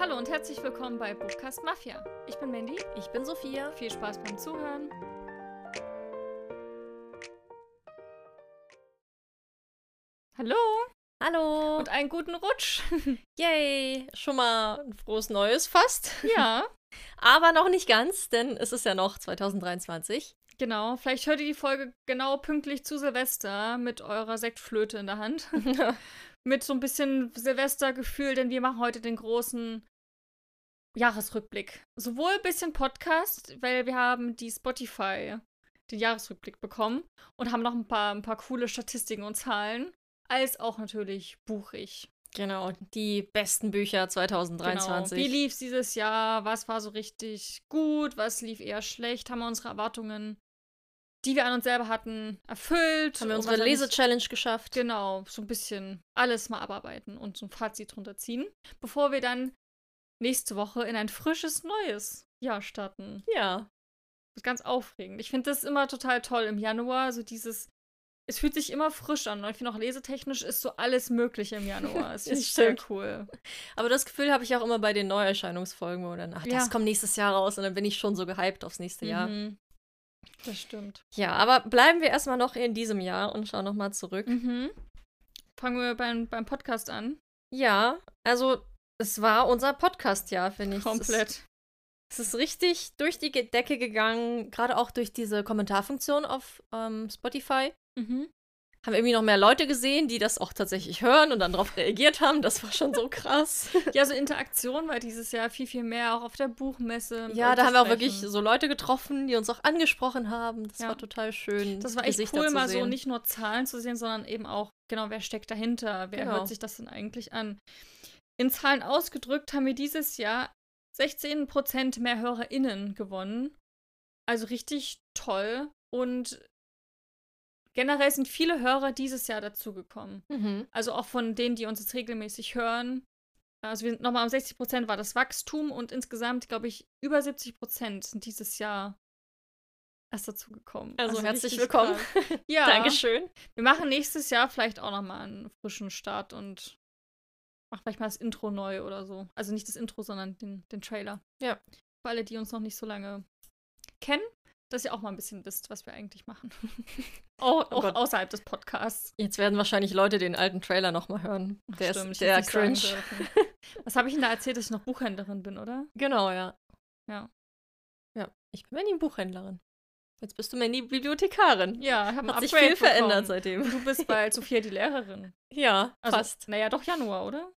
Hallo und herzlich willkommen bei Buchcast Mafia. Ich bin Mandy. Ich bin Sophia. Viel Spaß beim Zuhören. Hallo Hallo. und einen guten Rutsch. Yay. Schon mal ein frohes Neues fast. ja, Aber noch nicht ganz, denn es ist ja noch 2023. genau. Vielleicht hört ihr die Folge genau pünktlich zu Silvester mit eurer Sektflöte in der Hand. mit so ein bisschen Silvestergefühl, denn wir machen heute den großen Jahresrückblick. Sowohl ein bisschen Podcast, weil wir haben die Spotify den Jahresrückblick bekommen und haben noch ein paar, ein paar coole Statistiken und Zahlen, als auch natürlich buchig. genau, die besten Bücher Genau. 2023. Wie lief es dieses Jahr? Was war so richtig gut? Was lief eher schlecht? Haben wir unsere Erwartungen, die wir an uns selber hatten, erfüllt? Haben wir unsere Lese-Challenge geschafft? Genau, so ein bisschen alles mal abarbeiten und so ein Fazit drunter ziehen, bevor wir dann nächste Woche in ein frisches neues Jahr starten. Ja. Das ist ganz aufregend. Ich finde das immer total toll im Januar, so dieses es fühlt sich immer frisch an. Und ich finde auch lesetechnisch ist so alles möglich im Januar. Das ich sehr cool. Aber das Gefühl habe ich auch immer bei den Neuerscheinungsfolgen, wo dann, ach, das Ja. kommt nächstes Jahr raus und dann bin ich schon so gehypt aufs nächste Jahr. Mhm. Das stimmt. Ja, aber bleiben wir erstmal noch in diesem Jahr und schauen nochmal zurück. Mhm. Fangen wir beim, beim Podcast an. Ja, also es war unser Podcast-Jahr, finde ich. Es ist- Komplett. Es ist richtig durch die Decke gegangen, gerade auch durch diese Kommentarfunktion auf ähm, Spotify. Mhm. Haben irgendwie noch mehr Leute gesehen, die das auch tatsächlich hören und dann darauf reagiert haben. Das war schon so krass. Ja, so Interaktion war dieses Jahr viel, viel mehr, auch auf der Buchmesse. ja, da haben wir auch wirklich so Leute getroffen, die uns auch angesprochen haben. Das Ja. war total schön. Das war echt Gesichter cool, mal so sehen. nicht nur Zahlen zu sehen, sondern eben auch, genau, wer steckt dahinter, wer Genau. hört sich das denn eigentlich an. In Zahlen ausgedrückt haben wir dieses Jahr 16% mehr HörerInnen gewonnen. Also richtig toll. Und generell sind viele Hörer dieses Jahr dazugekommen. Mhm. Also auch von denen, die uns jetzt regelmäßig hören. Also wir sind nochmal um 60 Prozent war das Wachstum und insgesamt, glaube ich, über 70 Prozent sind dieses Jahr erst dazugekommen. Also, herzlich richtig willkommen. Ja, Dankeschön. wir machen nächstes Jahr vielleicht auch nochmal einen frischen Start und machen vielleicht mal das Intro neu oder so. Also nicht das Intro, sondern den, den Trailer. Ja. Für alle, die uns noch nicht so lange kennen, dass ihr auch mal ein bisschen wisst, was wir eigentlich machen. auch Oh auch Gott. außerhalb des Podcasts. Jetzt werden wahrscheinlich Leute den alten Trailer nochmal hören. Der Stimmt, ist der cringe. Was habe ich denn da erzählt, dass ich noch Buchhändlerin bin, oder? Genau, ja. Ja. Ja, ich bin Mandy Buchhändlerin. Jetzt bist du Mandy Bibliothekarin. Ja, Hat sich viel verändert bekommen. seitdem. Du bist bald Sophia die Lehrerin. Ja, Also, fast. Naja, doch Januar, oder?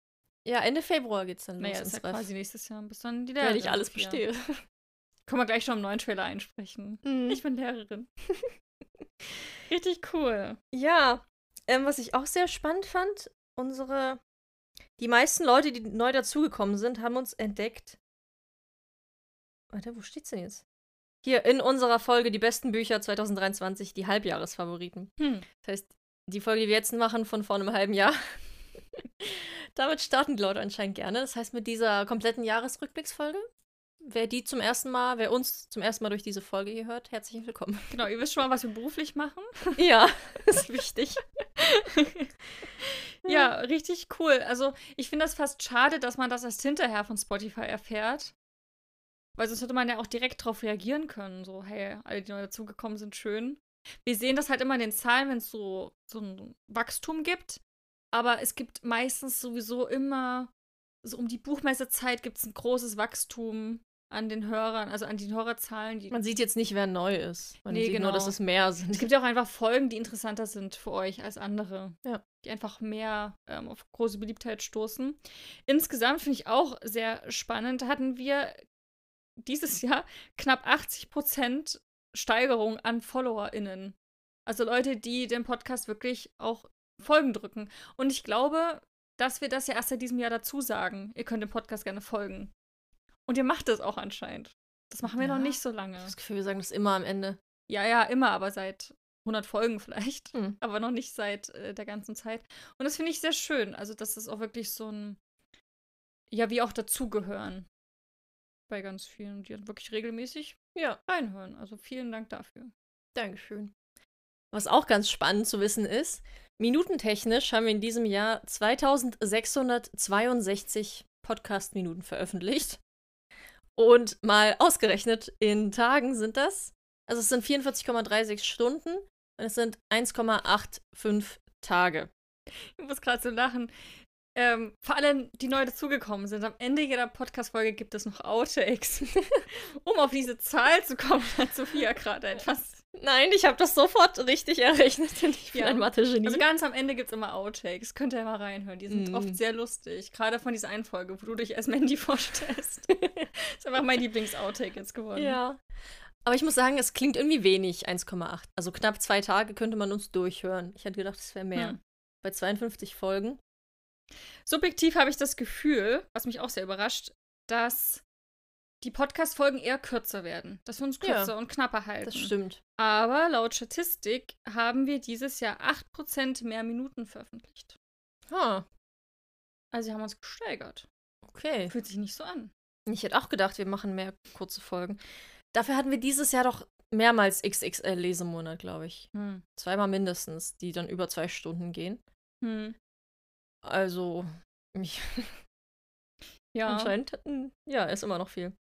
Ja, Ende Februar geht's dann los Naja, ist ja Ref. quasi nächstes Jahr. Bis dann die Lehrerin. Wenn ich alles bestehe. Können wir gleich schon im neuen Trailer einsprechen. Ich bin Lehrerin. Richtig cool. Ja, ähm, was ich auch sehr spannend fand, unsere, die meisten Leute, die neu dazugekommen sind, haben uns entdeckt. Warte, wo steht's denn jetzt? Hier in unserer Folge die besten Bücher 2023, die Halbjahresfavoriten. Hm. Das heißt, die Folge, die wir jetzt machen, von vor einem halben Jahr. Damit starten die Leute anscheinend gerne. Das heißt, mit dieser kompletten Jahresrückblicksfolge, wer die zum ersten Mal, wer uns zum ersten Mal durch diese Folge hier hört, herzlich willkommen. Genau, ihr wisst schon mal, was wir beruflich machen. ja, ist wichtig. Ja, richtig cool. Also, ich finde das fast schade, dass man das erst hinterher von Spotify erfährt. Weil sonst hätte man ja auch direkt drauf reagieren können. So, hey, alle, die neu dazugekommen sind, schön. Wir sehen das halt immer in den Zahlen, wenn es so, so ein Wachstum gibt. Aber es gibt meistens sowieso immer, so um die Buchmessezeit gibt es ein großes Wachstum an den Hörern, also an den Hörerzahlen. Die Man sieht jetzt nicht, wer neu ist. Man Nee, sieht genau. nur, dass es mehr es sind. gibt ja auch einfach Folgen, die interessanter sind für euch als andere. Ja. Die einfach mehr ähm, auf große Beliebtheit stoßen. Insgesamt finde ich auch sehr spannend. Hatten wir dieses Jahr knapp 80% Steigerung an FollowerInnen. Also Leute, die dem Podcast wirklich auch Folgen drücken. Und ich glaube, dass wir das ja erst seit diesem Jahr dazu sagen. Ihr könnt dem Podcast gerne folgen. Und ihr macht es auch anscheinend. Das machen wir Ja. noch nicht so lange. Ich habe das Gefühl, wir sagen das immer am Ende. Ja, ja, immer, aber seit 100 Folgen vielleicht. Hm. Aber noch nicht seit äh, der ganzen Zeit. Und das finde ich sehr schön. Also, das ist auch wirklich so ein, ja, wie auch dazugehören. Bei ganz vielen, die wirklich regelmäßig Ja, reinhören. Also, vielen Dank dafür. Dankeschön. Was auch ganz spannend zu wissen ist, minutentechnisch haben wir in diesem Jahr 2662 Podcast-Minuten veröffentlicht. Und mal ausgerechnet, in Tagen sind das, also es sind 44,36 Stunden und es sind 1,85 Tage. Ich muss gerade so lachen. Ähm, vor allem, die neu dazugekommen sind. Am Ende jeder Podcast-Folge gibt es noch Outtakes. um auf diese Zahl zu kommen, hat Sophia gerade etwas. Nein, ich habe das sofort richtig errechnet, denn ich bin Ja. ein Mathe-Genie. Also ganz am Ende gibt es immer Outtakes. Könnt ihr mal reinhören. Die sind Mm. oft sehr lustig. Gerade von dieser einen Folge, wo du dich als Mandy vorstellst. ist einfach mein Lieblings-Outtake jetzt geworden. ja. Aber ich muss sagen, es klingt irgendwie wenig, 1,8. Also knapp zwei Tage könnte man uns durchhören. Ich hätte gedacht, es wäre mehr. Hm. Bei 52 Folgen. Subjektiv habe ich das Gefühl, was mich auch sehr überrascht, dass die Podcast-Folgen eher kürzer werden. Dass wir uns Ja. kürzer und knapper halten. Das stimmt. Aber laut Statistik haben wir dieses Jahr 8% mehr Minuten veröffentlicht. Ah, Also wir haben uns gesteigert. okay. Fühlt sich nicht so an. Ich hätte auch gedacht, wir machen mehr kurze Folgen. Dafür hatten wir dieses Jahr doch mehrmals XXL-Lesemonat, glaube ich. Hm. Zweimal mindestens, die dann über zwei Stunden gehen. Hm. Also, mich Ja. anscheinend, ja, ist immer noch viel.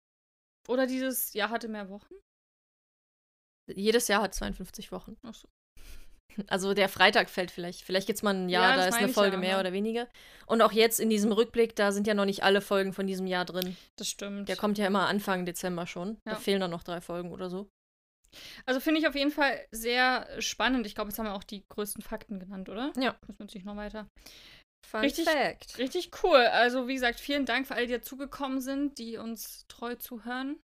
Oder dieses Jahr hatte mehr Wochen. Jedes Jahr hat 52 Wochen. Ach so. Also der Freitag fällt vielleicht. Vielleicht gibt es mal ein Jahr, Ja, da ist eine Folge ja, mehr ne? oder weniger. Und auch jetzt in diesem Rückblick, da sind ja noch nicht alle Folgen von diesem Jahr drin. Das stimmt. Der kommt ja immer Anfang Dezember schon. Da fehlen dann noch drei Folgen oder so. Also finde ich auf jeden Fall sehr spannend. Ich glaube, jetzt haben wir auch die größten Fakten genannt, oder? Ja. Müssen wir nicht noch weiter. Fun Richtig- Fact. Richtig cool. Also, wie gesagt, vielen Dank für alle, die dazugekommen sind, die uns treu zuhören.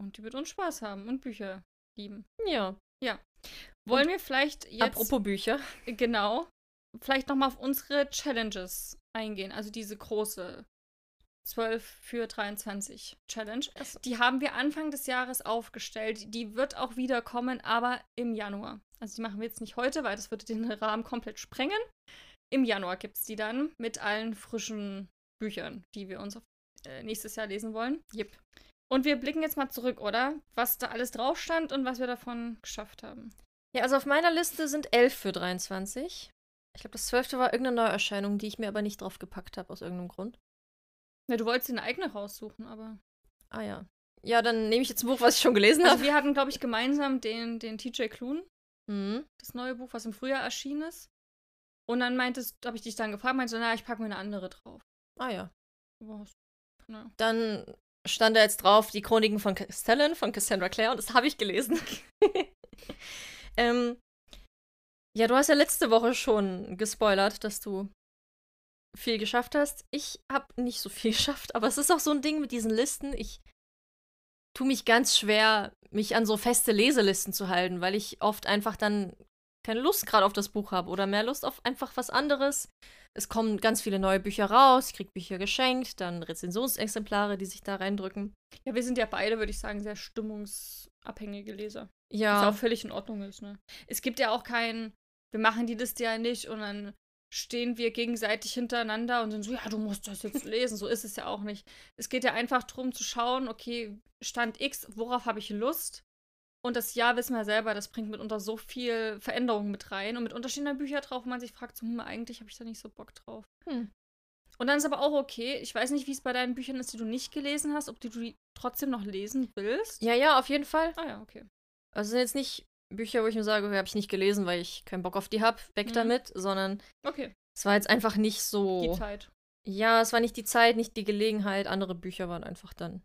Und die mit uns Spaß haben und Bücher lieben. Ja. Wollen wir vielleicht jetzt Apropos Bücher. genau vielleicht nochmal auf unsere Challenges eingehen? Also diese große 12 für 23 Challenge. Die haben wir Anfang des Jahres aufgestellt. Die wird auch wieder kommen, aber im Januar. Also die machen wir jetzt nicht heute, weil das würde den Rahmen komplett sprengen. Im Januar gibt es die dann mit allen frischen Büchern, die wir uns auf, äh, nächstes Jahr lesen wollen. Yep. Und wir blicken jetzt mal zurück, oder? Was da alles drauf stand und was wir davon geschafft haben. Ja, also auf meiner Liste sind elf für 23. Ich glaube, das zwölfte war irgendeine Neuerscheinung, die ich mir aber nicht drauf gepackt habe, aus irgendeinem Grund. Ja, du wolltest dir eine eigene raussuchen, aber. Ah ja. Ja, dann nehme ich jetzt ein Buch, was ich schon gelesen Also habe. wir hatten, glaube ich, gemeinsam den, den TJ Klun, Mhm. das neue Buch, was im Frühjahr erschienen ist. Und dann meintest, habe ich dich dann gefragt, meinte so, na, ich packe mir eine andere drauf. Ah ja. Hast- na. Dann stand da jetzt drauf die Chroniken von Castellan von Cassandra Clare und das habe ich gelesen. ähm, ja, du hast ja letzte Woche schon gespoilert, dass du viel geschafft hast. Ich habe nicht so viel geschafft, aber es ist auch so ein Ding mit diesen Listen. Ich tue mich ganz schwer, mich an so feste Leselisten zu halten, weil ich oft einfach dann keine Lust gerade auf das Buch habe oder mehr Lust auf einfach was anderes. Es kommen ganz viele neue Bücher raus, ich kriege Bücher geschenkt, dann Rezensionsexemplare, die sich da reindrücken. Ja, wir sind ja beide, würde ich sagen, sehr stimmungsabhängige Leser. Was Ja, auch völlig in Ordnung ist, ne? Es gibt ja auch kein, wir machen die Liste ja nicht und dann stehen wir gegenseitig hintereinander und sind so, ja, du musst das jetzt lesen. So ist es ja auch nicht. Es geht ja einfach darum zu schauen, okay, Stand X, worauf habe ich Lust? Und das Jahr wissen wir selber, das bringt mitunter so viel Veränderungen mit rein und mitunter stehen da Bücher drauf, wo man sich fragt, so, hm, eigentlich habe ich da nicht so Bock drauf. Hm. Und dann ist aber auch okay, ich weiß nicht, wie es bei deinen Büchern ist, die du nicht gelesen hast, ob du die trotzdem noch lesen willst. ja, ja, auf jeden Fall. Ah ja, okay. Also sind jetzt nicht Bücher, wo ich mir sage, habe ich nicht gelesen, weil ich keinen Bock auf die habe, weg Mhm. damit, sondern Okay, es war jetzt einfach nicht die so. Zeit. Ja, es war nicht die Zeit, nicht die Gelegenheit. Andere Bücher waren einfach dann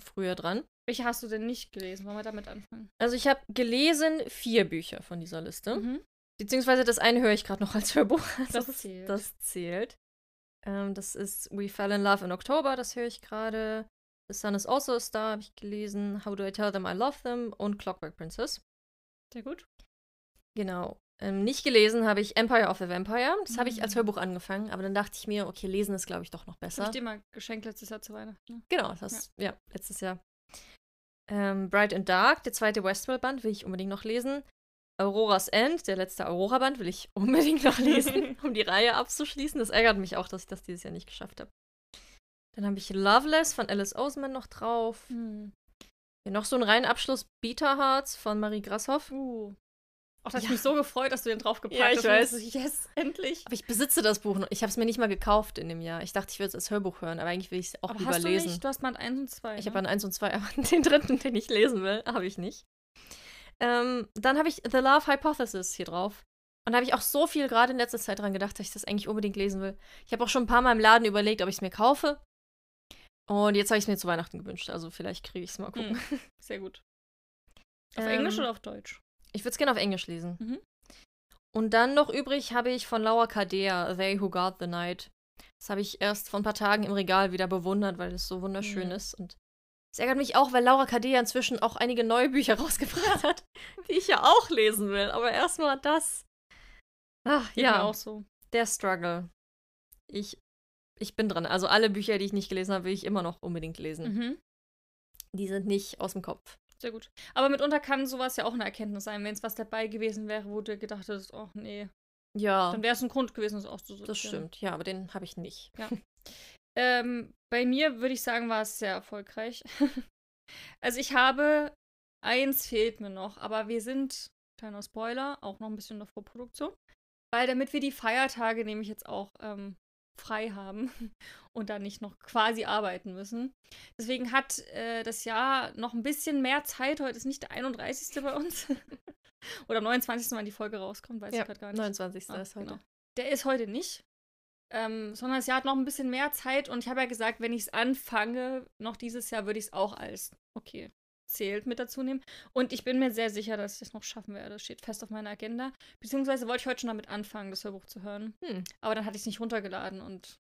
früher dran. Welche hast du denn nicht gelesen? Wollen wir damit anfangen? Also ich habe gelesen vier Bücher von dieser Liste. Mhm. Beziehungsweise das eine höre ich gerade noch als Hörbuch. Also Das zählt. Das zählt. Ähm, das ist We Fell in Love in October, das höre ich gerade. The Sun is Also a Star habe ich gelesen. How Do I Tell Them I Love Them und Clockwork Princess. Sehr gut. Genau. Ähm, nicht gelesen habe ich Empire of the Vampire. Das habe ich als Mhm. Hörbuch angefangen, aber dann dachte ich mir, okay, lesen ist, glaube ich, doch noch besser. habe ich dir mal geschenkt letztes Jahr zu Weihnachten. Ne? Genau, das, ja, letztes Jahr. Ähm, Bright and Dark, der zweite Westworld-Band, will ich unbedingt noch lesen. Aurora's End, der letzte Aurora-Band, will ich unbedingt noch lesen, um die Reihe abzuschließen. Das ärgert mich auch, dass ich das dieses Jahr nicht geschafft habe. Dann habe ich Loveless von Alice Oseman noch drauf. Hm. Ja, noch so ein reinen Abschluss Beta Hearts von Marie Grasshoff. Uh. Auch dass Ja. ich mich so gefreut, dass du den draufgepackt Ja, ich hast. weiß. Yes, endlich. Aber ich besitze das Buch noch. Ich habe es mir nicht mal gekauft in dem Jahr. Ich dachte, ich würde es als Hörbuch hören, aber eigentlich will ich es auch Aber lieber hast du lesen. nicht? Du hast Band 1 und 2. Ich ne? habe an 1 und 2, aber den dritten, den ich lesen will, habe ich nicht. Ähm, dann habe ich The Love Hypothesis hier drauf. Und da habe ich auch so viel gerade in letzter Zeit dran gedacht, dass ich das eigentlich unbedingt lesen will. Ich habe auch schon ein paar Mal im Laden überlegt, ob ich es mir kaufe. Und jetzt habe ich es mir zu Weihnachten gewünscht. Also vielleicht kriege ich es mal gucken. Hm, Sehr gut. Auf Ähm, Englisch oder auf Deutsch? Ich würde es gerne auf Englisch lesen. Mhm. Und dann noch übrig habe ich von Laura Cadea, They Who Guard the Night. Das habe ich erst vor ein paar Tagen im Regal wieder bewundert, weil es so wunderschön Mhm. ist. Und es ärgert mich auch, weil Laura Cadea inzwischen auch einige neue Bücher rausgebracht hat, die ich ja auch lesen will. Aber erstmal das. Ach, Geht ja, auch so. der Struggle. Ich, ich bin dran. Also alle Bücher, die ich nicht gelesen habe, will ich immer noch unbedingt lesen. Mhm. Die sind nicht aus dem Kopf. Sehr gut. Aber mitunter kann sowas ja auch eine Erkenntnis sein, wenn es was dabei gewesen wäre, wo du gedacht hättest, ach nee, Ja, dann wäre es ein Grund gewesen, es auszusortieren. das stimmt. Ja, aber den habe ich nicht. Ähm, bei mir würde ich sagen, war es sehr erfolgreich. also ich habe, eins fehlt mir noch, aber wir sind, kleiner Spoiler, auch noch ein bisschen in der Vorproduktion. Weil damit wir die Feiertage nämlich jetzt auch ähm, frei haben und dann nicht noch quasi arbeiten müssen. Deswegen hat äh, das Jahr noch ein bisschen mehr Zeit. Heute ist nicht der 31. bei uns. Oder am 29. wann die Folge rauskommt, weiß Ja, ich gerade gar nicht. 29. Ah, ist heute. genau. Der ist heute nicht. Ähm, sondern das Jahr hat noch ein bisschen mehr Zeit und ich habe ja gesagt, wenn ich es anfange, noch dieses Jahr, würde ich es auch als, okay, zählt mit dazu nehmen. Und ich bin mir sehr sicher, dass ich es noch schaffen werde. Das steht fest auf meiner Agenda. Beziehungsweise wollte ich heute schon damit anfangen, das Hörbuch zu hören. Hm. Aber dann hatte ich es nicht runtergeladen und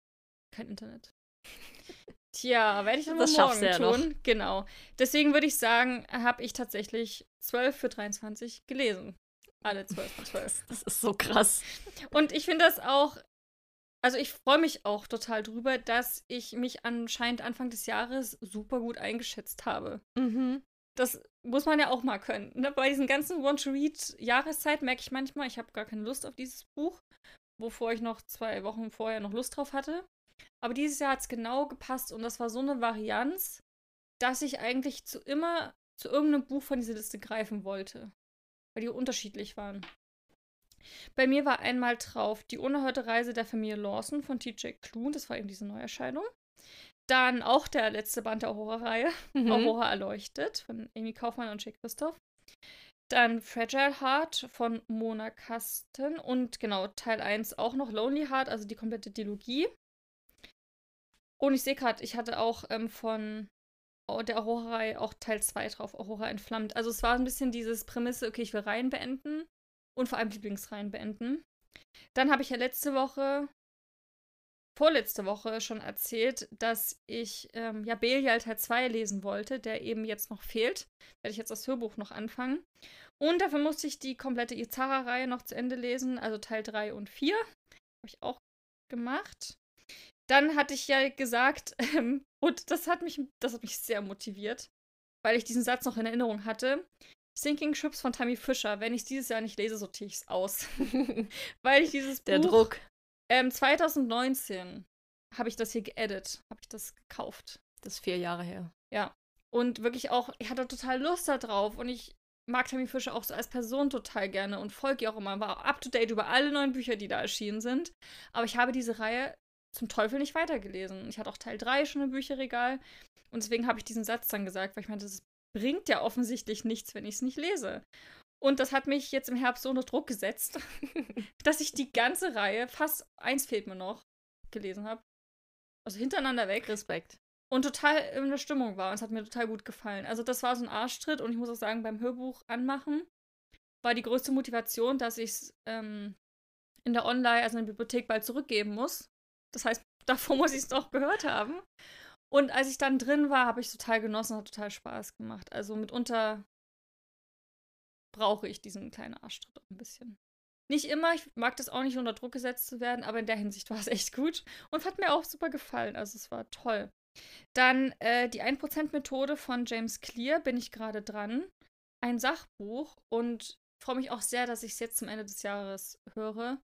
kein Internet. Tja, werde ich dann Das morgen du ja noch. tun. Genau. Deswegen würde ich sagen, habe ich tatsächlich 12 für 23 gelesen. Alle 12 von 12. Das ist so krass. Und ich finde das auch, also ich freue mich auch total drüber, dass ich mich anscheinend Anfang des Jahres super gut eingeschätzt habe. Mhm. Das muss man ja auch mal können. Ne? Bei diesen ganzen Want-to-Read-Jahreszeit merke ich manchmal, ich habe gar keine Lust auf dieses Buch, wovor ich noch zwei Wochen vorher noch Lust drauf hatte. Aber dieses Jahr hat es genau gepasst und das war so eine Varianz, dass ich eigentlich zu immer zu irgendeinem Buch von dieser Liste greifen wollte. Weil die unterschiedlich waren. Bei mir war einmal drauf die unerhörte Reise der Familie Lawson von TJ Klune, das war eben diese Neuerscheinung. Dann auch der letzte Band der Aurora-Reihe, Mhm. Aurora erleuchtet von Amy Kaufmann und Jake Christoph. Dann Fragile Heart von Mona Kasten und genau Teil 1 auch noch Lonely Heart, also die komplette Dilogie. Und ich sehe gerade, ich hatte auch ähm, von der Aurora-Reihe auch Teil 2 drauf, Aurora entflammt. Also es war ein bisschen dieses Prämisse, okay, ich will Reihen beenden und vor allem Lieblingsreihen beenden. Dann habe ich ja letzte Woche, vorletzte Woche schon erzählt, dass ich ähm, ja Belial Teil 2 lesen wollte, der eben jetzt noch fehlt. Werde ich jetzt das Hörbuch noch anfangen. Und dafür musste ich die komplette Izara-Reihe noch zu Ende lesen, also Teil 3 und 4. Habe ich auch gemacht. Dann hatte ich ja gesagt, ähm, und das hat mich, das hat mich sehr motiviert, weil ich diesen Satz noch in Erinnerung hatte. Sinking Ships von Tammy Fischer. Wenn ich es dieses Jahr nicht lese, sortiere ich es aus. weil ich dieses Der Buch Druck. Ähm, 2019 habe ich das hier geedit, habe ich das gekauft. Das ist vier Jahre her. Und wirklich auch, ich hatte total Lust darauf und ich mag Tammy Fischer auch so als Person total gerne und folge ihr auch immer, war up to date über alle neuen Bücher, die da erschienen sind. Aber ich habe diese Reihe zum Teufel nicht weitergelesen. Ich hatte auch Teil 3 schon im Bücherregal und deswegen habe ich diesen Satz dann gesagt, weil ich meinte, das bringt ja offensichtlich nichts, wenn ich es nicht lese. Und das hat mich jetzt im Herbst so unter Druck gesetzt, dass ich die ganze Reihe, fast eins fehlt mir noch, gelesen habe. Also hintereinander weg Respekt. und total in der Stimmung war. Und es hat mir total gut gefallen. Also das war so ein Arschtritt und ich muss auch sagen, beim Hörbuch anmachen war die größte Motivation, dass ich es ähm, in der Online, also in der Bibliothek bald zurückgeben muss. Das heißt, davor muss ich es doch gehört haben. Und als ich dann drin war, habe ich total genossen, hat total Spaß gemacht. Also mitunter brauche ich diesen kleinen Arschtritt ein bisschen. Nicht immer, ich mag das auch nicht unter Druck gesetzt zu werden, aber in der Hinsicht war es echt gut und hat mir auch super gefallen. Also es war toll. Dann äh, die 1%-Methode von James Clear bin ich gerade dran. Ein Sachbuch und freue mich auch sehr, dass ich es jetzt zum Ende des Jahres höre.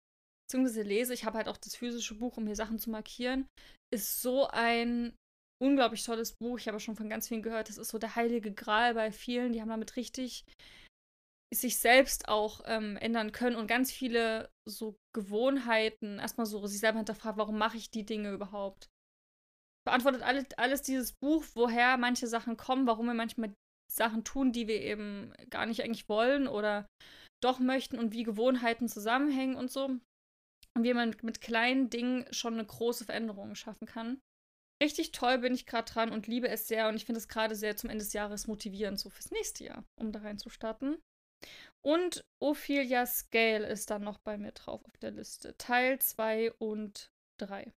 Beziehungsweise lese. Ich habe halt auch das physische Buch, um hier Sachen zu markieren. Ist so ein unglaublich tolles Buch. Ich habe schon von ganz vielen gehört, das ist so der heilige Gral bei vielen. Die haben damit richtig sich selbst auch ähm, ändern können und ganz viele so Gewohnheiten, erstmal so sich selber hinterfragt, warum mache ich die Dinge überhaupt? Beantwortet alles, alles dieses Buch, woher manche Sachen kommen, warum wir manchmal Sachen tun, die wir eben gar nicht eigentlich wollen oder doch möchten und wie Gewohnheiten zusammenhängen und so. Und wie man mit kleinen Dingen schon eine große Veränderung schaffen kann. Richtig toll bin ich gerade dran und liebe es sehr und ich finde es gerade sehr zum Ende des Jahres motivierend, so fürs nächste Jahr, um da reinzustarten. Und Ophelia Scale ist dann noch bei mir drauf auf der Liste. Teil 2 und 3.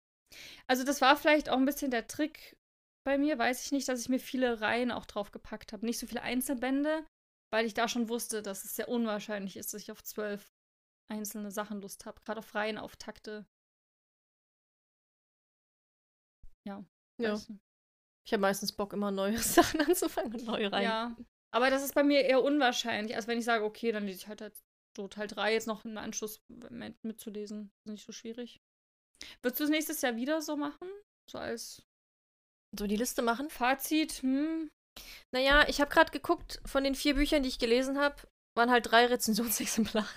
Also das war vielleicht auch ein bisschen der Trick bei mir, weiß ich nicht, dass ich mir viele Reihen auch drauf gepackt habe. Nicht so viele Einzelbände, weil ich da schon wusste, dass es sehr unwahrscheinlich ist, dass ich auf zwölf einzelne Sachen Lust habe. Gerade auf Reihen, auf Takte. Ja. Ja. Ich habe meistens Bock, immer neue Sachen anzufangen und neue Reihen. Ja. Aber das ist bei mir eher unwahrscheinlich, als wenn ich sage, okay, dann lese ich halt, halt so Teil 3 jetzt noch im Anschluss mitzulesen. Das ist nicht so schwierig. Würdest du es nächstes Jahr wieder so machen? So als. So die Liste machen? Fazit, hm. Naja, ich habe gerade geguckt, von den vier Büchern, die ich gelesen habe, waren halt drei Rezensionsexemplare.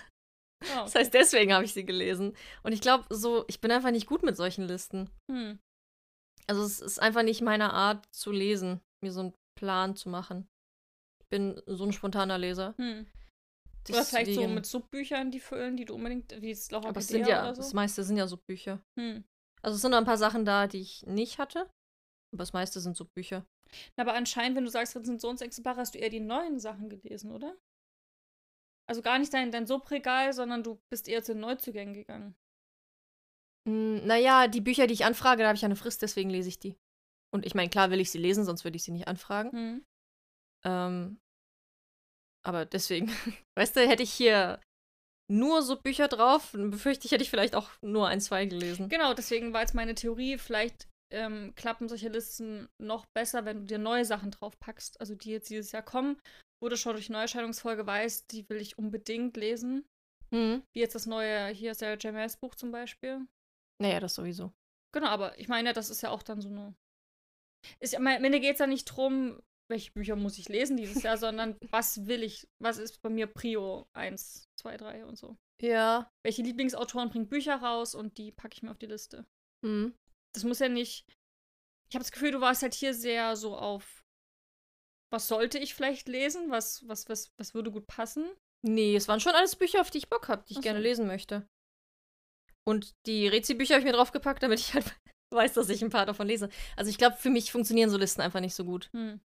Oh, okay. Das heißt, deswegen habe ich sie gelesen. Und ich glaube, so, ich bin einfach nicht gut mit solchen Listen. Hm. Also es ist einfach nicht meine Art zu lesen, mir so einen Plan zu machen. Ich bin so ein spontaner Leser. Hm. Oder vielleicht so mit Subbüchern, die füllen, die du unbedingt, wie es Aber es sind ja, so? das meiste sind ja Subbücher. Hm. Also es sind noch ein paar Sachen da, die ich nicht hatte. Aber das meiste sind Subbücher. Aber anscheinend, wenn du sagst Rezensionsexemplare, hast du eher die neuen Sachen gelesen, oder? Also gar nicht dein, dein Subregal, sondern du bist eher zu den Neuzugängen gegangen. Hm, naja, die Bücher, die ich anfrage, da habe ich eine Frist, deswegen lese ich die. Und ich meine, klar will ich sie lesen, sonst würde ich sie nicht anfragen. Hm. Ähm, aber deswegen, weißt du, hätte ich hier nur so Bücher drauf, befürchte ich, hätte ich vielleicht auch nur ein, zwei gelesen. Genau, deswegen war jetzt meine Theorie, vielleicht ähm, klappen solche Listen noch besser, wenn du dir neue Sachen draufpackst. Also die jetzt dieses Jahr kommen, wo du schon durch Neuerscheinungsfolge weißt, die will ich unbedingt lesen. Mhm. Wie jetzt das neue, hier ist der JMS Buch zum Beispiel. Naja, das sowieso. Genau, aber ich meine, das ist ja auch dann so eine. Ist, am Ende geht es ja nicht drum, welche Bücher muss ich lesen dieses Jahr, sondern was will ich, was ist bei mir Prio 1, 2, 3 und so. Ja. Welche Lieblingsautoren bringen Bücher raus und die packe ich mir auf die Liste. Mhm. Das muss ja nicht. Ich habe das Gefühl, du warst halt hier sehr so auf, was sollte ich vielleicht lesen? Was, was, was, was würde gut passen? Nee, es waren schon alles Bücher, auf die ich Bock habe, die ich Achso. gerne lesen möchte. Und die Rezi-Bücher habe ich mir draufgepackt, damit ich halt weiß, dass ich ein paar davon lese. Also ich glaube, für mich funktionieren so Listen einfach nicht so gut. Hm.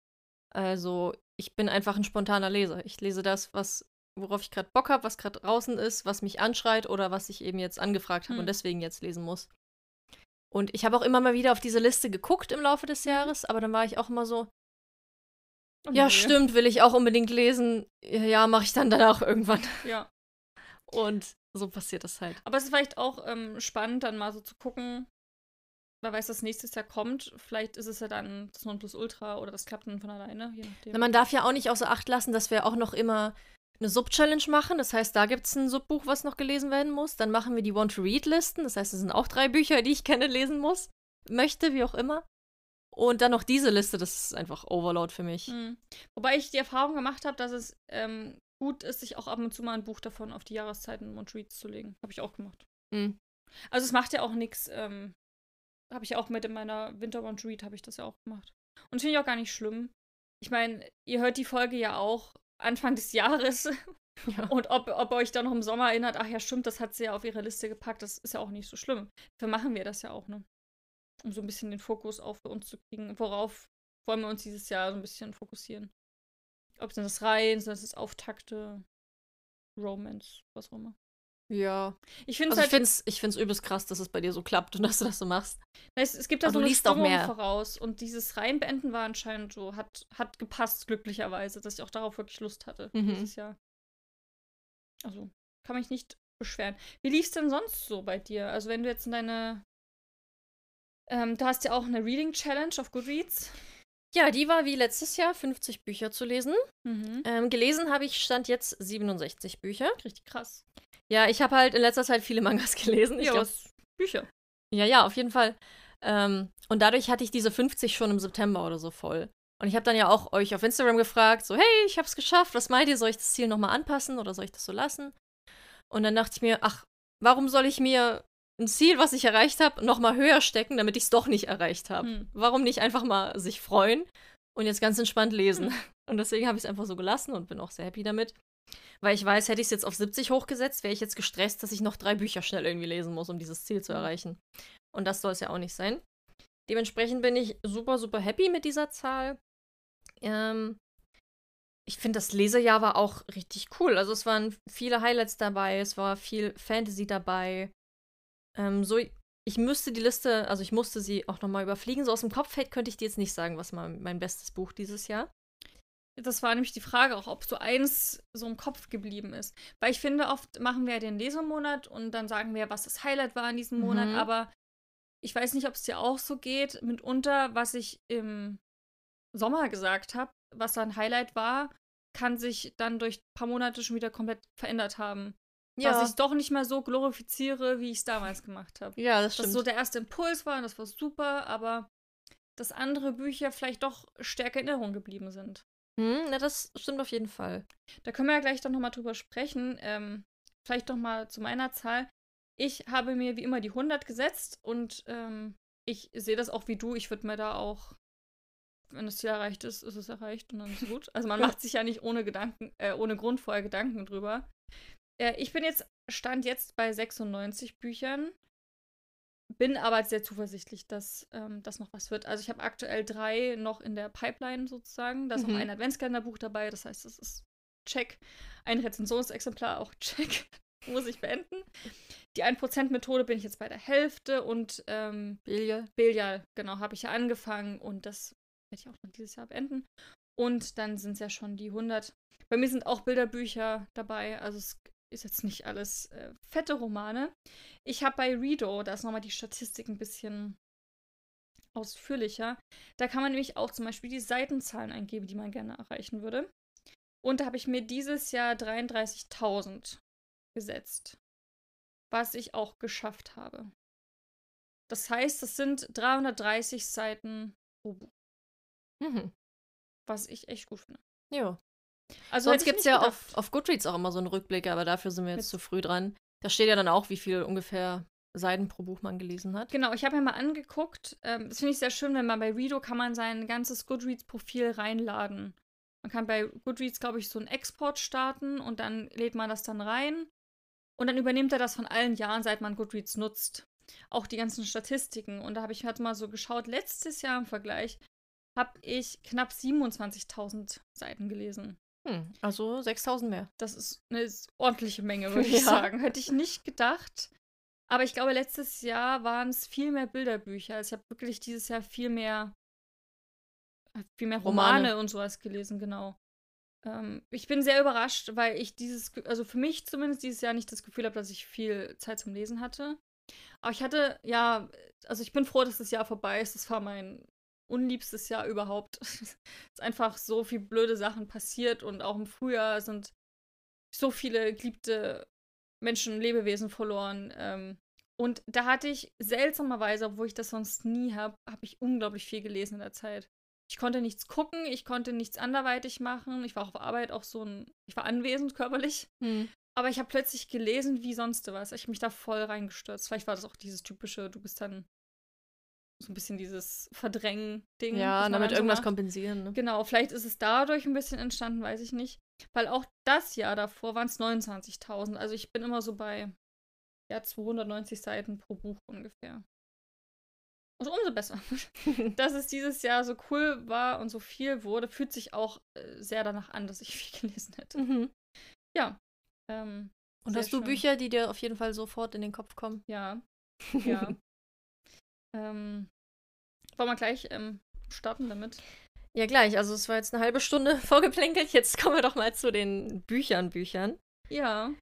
Also ich bin einfach ein spontaner Leser. Ich lese das, was worauf ich gerade Bock habe, was gerade draußen ist, was mich anschreit oder was ich eben jetzt angefragt habe hm. und deswegen jetzt lesen muss. Und ich habe auch immer mal wieder auf diese Liste geguckt im Laufe des Jahres, aber dann war ich auch immer so, oh, ja, stimmt, will ich auch unbedingt lesen. Ja, mache ich dann danach irgendwann. Ja. Und so passiert das halt. Aber es ist vielleicht auch ähm, spannend, dann mal so zu gucken, wer weiß, dass nächstes Jahr kommt. Vielleicht ist es ja dann das Nonplusultra oder das klappt dann von alleine, je nachdem. Na, man darf ja auch nicht außer Acht lassen, dass wir auch noch immer eine Sub-Challenge machen. Das heißt, da gibt es ein Subbuch, was noch gelesen werden muss. Dann machen wir die Want-to-Read-Listen. Das heißt, es sind auch drei Bücher, die ich gerne lesen muss, möchte, wie auch immer. Und dann noch diese Liste, das ist einfach Overload für mich. Mhm. Wobei ich die Erfahrung gemacht habe, dass es ähm, gut ist, sich auch ab und zu mal ein Buch davon auf die Jahreszeiten und Reads zu legen. Habe ich auch gemacht. Mhm. Also es macht ja auch nichts. Ähm, habe ich auch mit in meiner Winter und Read habe ich das ja auch gemacht. Und finde ich auch gar nicht schlimm. Ich meine, ihr hört die Folge ja auch Anfang des Jahres. Ja. Und ob, ob euch da noch im Sommer erinnert, ach ja, stimmt, das hat sie ja auf ihre Liste gepackt, das ist ja auch nicht so schlimm. Dafür machen wir das ja auch, ne? Um so ein bisschen den Fokus auf uns zu kriegen. Worauf wollen wir uns dieses Jahr so ein bisschen fokussieren? Ob es das Reihen, sind es Auftakte, Romance, was auch immer. Ja. Ich finde also halt, ich finde es übelst krass, dass es bei dir so klappt und dass du das so machst. Es, es gibt da so eine Stimmung mehr. voraus und dieses Reinbeenden war anscheinend so, hat, hat gepasst, glücklicherweise, dass ich auch darauf wirklich Lust hatte mhm. dieses Jahr. Also, kann mich nicht beschweren. Wie lief es denn sonst so bei dir? Also, wenn du jetzt in deine. Ähm, du hast ja auch eine Reading Challenge auf Goodreads. Ja, die war wie letztes Jahr 50 Bücher zu lesen. Mhm. Ähm, gelesen habe ich stand jetzt 67 Bücher. Richtig krass. Ja, ich habe halt in letzter Zeit viele Mangas gelesen. Ich ja, glaub, Bücher. Ja, ja, auf jeden Fall. Ähm, und dadurch hatte ich diese 50 schon im September oder so voll. Und ich habe dann ja auch euch auf Instagram gefragt, so, hey, ich habe es geschafft, was meint ihr, soll ich das Ziel nochmal anpassen oder soll ich das so lassen? Und dann dachte ich mir, ach, warum soll ich mir ein Ziel, was ich erreicht habe, nochmal höher stecken, damit ich es doch nicht erreicht habe? Hm. Warum nicht einfach mal sich freuen und jetzt ganz entspannt lesen? Hm. Und deswegen habe ich es einfach so gelassen und bin auch sehr happy damit. Weil ich weiß, hätte ich es jetzt auf 70 hochgesetzt, wäre ich jetzt gestresst, dass ich noch drei Bücher schnell irgendwie lesen muss, um dieses Ziel zu erreichen. Und das soll es ja auch nicht sein. Dementsprechend bin ich super, super happy mit dieser Zahl. Ähm, ich finde, das Lesejahr war auch richtig cool. Also es waren viele Highlights dabei, es war viel Fantasy dabei. Ähm, so, ich müsste die Liste, also ich musste sie auch nochmal überfliegen. So aus dem Kopf fällt, könnte ich dir jetzt nicht sagen, was mal mein bestes Buch dieses Jahr. Das war nämlich die Frage auch, ob so eins so im Kopf geblieben ist. Weil ich finde, oft machen wir ja den Lesemonat und dann sagen wir, was das Highlight war in diesem Monat, mhm. aber ich weiß nicht, ob es dir auch so geht. Mitunter, was ich im Sommer gesagt habe, was ein Highlight war, kann sich dann durch ein paar Monate schon wieder komplett verändert haben. Ja. Dass ich es doch nicht mehr so glorifiziere, wie ich es damals gemacht habe. Ja, das stimmt. Dass so der erste Impuls war und das war super, aber dass andere Bücher vielleicht doch stärker in Erinnerung geblieben sind. Hm, na, das stimmt auf jeden Fall. Da können wir ja gleich doch nochmal drüber sprechen. Ähm, vielleicht doch mal zu meiner Zahl. Ich habe mir wie immer die 100 gesetzt und ähm, ich sehe das auch wie du. Ich würde mir da auch wenn das Ziel erreicht ist, ist es erreicht und dann ist es gut. Also man macht sich ja nicht ohne Gedanken, äh, ohne Grund vorher Gedanken drüber. Äh, ich bin jetzt, stand jetzt bei 96 Büchern, bin aber sehr zuversichtlich, dass ähm, das noch was wird. Also ich habe aktuell drei noch in der Pipeline sozusagen. Da ist mhm. noch ein Adventskalenderbuch dabei, das heißt, das ist check. Ein Rezensionsexemplar auch check. Muss ich beenden. Die 1%-Methode bin ich jetzt bei der Hälfte und ähm, Belial. Belial, genau, habe ich ja angefangen und das werde ich auch noch dieses Jahr beenden. Und dann sind es ja schon die 100. Bei mir sind auch Bilderbücher dabei, also es ist jetzt nicht alles äh, fette Romane. Ich habe bei Redo, da ist nochmal die Statistik ein bisschen ausführlicher. Da kann man nämlich auch zum Beispiel die Seitenzahlen eingeben, die man gerne erreichen würde. Und da habe ich mir dieses Jahr 33.000 gesetzt, was ich auch geschafft habe. Das heißt, das sind 330 Seiten pro Buch. Mhm. Was ich echt gut finde. Ja. Also Sonst gibt es ja auf, auf Goodreads auch immer so einen Rückblick, aber dafür sind wir jetzt, jetzt zu früh dran. Da steht ja dann auch, wie viel ungefähr Seiten pro Buch man gelesen hat. Genau, ich habe mir mal angeguckt. Ähm, das finde ich sehr schön, wenn man bei Redo kann man sein ganzes Goodreads-Profil reinladen. Man kann bei Goodreads, glaube ich, so einen Export starten und dann lädt man das dann rein. Und dann übernimmt er das von allen Jahren, seit man Goodreads nutzt. Auch die ganzen Statistiken. Und da habe ich halt mal so geschaut, letztes Jahr im Vergleich habe ich knapp 27.000 Seiten gelesen. Hm, also 6.000 mehr. Das ist eine ordentliche Menge, würde ich sagen. Hätte ich nicht gedacht. Aber ich glaube, letztes Jahr waren es viel mehr Bilderbücher. Also ich habe wirklich dieses Jahr viel mehr, äh, viel mehr Romane, Romane und sowas gelesen, genau. Ähm, ich bin sehr überrascht, weil ich dieses, also für mich zumindest dieses Jahr nicht das Gefühl habe, dass ich viel Zeit zum Lesen hatte. Aber ich hatte, ja, also ich bin froh, dass das Jahr vorbei ist. Das war mein unliebstes Jahr überhaupt. es ist einfach so viel blöde Sachen passiert und auch im Frühjahr sind so viele geliebte Menschen, Lebewesen verloren. Ähm, und da hatte ich seltsamerweise, obwohl ich das sonst nie habe, habe ich unglaublich viel gelesen in der Zeit. Ich konnte nichts gucken, ich konnte nichts anderweitig machen. Ich war auf Arbeit auch so ein, ich war anwesend körperlich. Hm. Aber ich habe plötzlich gelesen wie sonst was. Ich habe mich da voll reingestürzt. Vielleicht war das auch dieses typische, du bist dann so ein bisschen dieses Verdrängen-Ding. Ja, damit irgendwas macht. kompensieren. Ne? Genau, vielleicht ist es dadurch ein bisschen entstanden, weiß ich nicht. Weil auch das Jahr davor waren es 29.000. Also ich bin immer so bei ja, 290 Seiten pro Buch ungefähr. Also umso besser. dass es dieses Jahr so cool war und so viel wurde, fühlt sich auch äh, sehr danach an, dass ich viel gelesen hätte. Mhm. Ja. Ähm, und hast du schön. Bücher, die dir auf jeden Fall sofort in den Kopf kommen? Ja. Ja. Ähm, wollen wir gleich ähm, starten damit? Ja, gleich. Also es war jetzt eine halbe Stunde vorgeplänkelt. Jetzt kommen wir doch mal zu den Büchern, Büchern. Ja.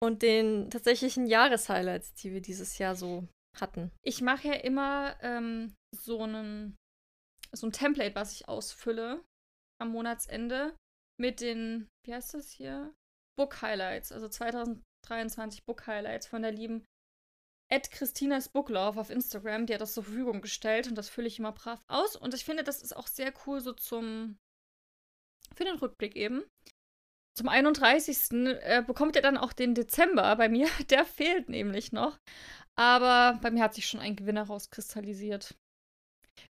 Und den tatsächlichen Jahreshighlights, die wir dieses Jahr so hatten. Ich mache ja immer ähm, so einen so ein Template, was ich ausfülle am Monatsende mit den, wie heißt das hier? Book Highlights, also 2023 Book Highlights von der lieben At Christinas Booklove auf Instagram, die hat das zur Verfügung gestellt und das fülle ich immer brav aus. Und ich finde, das ist auch sehr cool so zum für den Rückblick eben. Zum 31. Äh, bekommt ihr dann auch den Dezember. Bei mir, der fehlt nämlich noch. Aber bei mir hat sich schon ein Gewinner rauskristallisiert.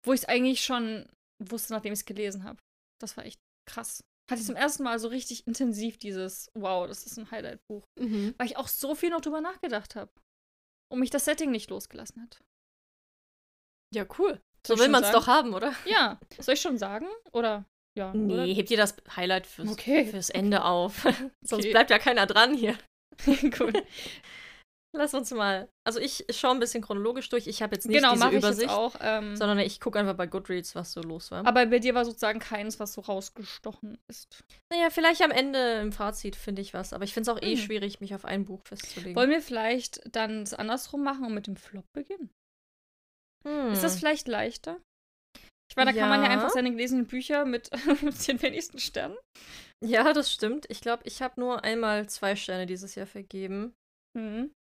Wo ich es eigentlich schon wusste, nachdem ich es gelesen habe. Das war echt krass. Hatte ich zum ersten Mal so richtig intensiv dieses, wow, das ist ein Highlight-Buch. Mhm. Weil ich auch so viel noch drüber nachgedacht habe. Und mich das Setting nicht losgelassen hat. Ja, cool. Soll So will man es doch haben, oder? Ja, soll ich schon sagen? Oder ja, Nee, oder? hebt ihr das Highlight fürs, Okay. fürs Ende auf. Sonst Okay. bleibt ja keiner dran hier. cool. Lass uns mal. Also ich schaue ein bisschen chronologisch durch. Ich habe jetzt nicht Genau, diese ich Übersicht, auch. Ähm, sondern ich gucke einfach bei Goodreads, was so los war. aber bei dir war sozusagen keins, was so rausgestochen ist. naja, vielleicht am Ende im Fazit finde ich was. Aber ich finde es auch eh Mhm. schwierig, mich auf ein Buch festzulegen. Wollen wir vielleicht dann es andersrum machen und mit dem Flop beginnen? Hm. Ist das vielleicht leichter? Ich meine, da kann man ja Ja. einfach seine gelesenen Bücher mit den wenigsten Sternen. Ja, das stimmt. Ich glaube, ich habe nur einmal zwei Sterne dieses Jahr vergeben. Mhm.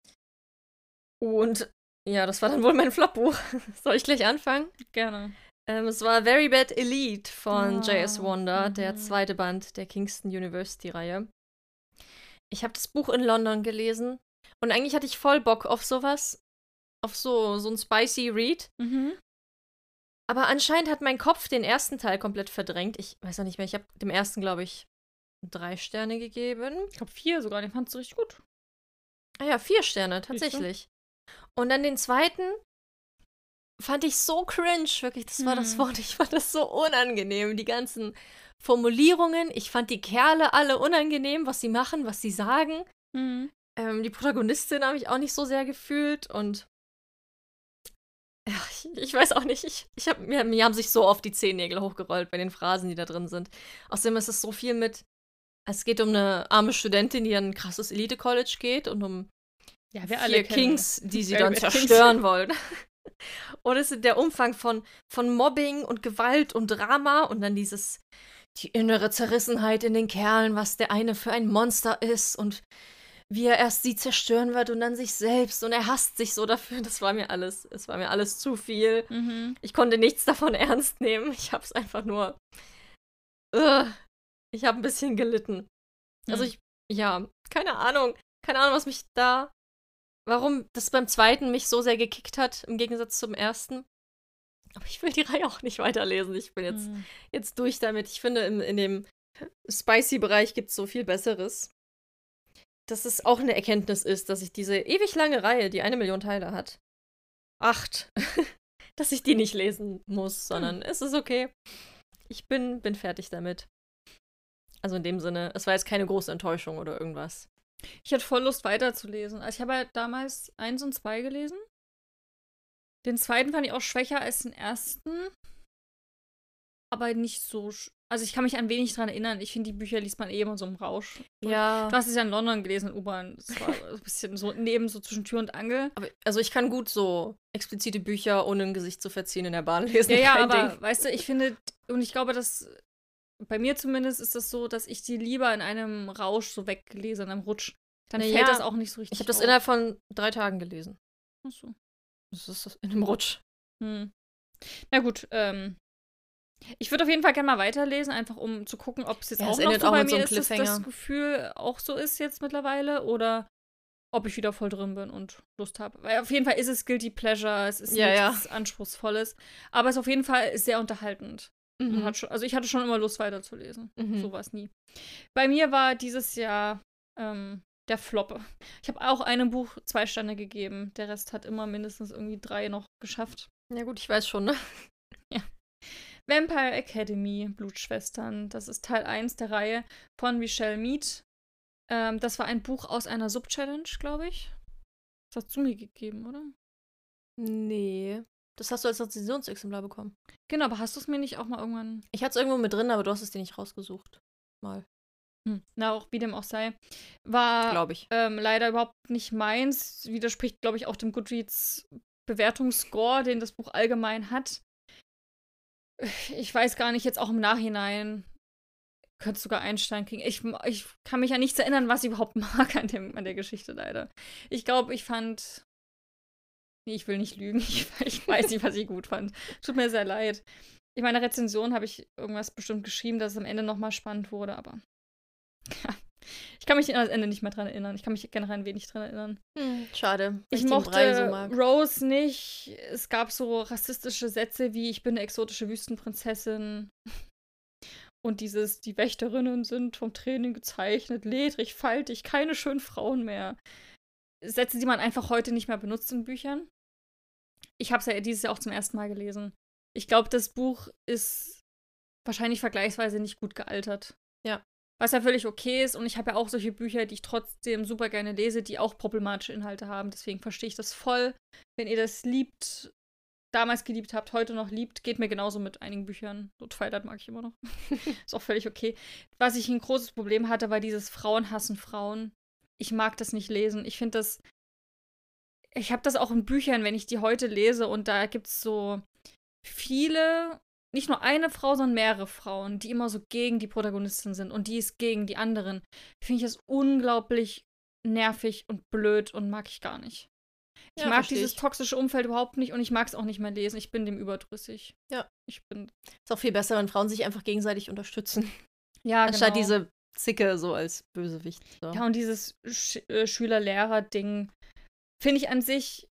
Und ja, das war dann wohl mein Flopbuch. Soll ich gleich anfangen? Gerne. Ähm, es war Very Bad Elite von Ah, J.S. Wonder, der mhm. zweite Band der Kingston University-Reihe. Ich habe das Buch in London gelesen und eigentlich hatte ich voll Bock auf sowas, auf so, so ein spicy Read. Mhm. Aber anscheinend hat mein Kopf den ersten Teil komplett verdrängt. Ich weiß noch nicht mehr, ich habe dem ersten, glaube ich, drei Sterne gegeben. Ich glaube vier sogar, den fandst du richtig gut. Ah ja, vier Sterne, tatsächlich. Und dann den zweiten fand ich so cringe, wirklich, das war das Mhm. Wort. Ich fand das so unangenehm, die ganzen Formulierungen. Ich fand die Kerle alle unangenehm, was sie machen, was sie sagen. Mhm. Ähm, die Protagonistin habe ich auch nicht so sehr gefühlt und ja, ich, ich weiß auch nicht. Ich, ich hab, mir, mir haben sich so oft die Zehennägel hochgerollt bei den Phrasen, die da drin sind. Außerdem ist es so viel mit. Es geht um eine arme Studentin, die an ein krasses Elite-College geht und um Ja, wir vier Kings, die sie dann Kings. zerstören wollen. und es ist der Umfang von, von Mobbing und Gewalt und Drama und dann dieses, die innere Zerrissenheit in den Kerlen, was der eine für ein Monster ist und wie er erst sie zerstören wird und dann sich selbst und er hasst sich so dafür. Das war mir alles, es war mir alles zu viel. Mhm. Ich konnte nichts davon ernst nehmen. Ich hab's einfach nur. Ugh, ich habe ein bisschen gelitten. Also Hm. ich, ja, keine Ahnung. Keine Ahnung, was mich da. Warum das beim zweiten mich so sehr gekickt hat, im Gegensatz zum ersten. Aber ich will die Reihe auch nicht weiterlesen. Ich bin jetzt, Mhm. jetzt durch damit. Ich finde, in, in dem Spicy-Bereich gibt es so viel Besseres. Dass es auch eine Erkenntnis ist, dass ich diese ewig lange Reihe, die eine Million Teile hat, acht, dass ich die nicht lesen muss, sondern es ist okay. Ich bin, bin fertig damit. Also in dem Sinne, es war jetzt keine große Enttäuschung oder irgendwas. Ich hatte voll Lust weiterzulesen. Also ich habe halt damals eins und zwei gelesen. Den zweiten fand ich auch schwächer als den ersten. Aber nicht so. Also ich kann mich ein wenig dran erinnern. Ich finde, die Bücher liest man eh immer so im Rausch. Ja. Du hast es ja in London gelesen, in U-Bahn. Das war so ein bisschen so neben, so zwischen Tür und Angel. Aber, also ich kann gut so explizite Bücher ohne ein Gesicht zu verziehen in der Bahn lesen. Ja, ja, aber Ding. weißt du, ich finde, und ich glaube, dass bei mir zumindest ist das so, dass ich die lieber in einem Rausch so weglese, in einem Rutsch. Dann Na fällt ja, das auch nicht so richtig Ich habe das innerhalb von drei Tagen gelesen. Ach so. Das ist in einem Rutsch. Hm. Na gut, ähm. Ich würde auf jeden Fall gerne mal weiterlesen, einfach um zu gucken, ob es jetzt Ja, auch noch so auch bei so mir einem ist, dass das. Gefühl auch so ist jetzt mittlerweile oder ob ich wieder voll drin bin und Lust habe. Weil auf jeden Fall ist es Guilty Pleasure, es ist Ja, nichts Anspruchsvolles, aber es ist auf jeden Fall sehr unterhaltend. Hat schon, also ich hatte schon immer Lust weiterzulesen. Mhm. So war es nie. Bei mir war dieses Jahr ähm, der Flop. Ich habe auch einem Buch zwei Sterne gegeben. Der Rest hat immer mindestens irgendwie drei noch geschafft. Ja gut, ich weiß schon, ne? Vampire Academy, Blutschwestern. Das ist Teil 1 der Reihe von Michelle Mead. Ähm, das war ein Buch aus einer Sub-Challenge, glaube ich. Das hast du mir gegeben, oder? Nee. Das hast du als Rezensionsexemplar bekommen. Genau, aber hast du es mir nicht auch mal irgendwann. Ich hatte es irgendwo mit drin, aber du hast es dir nicht rausgesucht. Mal, Hm, na, auch wie dem auch sei. War glaube ich. ähm, leider überhaupt nicht meins. Widerspricht, glaube ich, auch dem Goodreads Bewertungsscore, den das Buch allgemein hat. Ich weiß gar nicht, jetzt auch im Nachhinein könnte sogar Einstein kriegen. Ich, ich kann mich an nichts erinnern, was ich überhaupt mag an, dem, an der Geschichte leider. Ich glaube, ich fand Nee, ich will nicht lügen. Ich, ich weiß nicht, was ich gut fand. Tut mir sehr leid. In meiner Rezension habe ich irgendwas bestimmt geschrieben, dass es am Ende nochmal spannend wurde, aber ja. Ich kann mich an das Ende nicht mehr dran erinnern. Ich kann mich generell ein wenig dran erinnern. Hm, schade. Ich mochte so Rose nicht. Es gab so rassistische Sätze wie ich bin eine exotische Wüstenprinzessin. Und dieses, die Wächterinnen sind vom Training gezeichnet, ledrig, faltig, keine schönen Frauen mehr. Sätze, die man einfach heute nicht mehr benutzt in Büchern. Ich habe es ja dieses Jahr auch zum ersten Mal gelesen. Ich glaube, das Buch ist wahrscheinlich vergleichsweise nicht gut gealtert. Ja. Was ja völlig okay ist. Und ich habe ja auch solche Bücher, die ich trotzdem super gerne lese, die auch problematische Inhalte haben. Deswegen verstehe ich das voll. Wenn ihr das liebt, damals geliebt habt, heute noch liebt, geht mir genauso mit einigen Büchern. So Twilight mag ich immer noch. ist auch völlig okay. Was ich ein großes Problem hatte, war dieses Frauen hassen Frauen. Ich mag das nicht lesen. Ich finde das. Ich habe das auch in Büchern, wenn ich die heute lese und da gibt es so viele nicht nur eine Frau, sondern mehrere Frauen, die immer so gegen die Protagonistin sind und die ist gegen die anderen, finde ich es unglaublich nervig und blöd und mag ich gar nicht. Ich ja, mag dieses ich. toxische Umfeld überhaupt nicht und ich mag es auch nicht mehr lesen. Ich bin dem überdrüssig. Ja. Ich bin. Ist auch viel besser, wenn Frauen sich einfach gegenseitig unterstützen. Ja, Anstatt genau. diese Zicke so als Bösewicht. So. Ja, und dieses Sch äh, Schüler-Lehrer-Ding finde ich an sich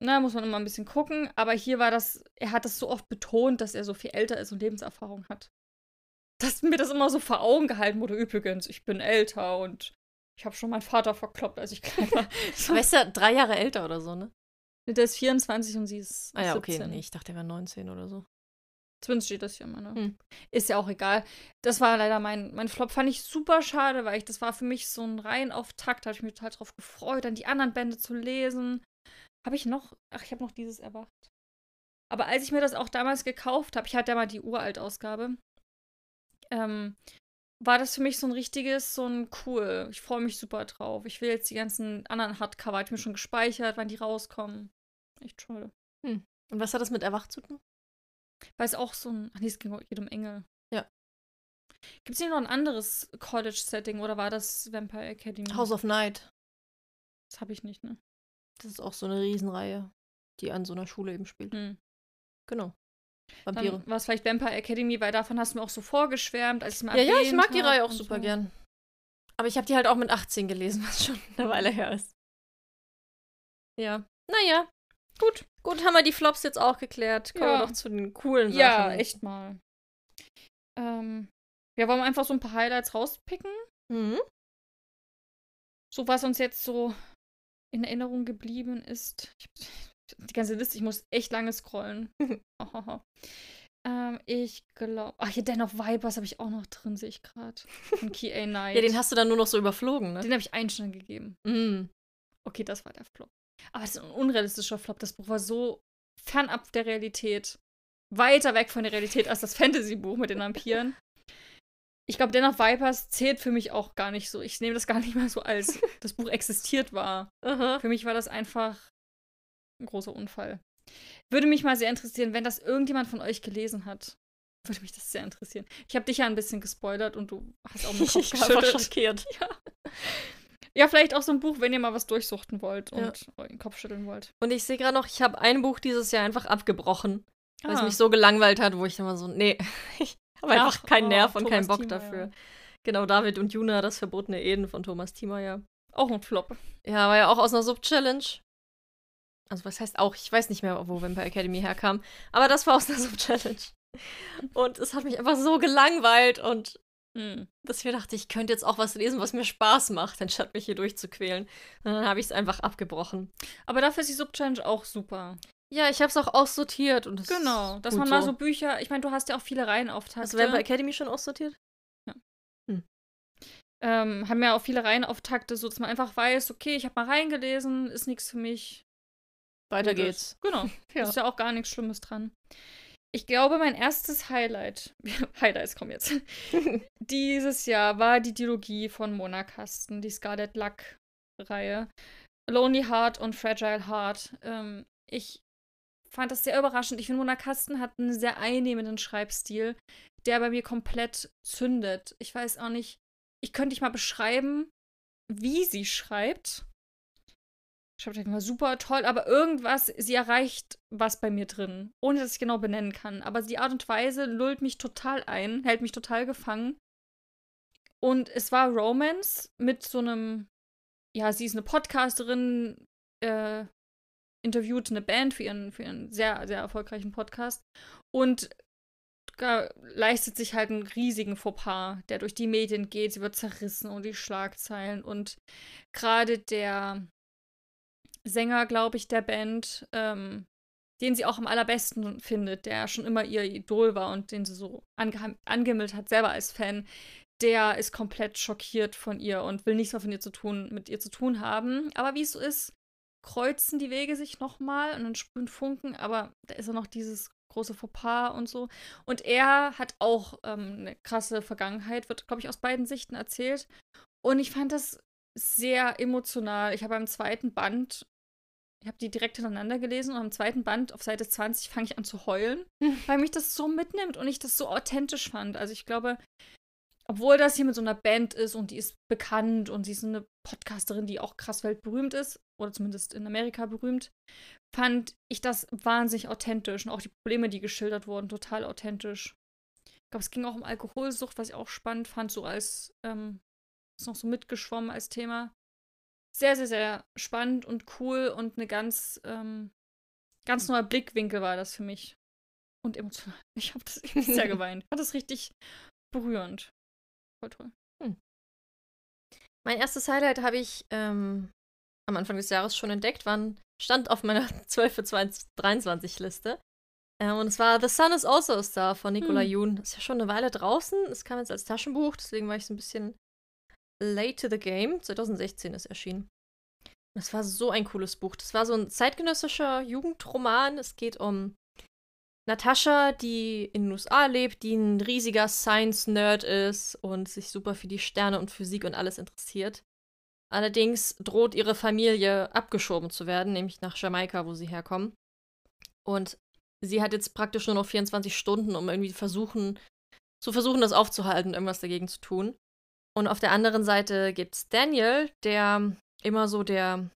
na, muss man immer ein bisschen gucken. Aber hier war das, er hat das so oft betont, dass er so viel älter ist und Lebenserfahrung hat. Dass mir das immer so vor Augen gehalten wurde. Übrigens, ich bin älter und ich habe schon meinen Vater verkloppt, als ich klein war. Weißt du, drei Jahre älter oder so, ne? Der ist 24 und sie ist. Ah ja, 17. okay. Nee, ich dachte, er wäre 19 oder so. Zumindest steht das hier immer, ne? Hm. Ist ja auch egal. Das war leider mein, mein Flop. Fand ich super schade, weil ich, das war für mich so ein rein auf Takt. Da habe ich mich total drauf gefreut, dann die anderen Bände zu lesen. Habe ich noch? Ach, ich habe noch dieses erwacht. Aber als ich mir das auch damals gekauft habe, ich hatte ja mal die Uralt-Ausgabe, ähm, war das für mich so ein richtiges, so ein cool. Ich freue mich super drauf. Ich will jetzt die ganzen anderen Hardcover, ich mir schon gespeichert, wann die rauskommen. Echt schade. Hm. Und was hat das mit Erwacht zu tun? Weil es auch so ein. Ach nee, es ging geht um Engel. Ja. Gibt es hier noch ein anderes College-Setting oder war das Vampire Academy? House of Night. Das habe ich nicht, ne? Das ist auch so eine Riesenreihe, die an so einer Schule eben spielt. Hm. Genau. Vampire. War es vielleicht Vampire Academy, weil davon hast du mir auch so vorgeschwärmt, als ich mal Ja, ja, ich mag die Reihe auch super so. gern. Aber ich habe die halt auch mit 18 gelesen, was schon eine Weile her ist. Ja. Naja. Gut. Gut, haben wir die Flops jetzt auch geklärt. Kommen ja. wir doch zu den coolen Sachen. Ja, echt mal. Ähm, ja, wollen wir einfach so ein paar Highlights rauspicken? Mhm. So, was uns jetzt so in Erinnerung geblieben ist. Die ganze Liste, ich muss echt lange scrollen. ähm, ich glaube. Ach, hier Dennoch Vipers habe ich auch noch drin, sehe ich gerade. Von Key A Night. ja, den hast du dann nur noch so überflogen, ne? Den habe ich einen Stern gegeben. Mm. Okay, das war der Flop. Aber es ist ein unrealistischer Flop. Das Buch war so fernab der Realität. Weiter weg von der Realität als das Fantasy-Buch mit den Vampiren ich glaube, dennoch Vipers zählt für mich auch gar nicht so. Ich nehme das gar nicht mal so als das Buch existiert war. Aha. Für mich war das einfach ein großer Unfall. Würde mich mal sehr interessieren, wenn das irgendjemand von euch gelesen hat. Würde mich das sehr interessieren. Ich habe dich ja ein bisschen gespoilert und du hast auch mit Kopf geschüttelt. schockiert. Ja. Ja, vielleicht auch so ein Buch, wenn ihr mal was durchsuchten wollt und ja. euren Kopf schütteln wollt. Und ich sehe gerade noch, ich habe ein Buch dieses Jahr einfach abgebrochen, weil ah. es mich so gelangweilt hat, wo ich immer so, nee, ich Ach, einfach keinen oh, Nerv und keinen Bock Thiemer, dafür. Ja. Genau, David und Juna, das verbotene Eden von Thomas Thiemeyer. Auch ein Flop. Ja, war ja auch aus einer Sub-Challenge. Also, was heißt auch? Ich weiß nicht mehr, wo Vampire Academy herkam. Aber das war aus einer Sub-Challenge. Und es hat mich einfach so gelangweilt und hm. dass ich mir dachte, ich könnte jetzt auch was lesen, was mir Spaß macht, anstatt mich hier durchzuquälen. Und dann habe ich es einfach abgebrochen. Aber dafür ist die Sub-Challenge auch super. Ja, ich habe es auch aussortiert und das Genau, dass man mal so Bücher, ich meine, du hast ja auch viele Reihen auftakte. Hast du Vampire Academy schon aussortiert? Ja. Hm. Ähm, haben ja auch viele Reihen auftakte, so dass man einfach weiß, okay, ich habe mal reingelesen, ist nichts für mich. Weiter Gutes. geht's. Genau. ja. Ist ja auch gar nichts Schlimmes dran. Ich glaube, mein erstes Highlight, Highlights kommen jetzt, dieses Jahr war die Dialogie von Mona Kasten, die Scarlet Luck-Reihe. Lonely Heart und Fragile Heart. Ähm, ich fand das sehr überraschend. Ich finde, Mona Kasten hat einen sehr einnehmenden Schreibstil, der bei mir komplett zündet. Ich weiß auch nicht, ich könnte dich mal beschreiben, wie sie schreibt. Schreibtechnik war super toll, aber irgendwas, sie erreicht was bei mir drin, ohne dass ich genau benennen kann. Aber die Art und Weise lullt mich total ein, hält mich total gefangen. Und es war Romance mit so einem, ja, sie ist eine Podcasterin, äh, interviewt eine Band für ihren, für ihren sehr, sehr erfolgreichen Podcast und leistet sich halt einen riesigen Fauxpas, der durch die Medien geht. Sie wird zerrissen und die Schlagzeilen. Und gerade der Sänger, glaube ich, der Band, ähm, den sie auch am allerbesten findet, der schon immer ihr Idol war und den sie so ange angehimmelt hat, selber als Fan, der ist komplett schockiert von ihr und will nichts mehr von ihr zu tun, mit ihr zu tun haben. Aber wie es so ist, kreuzen die Wege sich nochmal und dann sprühen Funken, aber da ist ja noch dieses große Fauxpas und so. Und er hat auch ähm, eine krasse Vergangenheit, wird, glaube ich, aus beiden Sichten erzählt. Und ich fand das sehr emotional. Ich habe beim zweiten Band, ich habe die direkt hintereinander gelesen und am zweiten Band auf Seite 20 fange ich an zu heulen, weil mich das so mitnimmt und ich das so authentisch fand. Also ich glaube, obwohl das hier mit so einer Band ist und die ist bekannt und sie ist eine Podcasterin, die auch krass weltberühmt ist, oder zumindest in Amerika berühmt, fand ich das wahnsinnig authentisch und auch die Probleme, die geschildert wurden, total authentisch. Ich glaube, es ging auch um Alkoholsucht, was ich auch spannend fand, so als, ähm, ist noch so mitgeschwommen als Thema. Sehr, sehr, sehr spannend und cool und eine ganz, ähm, ganz neuer Blickwinkel war das für mich. Und emotional. Ich habe das sehr geweint. War das richtig berührend. Voll toll. Hm. Mein erstes Highlight habe ich ähm, am Anfang des Jahres schon entdeckt, wann stand auf meiner 12 für 23 Liste. Äh, und es war The Sun is Also a Star von Nicola hm. Yoon. Ist ja schon eine Weile draußen. Es kam jetzt als Taschenbuch, deswegen war ich so ein bisschen late to the game. 2016 ist erschienen. Das war so ein cooles Buch. Das war so ein zeitgenössischer Jugendroman. Es geht um Natascha, die in den USA lebt, die ein riesiger Science-Nerd ist und sich super für die Sterne und Physik und alles interessiert. Allerdings droht ihre Familie abgeschoben zu werden, nämlich nach Jamaika, wo sie herkommen. Und sie hat jetzt praktisch nur noch 24 Stunden, um irgendwie versuchen, zu versuchen, das aufzuhalten, irgendwas dagegen zu tun. Und auf der anderen Seite gibt es Daniel, der immer so der,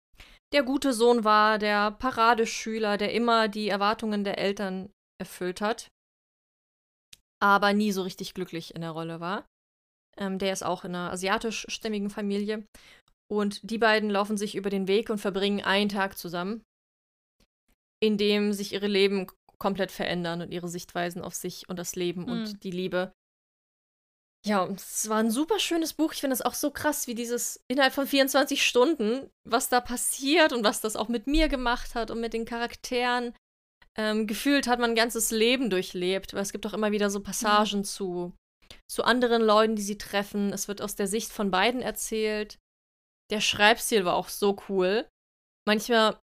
der gute Sohn war, der Paradeschüler, der immer die Erwartungen der Eltern erfüllt hat, aber nie so richtig glücklich in der Rolle war. Ähm, der ist auch in einer asiatischstämmigen Familie. Und die beiden laufen sich über den Weg und verbringen einen Tag zusammen, in dem sich ihre Leben komplett verändern und ihre Sichtweisen auf sich und das Leben mhm. und hm. die Liebe. Ja, es war ein super schönes Buch. Ich finde es auch so krass, wie dieses innerhalb von 24 Stunden, was da passiert und was das auch mit mir gemacht hat und mit den Charakteren ähm, gefühlt hat man ein ganzes Leben durchlebt, weil es gibt auch immer wieder so Passagen mhm. zu, zu anderen Leuten, die sie treffen. Es wird aus der Sicht von beiden erzählt. Der Schreibstil war auch so cool. Manchmal,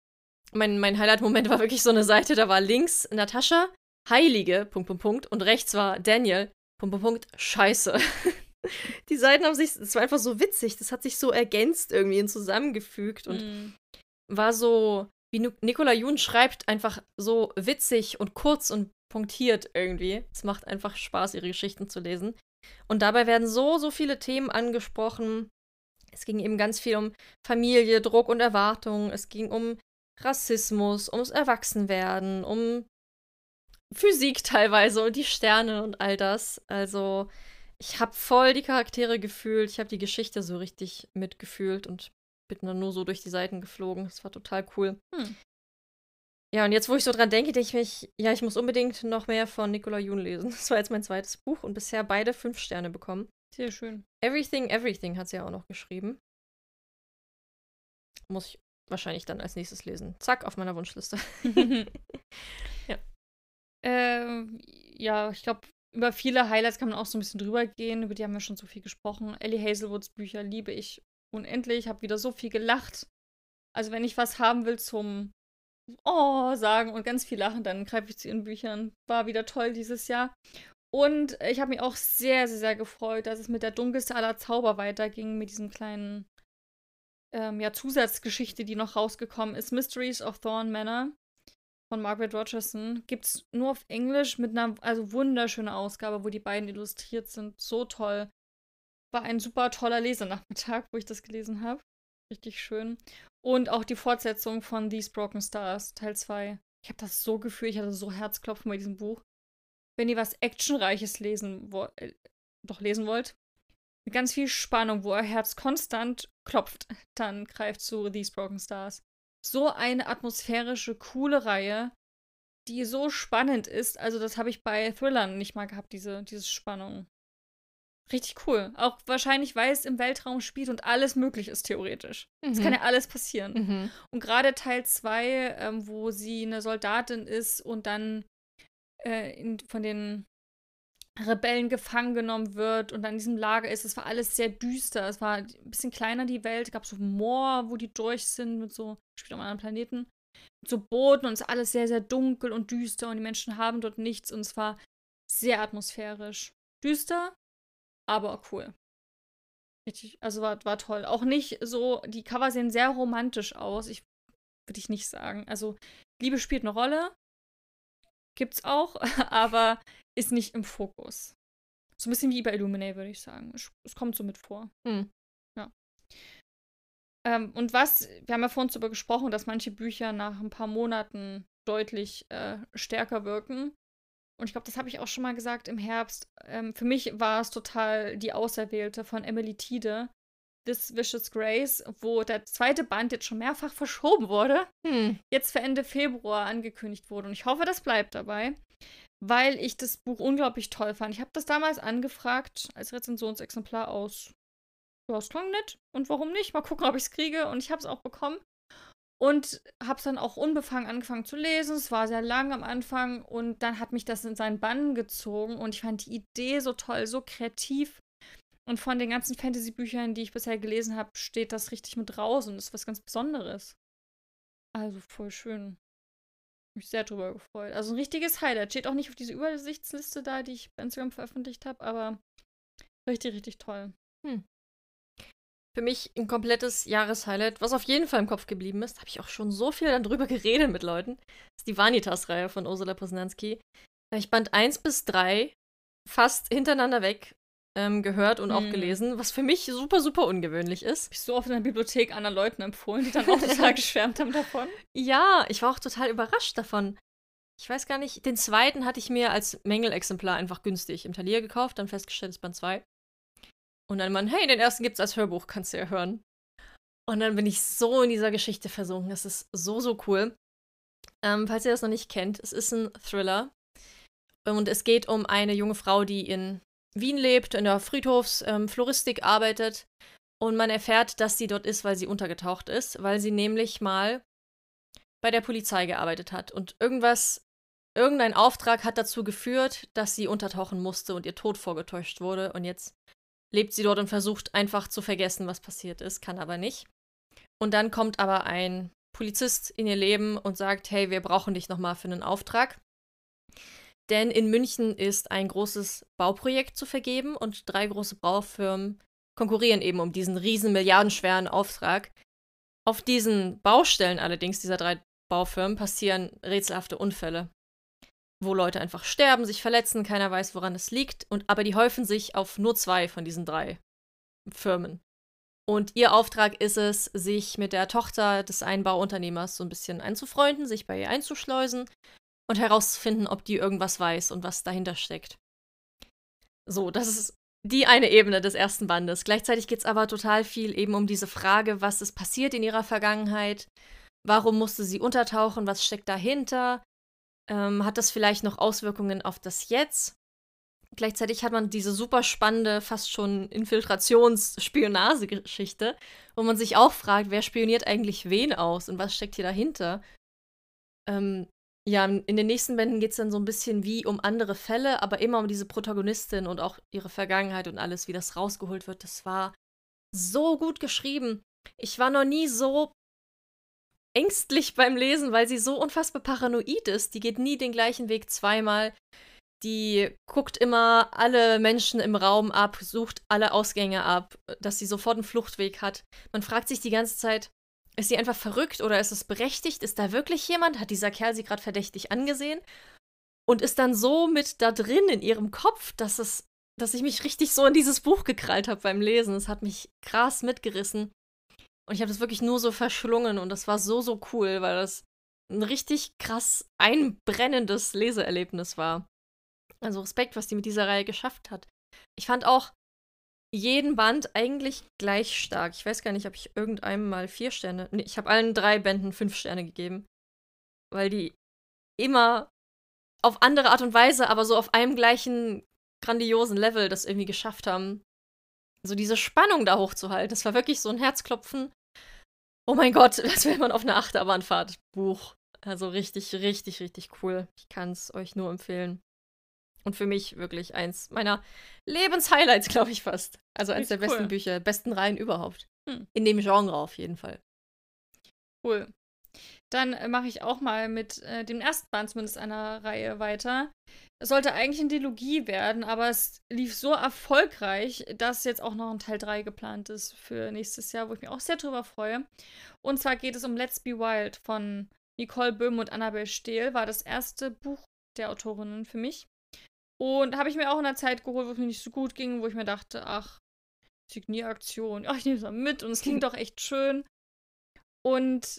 mein, mein Highlight-Moment war wirklich so eine Seite, da war links Natascha, Heilige, Punkt, Punkt, Punkt, und rechts war Daniel, Punkt, Punkt, Punkt, Scheiße. die Seiten haben sich, es war einfach so witzig, das hat sich so ergänzt irgendwie und zusammengefügt und mm. war so, wie Nicola Jun schreibt, einfach so witzig und kurz und punktiert irgendwie. Es macht einfach Spaß, ihre Geschichten zu lesen. Und dabei werden so, so viele Themen angesprochen. Es ging eben ganz viel um Familie, Druck und Erwartung. Es ging um Rassismus, ums Erwachsenwerden, um Physik teilweise und die Sterne und all das. Also ich habe voll die Charaktere gefühlt. Ich habe die Geschichte so richtig mitgefühlt und bin dann nur so durch die Seiten geflogen. Das war total cool. Hm. Ja, und jetzt, wo ich so dran denke, denke ich mich, ja, ich muss unbedingt noch mehr von Nicola Jun lesen. Das war jetzt mein zweites Buch und bisher beide fünf Sterne bekommen. Sehr schön. Everything, Everything hat sie ja auch noch geschrieben. Muss ich wahrscheinlich dann als nächstes lesen. Zack, auf meiner Wunschliste. ja. Ähm, ja, ich glaube, über viele Highlights kann man auch so ein bisschen drüber gehen. Über die haben wir schon so viel gesprochen. Ellie Hazelwoods Bücher liebe ich unendlich, habe wieder so viel gelacht. Also wenn ich was haben will zum Oh sagen und ganz viel lachen, dann greife ich zu ihren Büchern. War wieder toll dieses Jahr. Und ich habe mich auch sehr, sehr, sehr gefreut, dass es mit der dunkelste aller Zauber weiterging, mit diesem kleinen ähm, ja, Zusatzgeschichte, die noch rausgekommen ist. Mysteries of Thorn Manor von Margaret Rogerson. Gibt es nur auf Englisch mit einer also wunderschönen Ausgabe, wo die beiden illustriert sind. So toll war ein super toller Lesenachmittag, wo ich das gelesen habe. Richtig schön. Und auch die Fortsetzung von These Broken Stars, Teil 2. Ich habe das so gefühlt, ich hatte so Herzklopfen bei diesem Buch. Wenn ihr was Actionreiches lesen, wo, äh, doch lesen wollt, mit ganz viel Spannung, wo euer Herz konstant klopft, dann greift zu These Broken Stars. So eine atmosphärische, coole Reihe, die so spannend ist. Also, das habe ich bei Thrillern nicht mal gehabt, diese, diese Spannung. Richtig cool. Auch wahrscheinlich, weil es im Weltraum spielt und alles möglich ist, theoretisch. Es Mhm. kann ja alles passieren. Mhm. Und gerade Teil 2, ähm, wo sie eine Soldatin ist und dann äh, in, von den Rebellen gefangen genommen wird und in diesem Lager ist, es war alles sehr düster. Es war ein bisschen kleiner, die Welt. Es gab so Moor, wo die durch sind, mit so, spielt auf einem anderen Planeten, mit so Booten und es ist alles sehr, sehr dunkel und düster und die Menschen haben dort nichts und es war sehr atmosphärisch. Düster, aber cool. Richtig, also war, war toll. Auch nicht so, die Cover sehen sehr romantisch aus. Ich würde ich nicht sagen. Also, Liebe spielt eine Rolle. Gibt's auch, aber ist nicht im Fokus. So ein bisschen wie bei Illuminae, würde ich sagen. Es, kommt so mit vor. Hm. Ja. Ähm, und was, wir haben ja vorhin darüber gesprochen, dass manche Bücher nach ein paar Monaten deutlich äh, stärker wirken. Und ich glaube, das habe ich auch schon mal gesagt im Herbst. Ähm, für mich war es total die Auserwählte von Emily Tiede, This Vicious Grace, wo der zweite Band jetzt schon mehrfach verschoben wurde, Hm. jetzt für Ende Februar angekündigt wurde. Und ich hoffe, das bleibt dabei, weil ich das Buch unglaublich toll fand. Ich habe das damals angefragt als Rezensionsexemplar aus. Ja, es klang nett. Und warum nicht? Mal gucken, ob ich es kriege. Und ich habe es auch bekommen. Und habe es dann auch unbefangen angefangen zu lesen. Es war sehr lang am Anfang. Und dann hat mich das in seinen Bann gezogen. Und ich fand die Idee so toll, so kreativ. Und von den ganzen Fantasy-Büchern, die ich bisher gelesen habe, steht das richtig mit raus. Und ist was ganz Besonderes. Also voll schön. Mich sehr drüber gefreut. Also ein richtiges Highlight. Steht auch nicht auf dieser Übersichtsliste da, die ich bei Instagram veröffentlicht habe, aber richtig, richtig toll. Für mich ein komplettes Jahreshighlight, was auf jeden Fall im Kopf geblieben ist, habe ich auch schon so viel dann drüber geredet mit Leuten, ist die Vanitas-Reihe von Ursula Posnanski. Habe ich Band 1 bis 3 fast hintereinander weg ähm, gehört und auch Mhm. gelesen, was für mich super, super ungewöhnlich ist. Hab ich so oft in der Bibliothek anderen Leuten empfohlen, die dann auch total geschwärmt haben davon. Ja, ich war auch total überrascht davon. Ich weiß gar nicht, den zweiten hatte ich mir als Mängelexemplar einfach günstig im Talier gekauft, dann festgestellt, es ist Band 2. Und dann man, hey, den ersten gibt's als Hörbuch, kannst du ja hören. Und dann bin ich so in dieser Geschichte versunken. Das ist so, so cool. Ähm, falls ihr das noch nicht kennt, es ist ein Thriller. Und es geht um eine junge Frau, die in Wien lebt, in der Friedhofsfloristik arbeitet. Und man erfährt, dass sie dort ist, weil sie untergetaucht ist, weil sie nämlich mal bei der Polizei gearbeitet hat. Und irgendwas, irgendein Auftrag hat dazu geführt, dass sie untertauchen musste und ihr Tod vorgetäuscht wurde. Und jetzt lebt sie dort und versucht einfach zu vergessen, was passiert ist, kann aber nicht. Und dann kommt aber ein Polizist in ihr Leben und sagt, hey, wir brauchen dich nochmal für einen Auftrag. Denn in München ist ein großes Bauprojekt zu vergeben und drei große Baufirmen konkurrieren eben um diesen riesen milliardenschweren Auftrag. Auf diesen Baustellen allerdings dieser drei Baufirmen passieren rätselhafte Unfälle, wo Leute einfach sterben, sich verletzen, keiner weiß, woran es liegt, und aber die häufen sich auf nur zwei von diesen drei Firmen. Und ihr Auftrag ist es, sich mit der Tochter des einen Bauunternehmers so ein bisschen einzufreunden, sich bei ihr einzuschleusen und herauszufinden, ob die irgendwas weiß und was dahinter steckt. So, das ist die eine Ebene des ersten Bandes. Gleichzeitig geht es aber total viel eben um diese Frage, was ist passiert in ihrer Vergangenheit, warum musste sie untertauchen, was steckt dahinter, ähm, hat das vielleicht noch Auswirkungen auf das Jetzt? Gleichzeitig hat man diese super spannende, fast schon Infiltrations-Spionagegeschichte, wo man sich auch fragt, wer spioniert eigentlich wen aus und was steckt hier dahinter? Ähm, ja, in den nächsten Bänden geht es dann so ein bisschen wie um andere Fälle, aber immer um diese Protagonistin und auch ihre Vergangenheit und alles, wie das rausgeholt wird. Das war so gut geschrieben. Ich war noch nie so ängstlich beim Lesen, weil sie so unfassbar paranoid ist. Die geht nie den gleichen Weg zweimal. Die guckt immer alle Menschen im Raum ab, sucht alle Ausgänge ab, dass sie sofort einen Fluchtweg hat. Man fragt sich die ganze Zeit, ist sie einfach verrückt oder ist es berechtigt? Ist da wirklich jemand? Hat dieser Kerl sie gerade verdächtig angesehen? Und ist dann so mit da drin in ihrem Kopf, dass es, dass ich mich richtig so in dieses Buch gekrallt habe beim Lesen. Es hat mich krass mitgerissen. Und ich habe das wirklich nur so verschlungen und das war so, so cool, weil das ein richtig krass einbrennendes Leseerlebnis war. Also Respekt, was die mit dieser Reihe geschafft hat. Ich fand auch jeden Band eigentlich gleich stark. Ich weiß gar nicht, ob ich irgendeinem mal vier Sterne. Nee, ich habe allen drei Bänden fünf Sterne gegeben. Weil die immer auf andere Art und Weise, aber so auf einem gleichen grandiosen Level das irgendwie geschafft haben. So diese Spannung da hochzuhalten. Das war wirklich so ein Herzklopfen. Oh mein Gott, das wäre man auf einer Achterbahnfahrt. Buch. Also richtig, richtig, richtig cool. Ich kann es euch nur empfehlen. Und für mich wirklich eins meiner Lebenshighlights, glaube ich fast. Also eins der besten cool. Bücher, besten Reihen überhaupt. Hm. In dem Genre auf jeden Fall. Cool. Dann äh, mache ich auch mal mit äh, dem ersten Band zumindest einer Reihe weiter. Es sollte eigentlich eine Dilogie werden, aber es lief so erfolgreich, dass jetzt auch noch ein Teil 3 geplant ist für nächstes Jahr, wo ich mich auch sehr drüber freue. Und zwar geht es um Let's Be Wild von Nicole Böhm und Annabel Stehl. War das erste Buch der Autorinnen für mich. Und habe ich mir auch in der Zeit geholt, wo es mir nicht so gut ging, wo ich mir dachte, ach, Signieraktion, ach, ich nehme es mal mit und es klingt doch echt schön. Und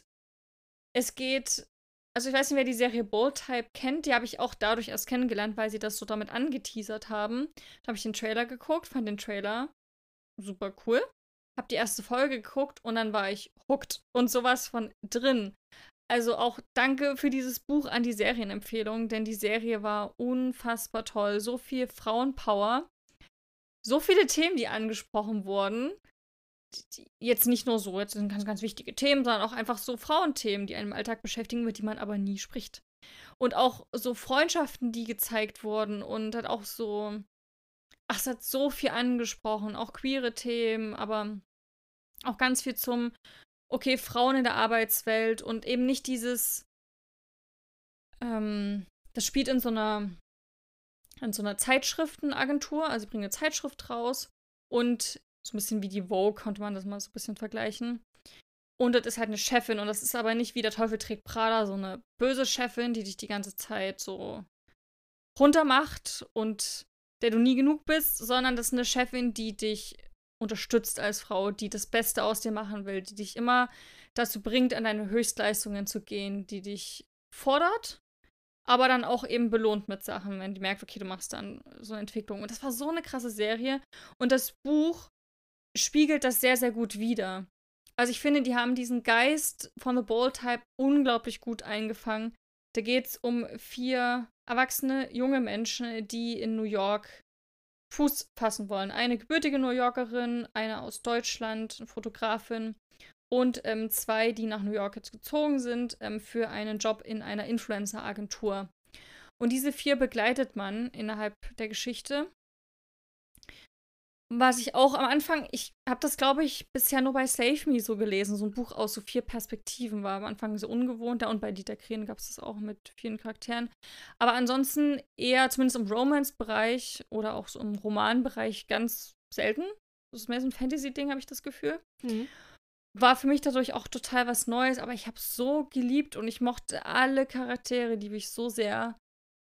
es geht, also ich weiß nicht, wer die Serie Bold Type kennt, die habe ich auch dadurch erst kennengelernt, weil sie das so damit angeteasert haben. Da habe ich den Trailer geguckt, fand den Trailer super cool. Hab die erste Folge geguckt und dann war ich hooked und sowas von drin. Also auch danke für dieses Buch an die Serienempfehlung, denn die Serie war unfassbar toll. So viel Frauenpower, so viele Themen, die angesprochen wurden. Jetzt nicht nur so, jetzt sind ganz, ganz wichtige Themen, sondern auch einfach so Frauenthemen, die einen im Alltag beschäftigen, mit die man aber nie spricht. Und auch so Freundschaften, die gezeigt wurden und hat auch so, ach, es hat so viel angesprochen, auch queere Themen, aber auch ganz viel zum okay, Frauen in der Arbeitswelt und eben nicht dieses, ähm, das spielt in so einer, in so einer Zeitschriftenagentur, also sie bringen eine Zeitschrift raus und so ein bisschen wie die Vogue, konnte man das mal so ein bisschen vergleichen. Und das ist halt eine Chefin und das ist aber nicht wie der Teufel trägt Prada, so eine böse Chefin, die dich die ganze Zeit so runtermacht und der du nie genug bist, sondern das ist eine Chefin, die dich unterstützt als Frau, die das Beste aus dir machen will, die dich immer dazu bringt, an deine Höchstleistungen zu gehen, die dich fordert, aber dann auch eben belohnt mit Sachen, wenn die merkt, okay, du machst dann so eine Entwicklung. Und das war so eine krasse Serie. Und das Buch spiegelt das sehr, sehr gut wider. Also ich finde, die haben diesen Geist von The Ball Type unglaublich gut eingefangen. Da geht es um vier erwachsene junge Menschen, die in New York Fuß fassen wollen. Eine gebürtige New Yorkerin, eine aus Deutschland, eine Fotografin und ähm, zwei, die nach New York jetzt gezogen sind ähm, für einen Job in einer Influencer-Agentur. Und diese vier begleitet man innerhalb der Geschichte. Was ich auch am Anfang, ich habe das, glaube ich, bisher nur bei Save Me so gelesen, so ein Buch aus so vier Perspektiven war am Anfang so ungewohnt. Da und bei Dieter Krehen gab es das auch mit vielen Charakteren. Aber ansonsten eher, zumindest im Romance-Bereich oder auch so im Roman-Bereich, ganz selten. Das ist mehr so ein Fantasy-Ding, habe ich das Gefühl. Mhm. War für mich dadurch auch total was Neues, aber ich habe es so geliebt und ich mochte alle Charaktere, die mich so sehr.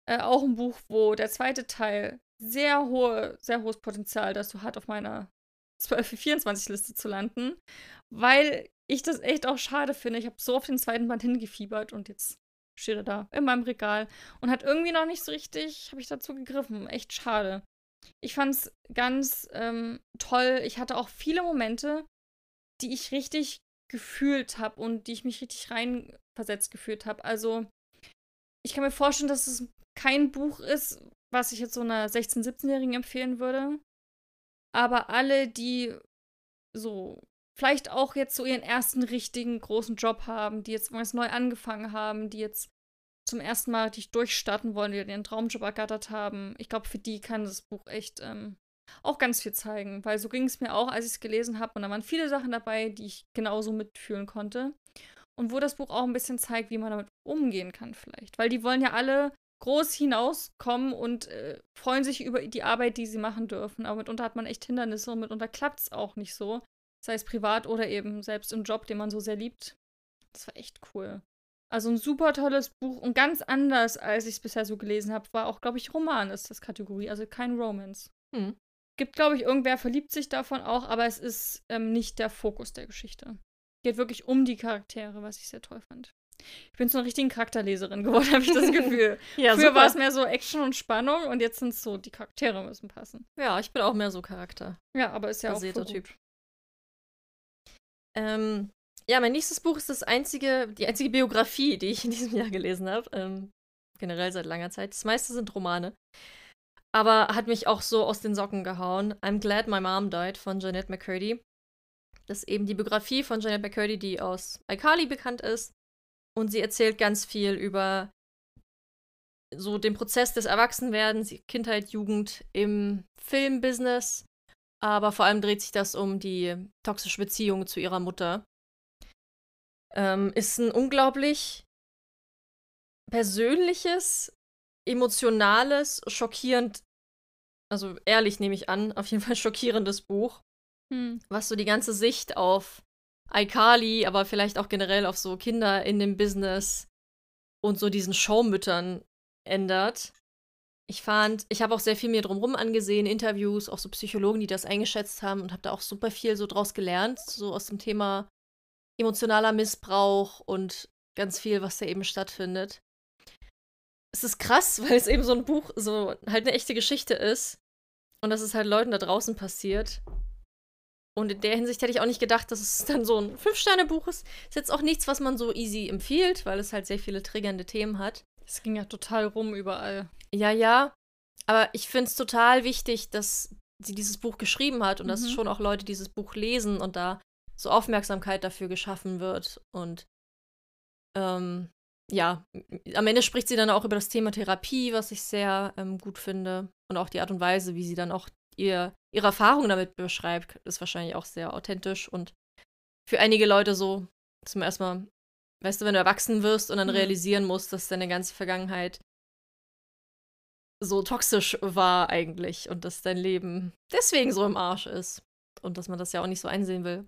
Äh, auch ein Buch, wo der zweite Teil sehr hohe, sehr hohes Potenzial dazu hat, auf meiner 12-24-Liste zu landen, weil ich das echt auch schade finde. Ich habe so auf den zweiten Band hingefiebert und jetzt steht er da in meinem Regal und hat irgendwie noch nicht so richtig, habe ich dazu gegriffen. Echt schade. Ich fand es ganz ähm, toll. Ich hatte auch viele Momente, die ich richtig gefühlt habe und die ich mich richtig reinversetzt gefühlt habe. Also, ich kann mir vorstellen, dass es kein Buch ist, was ich jetzt so einer 16-, 17-Jährigen empfehlen würde. Aber alle, die so vielleicht auch jetzt so ihren ersten richtigen großen Job haben, die jetzt neu angefangen haben, die jetzt zum ersten Mal richtig durchstarten wollen, die ihren Traumjob ergattert haben. Ich glaube, für die kann das Buch echt ähm, auch ganz viel zeigen, weil so ging es mir auch, als ich es gelesen habe. Und da waren viele Sachen dabei, die ich genauso mitfühlen konnte. Und wo das Buch auch ein bisschen zeigt, wie man damit umgehen kann, vielleicht. Weil die wollen ja alle groß hinauskommen und äh, freuen sich über die Arbeit, die sie machen dürfen. Aber mitunter hat man echt Hindernisse und mitunter klappt es auch nicht so. Sei es privat oder eben selbst im Job, den man so sehr liebt. Das war echt cool. Also ein super tolles Buch und ganz anders, als ich es bisher so gelesen habe, war auch, glaube ich, Roman ist das Kategorie, also kein Romance. Hm. Gibt, glaube ich, irgendwer verliebt sich davon auch, aber es ist ähm, nicht der Fokus der Geschichte. geht wirklich um die Charaktere, was ich sehr toll fand. Ich bin so eine richtige Charakterleserin geworden, habe ich das Gefühl. Ja, Früher war es mehr so Action und Spannung und jetzt sind es so, die Charaktere müssen passen. Ja, ich bin auch mehr so Charakter. Ja, aber ist ja auch voll Typ. Ähm, ja, mein nächstes Buch ist das einzige, die einzige Biografie, die ich in diesem Jahr gelesen habe. Ähm, generell seit langer Zeit. Das meiste sind Romane. Aber hat mich auch so aus den Socken gehauen. I'm Glad My Mom Died von Jeanette McCurdy. Das ist eben die Biografie von Jeanette McCurdy, die aus iCarly bekannt ist. Und sie erzählt ganz viel über so den Prozess des Erwachsenwerdens, Kindheit, Jugend im Filmbusiness. Aber vor allem dreht sich das um die toxische Beziehung zu ihrer Mutter. Ähm, ist ein unglaublich persönliches, emotionales, schockierend, also ehrlich nehme ich an, auf jeden Fall schockierendes Buch, Hm. was so die ganze Sicht auf iCarly, aber vielleicht auch generell auf so Kinder in dem Business und so diesen Showmüttern ändert. Ich fand, ich habe auch sehr viel mir drumherum angesehen, Interviews, auch so Psychologen, die das eingeschätzt haben und habe da auch super viel so draus gelernt, so aus dem Thema emotionaler Missbrauch und ganz viel, was da eben stattfindet. Es ist krass, weil es eben so ein Buch, so halt eine echte Geschichte ist und dass es halt Leuten da draußen passiert. Und in der Hinsicht hätte ich auch nicht gedacht, dass es dann so ein Fünf-Sterne-Buch ist. Ist jetzt auch nichts, was man so easy empfiehlt, weil es halt sehr viele triggernde Themen hat. Es ging ja total rum überall. Ja, ja. Aber ich finde es total wichtig, dass sie dieses Buch geschrieben hat und dass Mhm. schon auch Leute dieses Buch lesen und da so Aufmerksamkeit dafür geschaffen wird. Und ähm, ja, am Ende spricht sie dann auch über das Thema Therapie, was ich sehr ähm, gut finde. Und auch die Art und Weise, wie sie dann auch ihr, ihre Erfahrungen damit beschreibt, ist wahrscheinlich auch sehr authentisch und für einige Leute so, dass man erstmal, weißt du, wenn du erwachsen wirst und dann Mhm. realisieren musst, dass deine ganze Vergangenheit so toxisch war eigentlich und dass dein Leben deswegen so im Arsch ist. Und dass man das ja auch nicht so einsehen will.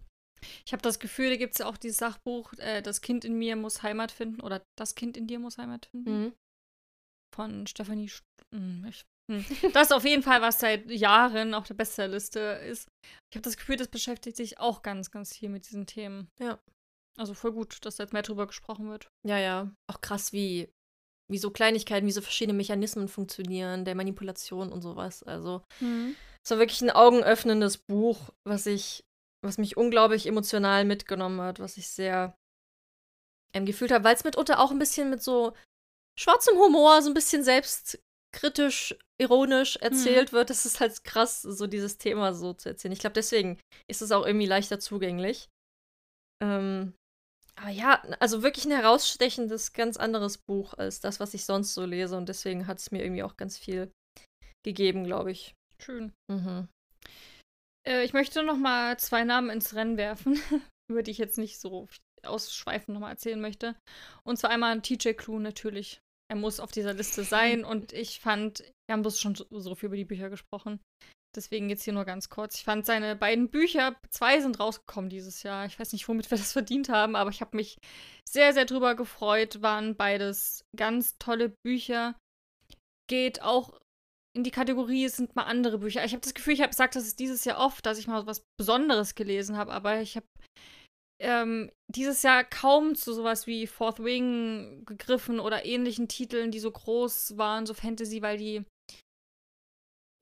Ich habe das Gefühl, da gibt es ja auch dieses Sachbuch, äh, Das Kind in mir muss Heimat finden oder Das Kind in dir muss Heimat finden. Mhm. Von Stefanie. St hm, ich, hm. Das ist auf jeden Fall, was seit Jahren auf der Bestsellerliste ist. Ich habe das Gefühl, das beschäftigt sich auch ganz, ganz viel mit diesen Themen. Ja. Also voll gut, dass da jetzt mehr drüber gesprochen wird. Ja, ja. Auch krass, wie, wie so Kleinigkeiten, wie so verschiedene Mechanismen funktionieren, der Manipulation und sowas. Also, es war wirklich ein augenöffnendes Buch, was ich, was mich unglaublich emotional mitgenommen hat, was ich sehr ähm, gefühlt habe, weil es mitunter auch ein bisschen mit so schwarzem Humor, so ein bisschen selbstkritisch, ironisch erzählt wird. Das ist halt krass, so dieses Thema so zu erzählen. Ich glaube, deswegen ist es auch irgendwie leichter zugänglich. Ähm, aber ja, also wirklich ein herausstechendes, ganz anderes Buch als das, was ich sonst so lese. Und deswegen hat es mir irgendwie auch ganz viel gegeben, glaube ich. Schön. Mhm. Äh, ich möchte noch mal zwei Namen ins Rennen werfen, über die ich jetzt nicht so ausschweifend noch mal erzählen möchte. Und zwar einmal TJ Clue natürlich. Er muss auf dieser Liste sein und ich fand, wir haben bloß schon so, so viel über die Bücher gesprochen. Deswegen jetzt hier nur ganz kurz. Ich fand seine beiden Bücher, zwei sind rausgekommen dieses Jahr. Ich weiß nicht, womit wir das verdient haben, aber ich habe mich sehr, sehr drüber gefreut. Waren beides ganz tolle Bücher. Geht auch in die Kategorie, es sind mal andere Bücher. Ich habe das Gefühl, ich habe gesagt, das ist dieses Jahr oft, dass ich mal was Besonderes gelesen habe, aber ich habe ähm, dieses Jahr kaum zu sowas wie Fourth Wing gegriffen oder ähnlichen Titeln, die so groß waren, so Fantasy, weil die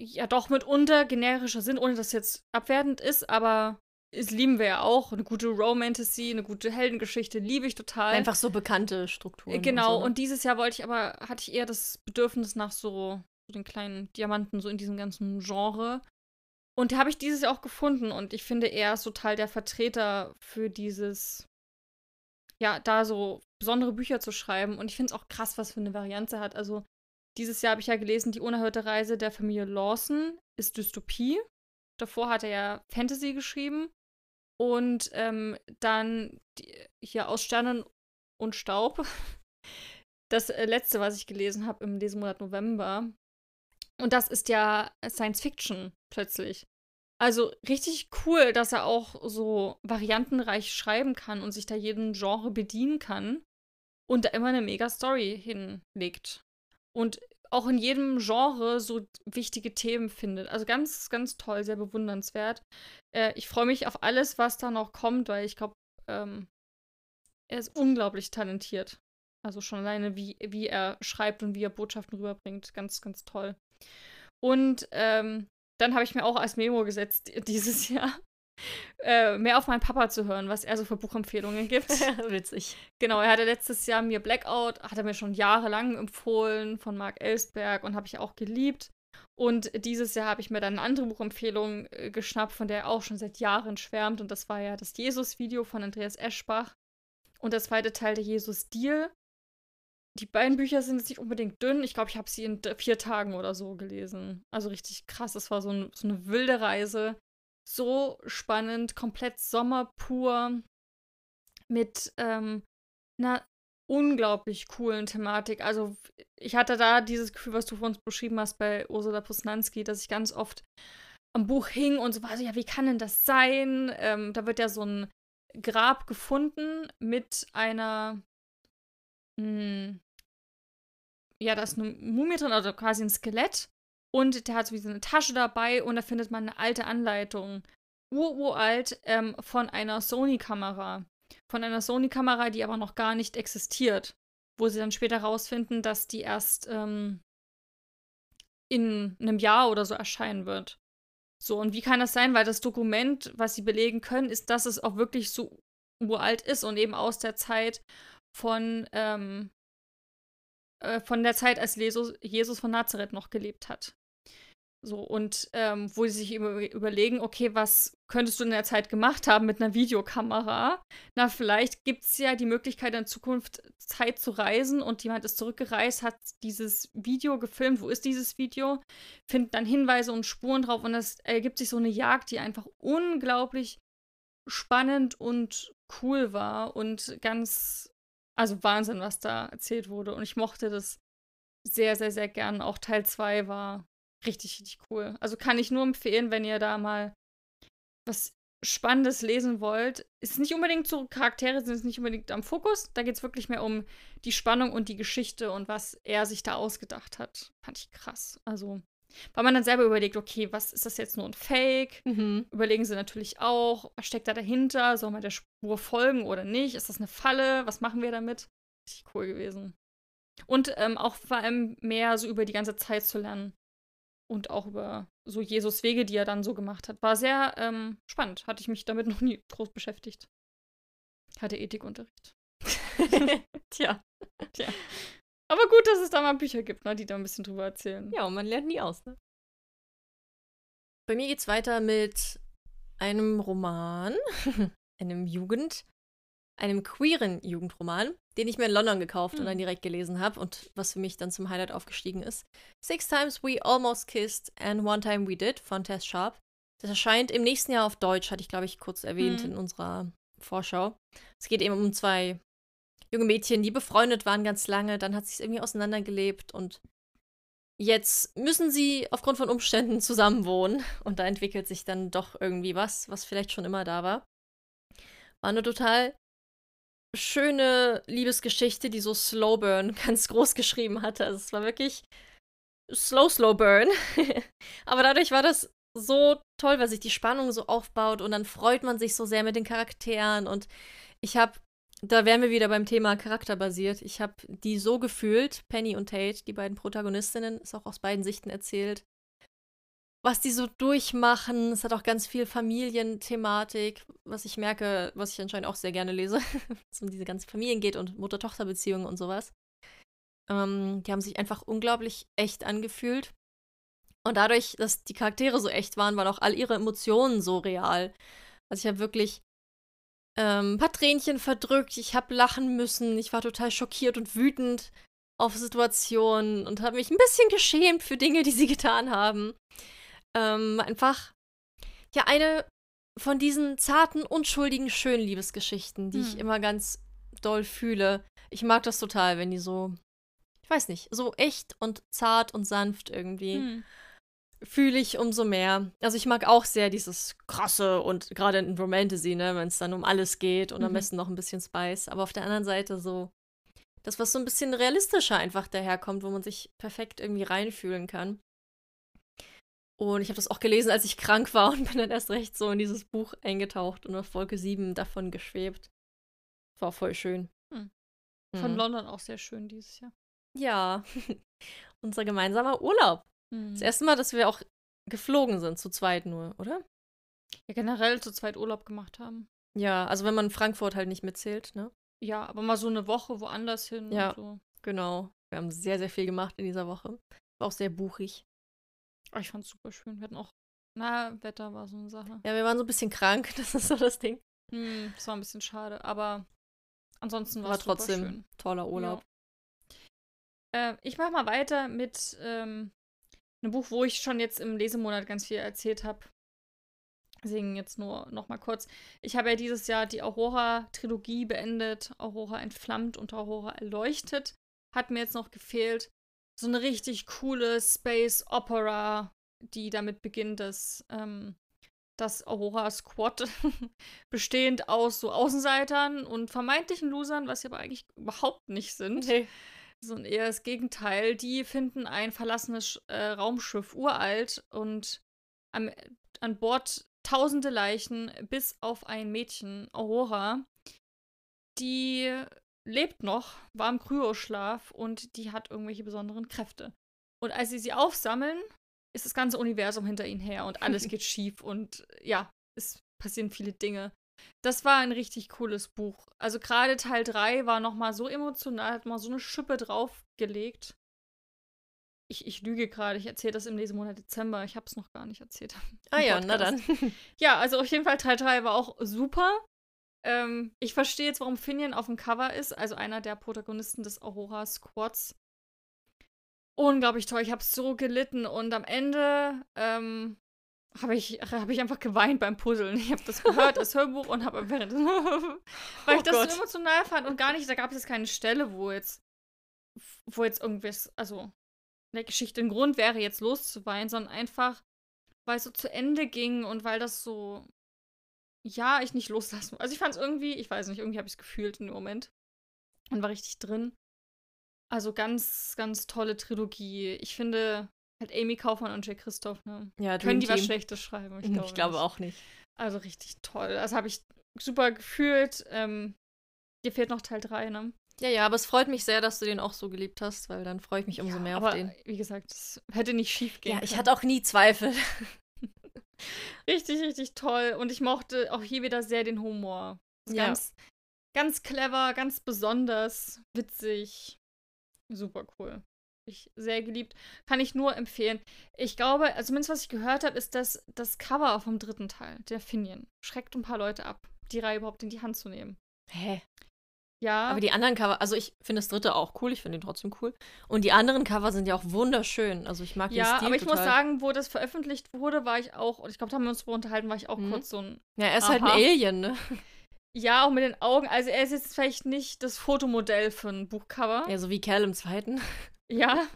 ja doch mitunter generischer sind, ohne dass es jetzt abwertend ist, aber es lieben wir ja auch. Eine gute Romantasy, eine gute Heldengeschichte liebe ich total. Einfach so bekannte Strukturen. Genau, und, so, ne? dieses Jahr wollte ich aber, hatte ich eher das Bedürfnis nach so, so den kleinen Diamanten, so in diesem ganzen Genre. Und habe ich dieses Jahr auch gefunden und ich finde, er ist total der Vertreter für dieses, ja, da so besondere Bücher zu schreiben. Und ich finde es auch krass, was für eine Variante er hat. Also, dieses Jahr habe ich ja gelesen, Die unerhörte Reise der Familie Lawson ist Dystopie. Davor hat er ja Fantasy geschrieben. Und ähm, dann die, hier aus Sternen und Staub. Das äh, letzte, was ich gelesen habe im Lesemonat November. Und das ist ja Science Fiction plötzlich. Also richtig cool, dass er auch so variantenreich schreiben kann und sich da jeden Genre bedienen kann und da immer eine mega Story hinlegt. Und auch in jedem Genre so wichtige Themen findet. Also ganz, ganz toll, sehr bewundernswert. Äh, ich freue mich auf alles, was da noch kommt, weil ich glaube, ähm, er ist unglaublich talentiert. Also schon alleine, wie, wie er schreibt und wie er Botschaften rüberbringt. Ganz, ganz toll. Und ähm, dann habe ich mir auch als Memo gesetzt dieses Jahr, äh, mehr auf meinen Papa zu hören, was er so für Buchempfehlungen gibt. Witzig. Genau, er hatte letztes Jahr mir Blackout, hat er mir schon jahrelang empfohlen von Mark Ellsberg und habe ich auch geliebt. Und dieses Jahr habe ich mir dann eine andere Buchempfehlung äh, geschnappt, von der er auch schon seit Jahren schwärmt. Und das war ja das Jesus-Video von Andreas Eschbach. Und der zweite Teil der Jesus-Deal. Die beiden Bücher sind jetzt nicht unbedingt dünn. Ich glaube, ich habe sie in vier Tagen oder so gelesen. Also richtig krass. Es war so, ein, so eine wilde Reise. So spannend, komplett sommerpur. Mit ähm, einer unglaublich coolen Thematik. Also ich hatte da dieses Gefühl, was du vor uns beschrieben hast bei Ursula Posnanski, dass ich ganz oft am Buch hing und so war so, ja, wie kann denn das sein? Ähm, da wird ja so ein Grab gefunden mit einer, mh, hm, ja, da ist eine Mumie drin, also quasi ein Skelett. Und der hat so wie so eine Tasche dabei und da findet man eine alte Anleitung, ururalt, ähm, von einer Sony-Kamera von einer Sony-Kamera, die aber noch gar nicht existiert. Wo sie dann später rausfinden, dass die erst ähm, in einem Jahr oder so erscheinen wird. So, und wie kann das sein? Weil das Dokument, was sie belegen können, ist, dass es auch wirklich so uralt ist und eben aus der Zeit von, ähm, äh, von der Zeit, als Jesus, Jesus von Nazareth noch gelebt hat. So, und ähm, wo sie sich über, überlegen, okay, was könntest du in der Zeit gemacht haben mit einer Videokamera? Na, vielleicht gibt es ja die Möglichkeit, in Zukunft Zeit zu reisen und jemand ist zurückgereist, hat dieses Video gefilmt. Wo ist dieses Video? Findet dann Hinweise und Spuren drauf und es ergibt sich so eine Jagd, die einfach unglaublich spannend und cool war und ganz, also Wahnsinn, was da erzählt wurde. Und ich mochte das sehr, sehr, sehr gern. Auch Teil 2 war richtig, richtig cool. Also kann ich nur empfehlen, wenn ihr da mal was Spannendes lesen wollt. Ist nicht unbedingt so, Charaktere sind es nicht unbedingt am Fokus. Da geht es wirklich mehr um die Spannung und die Geschichte und was er sich da ausgedacht hat. Fand ich krass. Also, weil man dann selber überlegt, okay, was ist das jetzt nur ein Fake? Mhm. Überlegen sie natürlich auch, was steckt da dahinter? Soll man der Spur folgen oder nicht? Ist das eine Falle? Was machen wir damit? Richtig cool gewesen. Und ähm, auch vor allem mehr so über die ganze Zeit zu lernen und auch über so Jesus Wege, die er dann so gemacht hat. War sehr ähm, spannend. Hatte ich mich damit noch nie groß beschäftigt. Hatte Ethikunterricht. Tja. Tja. Aber gut, dass es da mal Bücher gibt, ne, die da ein bisschen drüber erzählen. Ja, und man lernt nie aus, ne? Bei mir geht's weiter mit einem Roman, einem Jugend, einem queeren Jugendroman, den ich mir in London gekauft mhm. und dann hm. direkt gelesen habe und was für mich dann zum Highlight aufgestiegen ist. Six Times We Almost Kissed and One Time We Did von Tess Sharp. Das erscheint im nächsten Jahr auf Deutsch, hatte ich, glaube ich, kurz erwähnt mhm. in unserer Vorschau. Es geht eben um zwei junge Mädchen, die befreundet waren ganz lange, dann hat sich irgendwie auseinandergelebt und jetzt müssen sie aufgrund von Umständen zusammenwohnen und da entwickelt sich dann doch irgendwie was, was vielleicht schon immer da war. War eine total schöne Liebesgeschichte, die so Slow Burn ganz groß geschrieben hatte. Also es war wirklich slow, slow burn. Aber dadurch war das so toll, weil sich die Spannung so aufbaut und dann freut man sich so sehr mit den Charakteren und ich habe, da wären wir wieder beim Thema charakterbasiert, ich habe die so gefühlt, Penny und Tate, die beiden Protagonistinnen, ist auch aus beiden Sichten erzählt, was die so durchmachen. Es hat auch ganz viel Familienthematik, was ich merke, was ich anscheinend auch sehr gerne lese, wenn es um diese ganzen Familien geht und Mutter-Tochter-Beziehungen und sowas. Ähm, die haben sich einfach unglaublich echt angefühlt. Und dadurch, dass die Charaktere so echt waren, waren auch all ihre Emotionen so real. Also ich habe wirklich ähm, ein paar Tränchen verdrückt, ich habe lachen müssen, ich war total schockiert und wütend auf Situationen und habe mich ein bisschen geschämt für Dinge, die sie getan haben. Ähm, einfach, ja, eine von diesen zarten, unschuldigen, schönen Liebesgeschichten, die hm. ich immer ganz doll fühle. Ich mag das total, wenn die so, ich weiß nicht, so echt und zart und sanft irgendwie. Hm. Fühle ich umso mehr. Also ich mag auch sehr dieses krasse und gerade in Romantasy, ne, wenn es dann um alles geht und mhm. am besten noch ein bisschen Spice. Aber auf der anderen Seite so das, was so ein bisschen realistischer einfach daherkommt, wo man sich perfekt irgendwie reinfühlen kann. Und ich habe das auch gelesen, als ich krank war und bin dann erst recht so in dieses Buch eingetaucht und auf Wolke 7 davon geschwebt. War voll schön. Hm. Von Mhm. London auch sehr schön dieses Jahr. Ja. Unser gemeinsamer Urlaub. Hm. Das erste Mal, dass wir auch geflogen sind, zu zweit nur, oder? Ja, generell zu zweit Urlaub gemacht haben. Ja, also wenn man Frankfurt halt nicht mitzählt, ne? Ja, aber mal so eine Woche woanders hin Ja. und so. Genau. Wir haben sehr, sehr viel gemacht in dieser Woche. War auch sehr buchig. Aber ich fand's super schön. Wir hatten auch, na, Wetter war so eine Sache. Ja, wir waren so ein bisschen krank, das ist so das Ding. Hm, das war ein bisschen schade, aber ansonsten war es super trotzdem schön. toller Urlaub. Ja. Äh, ich mache mal weiter mit ähm, einem Buch, wo ich schon jetzt im Lesemonat ganz viel erzählt habe. Deswegen jetzt nur noch mal kurz. Ich habe ja dieses Jahr die Aurora-Trilogie beendet. Aurora entflammt und Aurora erleuchtet. Hat mir jetzt noch gefehlt. So eine richtig coole Space Opera, die damit beginnt, dass ähm, das Aurora Squad bestehend aus so Außenseitern und vermeintlichen Losern, was sie aber eigentlich überhaupt nicht sind Nee. Sondern eher das Gegenteil. Die finden ein verlassenes äh, Raumschiff uralt und am, an Bord tausende Leichen, bis auf ein Mädchen, Aurora. Die lebt noch, war im Kryoschlaf und die hat irgendwelche besonderen Kräfte. Und als sie sie aufsammeln, ist das ganze Universum hinter ihnen her und alles geht schief und ja, es passieren viele Dinge. Das war ein richtig cooles Buch. Also gerade Teil 3 war noch mal so emotional, hat mal so eine Schippe draufgelegt. Ich, ich lüge gerade, ich erzähle das im Lesemonat Dezember. Ich habe es noch gar nicht erzählt. Ah ja, na dann. Ja, also auf jeden Fall Teil 3 war auch super. Ähm, ich verstehe jetzt, warum Finian auf dem Cover ist, also einer der Protagonisten des Aurora Squads. Unglaublich toll, ich habe so gelitten und am Ende ähm, habe ich, hab ich einfach geweint beim Puzzeln. Ich habe das gehört, das Hörbuch und habe während, weil ich Oh das Gott. so emotional fand und gar nicht, da gab es jetzt keine Stelle, wo jetzt, wo jetzt irgendwas, also in der Geschichte ein Grund wäre, jetzt loszuweinen, sondern einfach, weil es so zu Ende ging und weil das so, ja, ich nicht loslassen. Also ich fand es irgendwie, ich weiß nicht, irgendwie habe ich es gefühlt in dem Moment und war richtig drin. Also ganz, ganz tolle Trilogie. Ich finde halt Amy Kaufmann und Jay Christoph, ne? Ja, Können die was. Schlechtes schreiben? Ich glaube, nicht. auch nicht. Also richtig toll. Das habe ich super gefühlt. Ähm, dir fehlt noch Teil 3, ne? Ja, ja, aber es freut mich sehr, dass du den auch so geliebt hast, weil dann freue ich mich umso Ja, mehr aber auf den. wie gesagt, es hätte nicht schief gehen Ja, ich können. hatte auch nie Zweifel. Richtig, richtig toll. Und ich mochte auch hier wieder sehr den Humor. Ja. Ganz, ganz clever, ganz besonders, witzig. Super cool. Ich sehr geliebt. Kann ich nur empfehlen. Ich glaube, also zumindest was ich gehört habe, ist, dass das Cover vom dritten Teil, der Finian, schreckt ein paar Leute ab, die Reihe überhaupt in die Hand zu nehmen. Hä? Ja, Aber die anderen Cover, also ich finde das dritte auch cool, ich finde ihn trotzdem cool. Und die anderen Cover sind ja auch wunderschön. Also ich mag den ja Stil aber ich total. muss sagen, wo das veröffentlicht wurde, war ich auch, und ich glaube, da haben wir uns drüber unterhalten, war ich auch Mhm. kurz so ein Ja, er ist halt ein Aha. Alien, ne? Ja, auch mit den Augen. Also er ist jetzt vielleicht nicht das Fotomodell für ein Buchcover. Ja, so wie Cal im zweiten. Ja,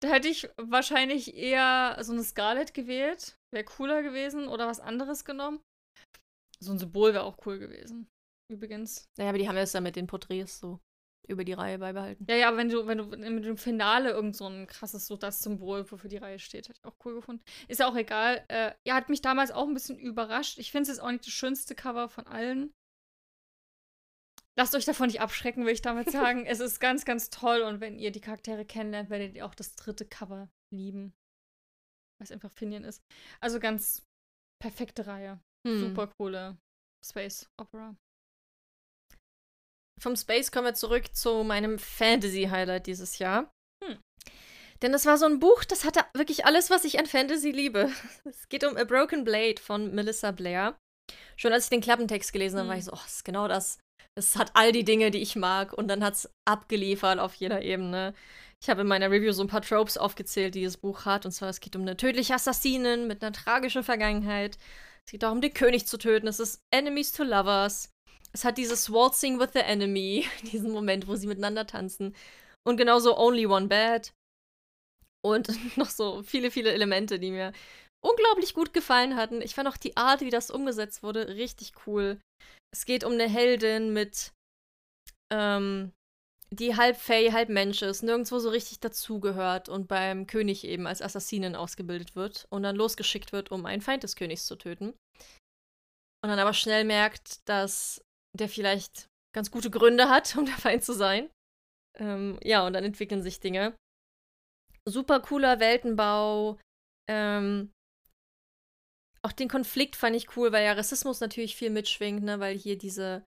da hätte ich wahrscheinlich eher so eine Scarlett gewählt. Wäre cooler gewesen oder was anderes genommen. So ein Symbol wäre auch cool gewesen. Übrigens. Naja, aber die haben es ja mit den Porträts so über die Reihe beibehalten. Ja, ja, aber wenn du, wenn du mit dem Finale irgend so ein krasses, so das Symbol, wofür die Reihe steht, hätte ich auch cool gefunden. Ist ja auch egal. Äh, ja, hat mich damals auch ein bisschen überrascht. Ich finde es jetzt auch nicht das schönste Cover von allen. Lasst euch davon nicht abschrecken, will ich damit sagen. es ist ganz, ganz toll und wenn ihr die Charaktere kennenlernt, werdet ihr auch das dritte Cover lieben. Weil es einfach Finian ist. Also ganz perfekte Reihe. Hm. Super coole Space Opera. Vom Space kommen wir zurück zu meinem Fantasy-Highlight dieses Jahr. Hm. Denn das war so ein Buch, das hatte wirklich alles, was ich an Fantasy liebe. Es geht um A Broken Blade von Melissa Blair. Schon als ich den Klappentext gelesen habe, war Hm. ich so, oh, das ist genau das. Es hat all die Dinge, die ich mag. Und dann hat es abgeliefert auf jeder Ebene. Ich habe in meiner Review so ein paar Tropes aufgezählt, die das Buch hat. Und zwar, es geht um eine tödliche Assassinin mit einer tragischen Vergangenheit. Es geht darum, den König zu töten. Es ist Enemies to Lovers. Es hat dieses Waltzing with the Enemy, diesen Moment, wo sie miteinander tanzen. Und genauso Only One Bad. Und noch so viele, viele Elemente, die mir unglaublich gut gefallen hatten. Ich fand auch die Art, wie das umgesetzt wurde, richtig cool. Es geht um eine Heldin mit, ähm, die halb Fey, halb Mensch ist, nirgendwo so richtig dazugehört und beim König eben als Assassinin ausgebildet wird und dann losgeschickt wird, um einen Feind des Königs zu töten. Und dann aber schnell merkt, dass der vielleicht ganz gute Gründe hat, um der Feind zu sein. Ähm, ja, und dann entwickeln sich Dinge. Super cooler Weltenbau. Ähm, auch den Konflikt fand ich cool, weil ja Rassismus natürlich viel mitschwingt, ne? weil hier diese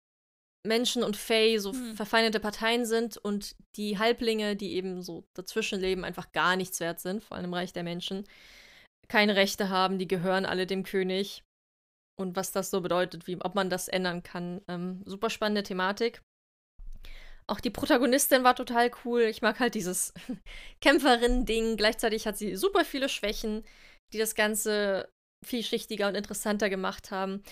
Menschen und Fae so hm. verfeindete Parteien sind und die Halblinge, die eben so dazwischen leben, einfach gar nichts wert sind, vor allem im Reich der Menschen, keine Rechte haben, die gehören alle dem König. Und was das so bedeutet, wie, ob man das ändern kann. Ähm, super spannende Thematik. Auch die Protagonistin war total cool. Ich mag halt dieses Kämpferin-Ding. Gleichzeitig hat sie super viele Schwächen, die das Ganze vielschichtiger und interessanter gemacht haben.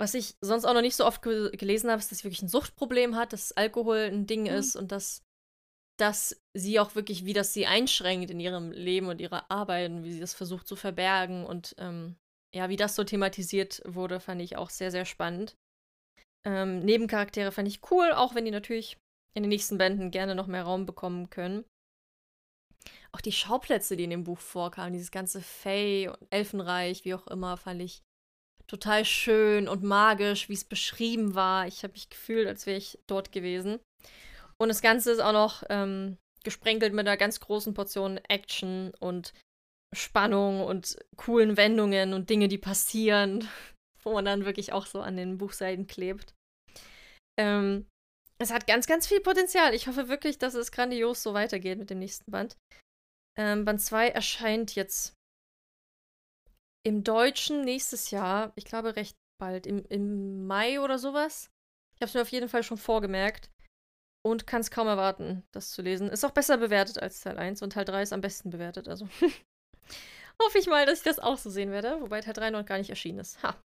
Was ich sonst auch noch nicht so oft ge gelesen habe, ist, dass sie wirklich ein Suchtproblem hat, dass Alkohol ein Ding mhm. ist und dass, dass sie auch wirklich, wie das sie einschränkt in ihrem Leben und ihrer Arbeit und wie sie das versucht zu verbergen und ähm, ja, wie das so thematisiert wurde, fand ich auch sehr, sehr spannend. Ähm, Nebencharaktere fand ich cool, auch wenn die natürlich in den nächsten Bänden gerne noch mehr Raum bekommen können. Auch die Schauplätze, die in dem Buch vorkamen, dieses ganze Fey und Elfenreich, wie auch immer, fand ich total schön und magisch, wie es beschrieben war. Ich habe mich gefühlt, als wäre ich dort gewesen. Und das Ganze ist auch noch ähm, gesprenkelt mit einer ganz großen Portion Action und Spannung und coolen Wendungen und Dinge, die passieren, wo man dann wirklich auch so an den Buchseiten klebt. Ähm, es hat ganz, ganz viel Potenzial. Ich hoffe wirklich, dass es grandios so weitergeht mit dem nächsten Band. Ähm, Band 2 erscheint jetzt im Deutschen nächstes Jahr, ich glaube recht bald, im, im Mai oder sowas. Ich habe es mir auf jeden Fall schon vorgemerkt und kann es kaum erwarten, das zu lesen. Ist auch besser bewertet als Teil 1 und Teil 3 ist am besten bewertet, also hoffe ich mal, dass ich das auch so sehen werde, wobei Teil 3 noch gar nicht erschienen ist. Ha.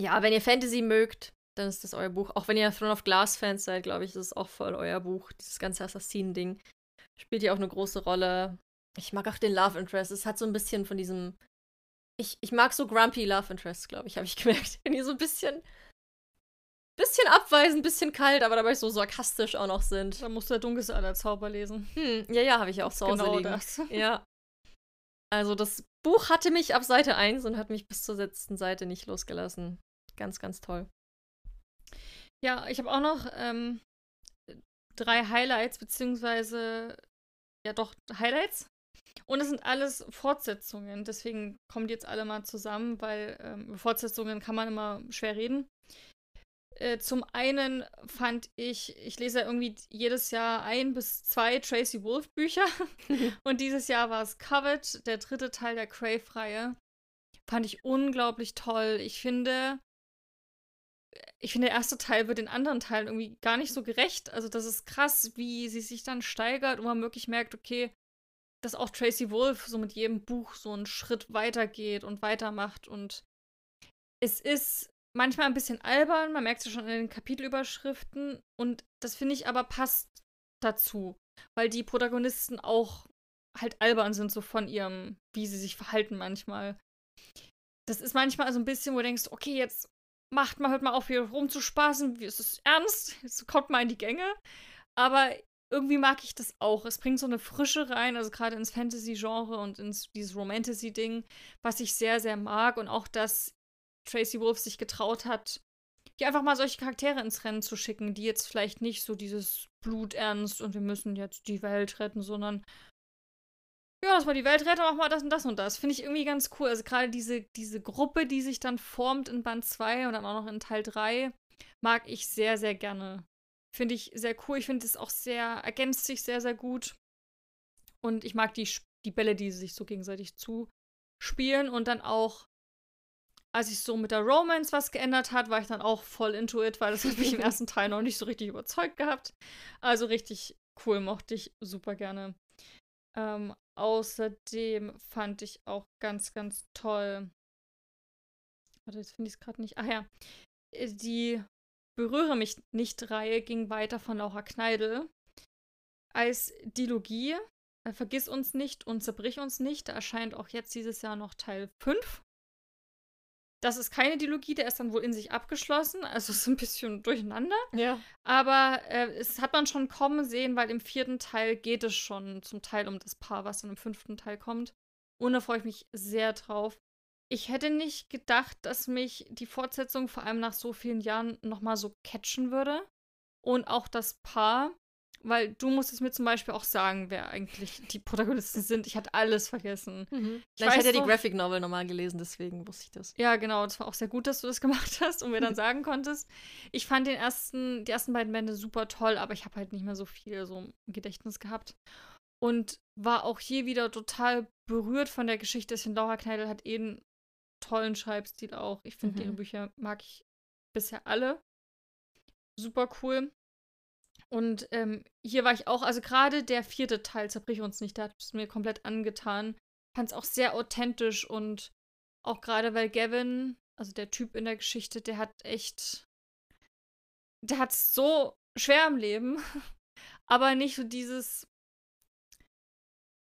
Ja, wenn ihr Fantasy mögt, dann ist das euer Buch. Auch wenn ihr Throne of Glass Fans seid, glaube ich, ist es auch voll euer Buch. Dieses ganze Assassinen-Ding spielt ja auch eine große Rolle. Ich mag auch den Love Interest. Es hat so ein bisschen von diesem. Ich, ich mag so grumpy Love Interest, glaube ich, habe ich gemerkt. Wenn die so ein bisschen. Bisschen abweisend, bisschen kalt, aber dabei so sarkastisch auch noch sind. Da musst du der dunkelste aller Zauber lesen. Hm, ja, ja, habe ich auch zu Hause genau liegen. Das. Ja. Also das Buch hatte mich ab Seite 1 und hat mich bis zur letzten Seite nicht losgelassen. Ganz, ganz toll. Ja, ich habe auch noch ähm, drei Highlights, beziehungsweise ja doch Highlights. Und es sind alles Fortsetzungen, deswegen kommen die jetzt alle mal zusammen, weil ähm, Fortsetzungen kann man immer schwer reden. Äh, zum einen fand ich, ich lese ja irgendwie jedes Jahr ein bis zwei Tracy Wolf Bücher. und dieses Jahr war es Covet, der dritte Teil der Crave-Reihe. Fand ich unglaublich toll. Ich finde, ich finde, der erste Teil wird den anderen Teilen irgendwie gar nicht so gerecht. Also, das ist krass, wie sie sich dann steigert und man wirklich merkt, okay, dass auch Tracy Wolf so mit jedem Buch so einen Schritt weitergeht und weitermacht. Und es ist manchmal ein bisschen albern, man merkt es ja schon in den Kapitelüberschriften. Und das finde ich aber passt dazu, weil die Protagonisten auch halt albern sind, so von ihrem, wie sie sich verhalten manchmal. Das ist manchmal so ein bisschen, wo du denkst, okay, jetzt macht mal, hört mal auf, hier rumzuspaßen, wie ist es ernst? Jetzt kommt mal in die Gänge. Aber irgendwie mag ich das auch. Es bringt so eine Frische rein, also gerade ins Fantasy-Genre und ins dieses Romantasy-Ding, was ich sehr, sehr mag. Und auch, dass Tracy Wolf sich getraut hat, hier einfach mal solche Charaktere ins Rennen zu schicken, die jetzt vielleicht nicht so dieses Bluternst und wir müssen jetzt die Welt retten, sondern ja, lass mal die Welt retten, mach mal das und das und das. Finde ich irgendwie ganz cool. Also gerade diese, diese Gruppe, die sich dann formt in Band 2 und dann auch noch in Teil 3, mag ich sehr, sehr gerne. Finde ich sehr cool. Ich finde es auch sehr, ergänzt sich sehr, sehr gut. Und ich mag die, die Bälle, die sich so gegenseitig zuspielen. Und dann auch, als ich so mit der Romance was geändert hat, war ich dann auch voll into it, weil das hat mich im ersten Teil noch nicht so richtig überzeugt gehabt. Also richtig cool, mochte ich super gerne. Ähm, außerdem fand ich auch ganz, ganz toll. Warte, jetzt finde ich es gerade nicht. Ach ja. Äh, die Berühre mich nicht-Reihe ging weiter von Laura Kneidel. Als Dilogie, äh, Vergiss uns nicht und zerbrich uns nicht, da erscheint auch jetzt dieses Jahr noch Teil 5. Das ist keine Dilogie, der ist dann wohl in sich abgeschlossen. Also ist ein bisschen durcheinander. Ja. Aber äh, es hat man schon kommen sehen, weil im vierten Teil geht es schon zum Teil um das Paar, was dann im fünften Teil kommt. Und da freue ich mich sehr drauf. ich hätte nicht gedacht, dass mich die Fortsetzung vor allem nach so vielen Jahren nochmal so catchen würde. Und auch das Paar, weil du musstest mir zum Beispiel auch sagen, wer eigentlich die Protagonisten sind. Ich hatte alles vergessen. Mhm. Ich, ich hatte ja die Graphic Novel nochmal gelesen, deswegen wusste ich das. Ja, genau. Das war auch sehr gut, dass du das gemacht hast und mir dann sagen konntest. Ich fand den ersten, die ersten beiden Bände super toll, aber ich habe halt nicht mehr so viel so im Gedächtnis gehabt. Und war auch hier wieder total berührt von der Geschichte. Ich finde, Laura Kneidel hat eh einen tollen Schreibstil auch. Ich finde, mhm. ihre Bücher mag ich bisher alle. Super cool. Und ähm, hier war ich auch, also gerade der vierte Teil, Zerbrich uns nicht, der hat es mir komplett angetan. Fand es auch sehr authentisch und auch gerade weil Gavin, also der Typ in der Geschichte, der hat echt, der hat es so schwer im Leben, aber nicht so dieses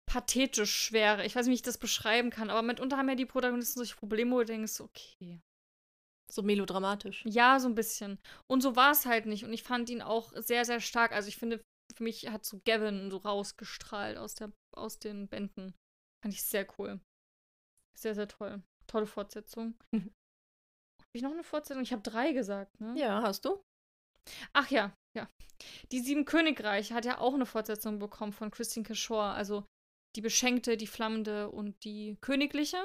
pathetisch schwere. Ich weiß nicht, wie ich das beschreiben kann, aber mitunter haben ja die Protagonisten solche Probleme, wo du denkst, okay. So melodramatisch. Ja, so ein bisschen. Und so war es halt nicht. Und ich fand ihn auch sehr, sehr stark. Also ich finde, für mich hat so Gavin so rausgestrahlt aus, der, aus den Bänden. Fand ich sehr cool. Sehr, sehr toll. Tolle Fortsetzung. Mhm. Habe ich noch eine Fortsetzung? Ich habe drei gesagt, ne? Ja, hast du? Ach ja, ja. Die Sieben Königreiche hat ja auch eine Fortsetzung bekommen von Christine Kishore. Also die Beschenkte, die Flammende und die Königliche.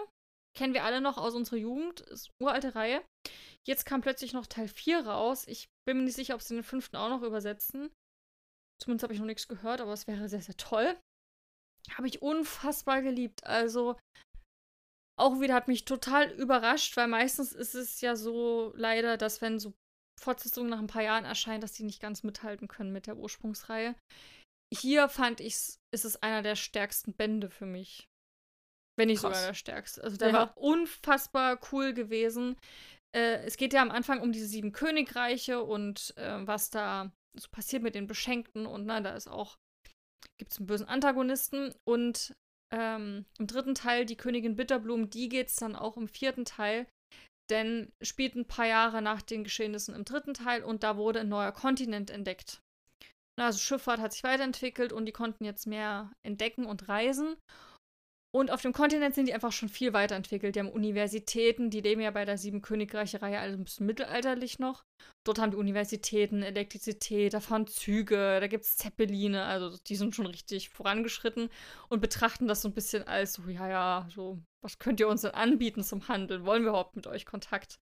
Kennen wir alle noch aus unserer Jugend. Ist uralte Reihe. Jetzt kam plötzlich noch Teil 4 raus. Ich bin mir nicht sicher, ob sie den fünften auch noch übersetzen. Zumindest habe ich noch nichts gehört, aber es wäre sehr, sehr toll. Habe ich unfassbar geliebt. Also, auch wieder hat mich total überrascht, weil meistens ist es ja so leider, dass wenn so Fortsetzungen nach ein paar Jahren erscheinen, dass die nicht ganz mithalten können mit der Ursprungsreihe hier fand ich, ist es einer der stärksten Bände für mich. Wenn nicht Krass. sogar der stärkste. Also der ja. war unfassbar cool gewesen. Äh, es geht ja am Anfang um diese sieben Königreiche und äh, was da so passiert mit den Beschenkten und na, da ist auch, gibt es einen bösen Antagonisten und ähm, im dritten Teil die Königin Bitterblumen, die geht es dann auch im vierten Teil, denn spielt ein paar Jahre nach den Geschehnissen im dritten Teil und da wurde ein neuer Kontinent entdeckt. Also Schifffahrt hat sich weiterentwickelt und die konnten jetzt mehr entdecken und reisen. Und auf dem Kontinent sind die einfach schon viel weiterentwickelt. Die haben Universitäten, die leben ja bei der Sieben Königreiche-Reihe also ein bisschen mittelalterlich noch. Dort haben die Universitäten Elektrizität, da fahren Züge, da gibt es Zeppeline, also die sind schon richtig vorangeschritten und betrachten das so ein bisschen als so, ja, ja, so, was könnt ihr uns denn anbieten zum Handeln? Wollen wir überhaupt mit euch Kontakt?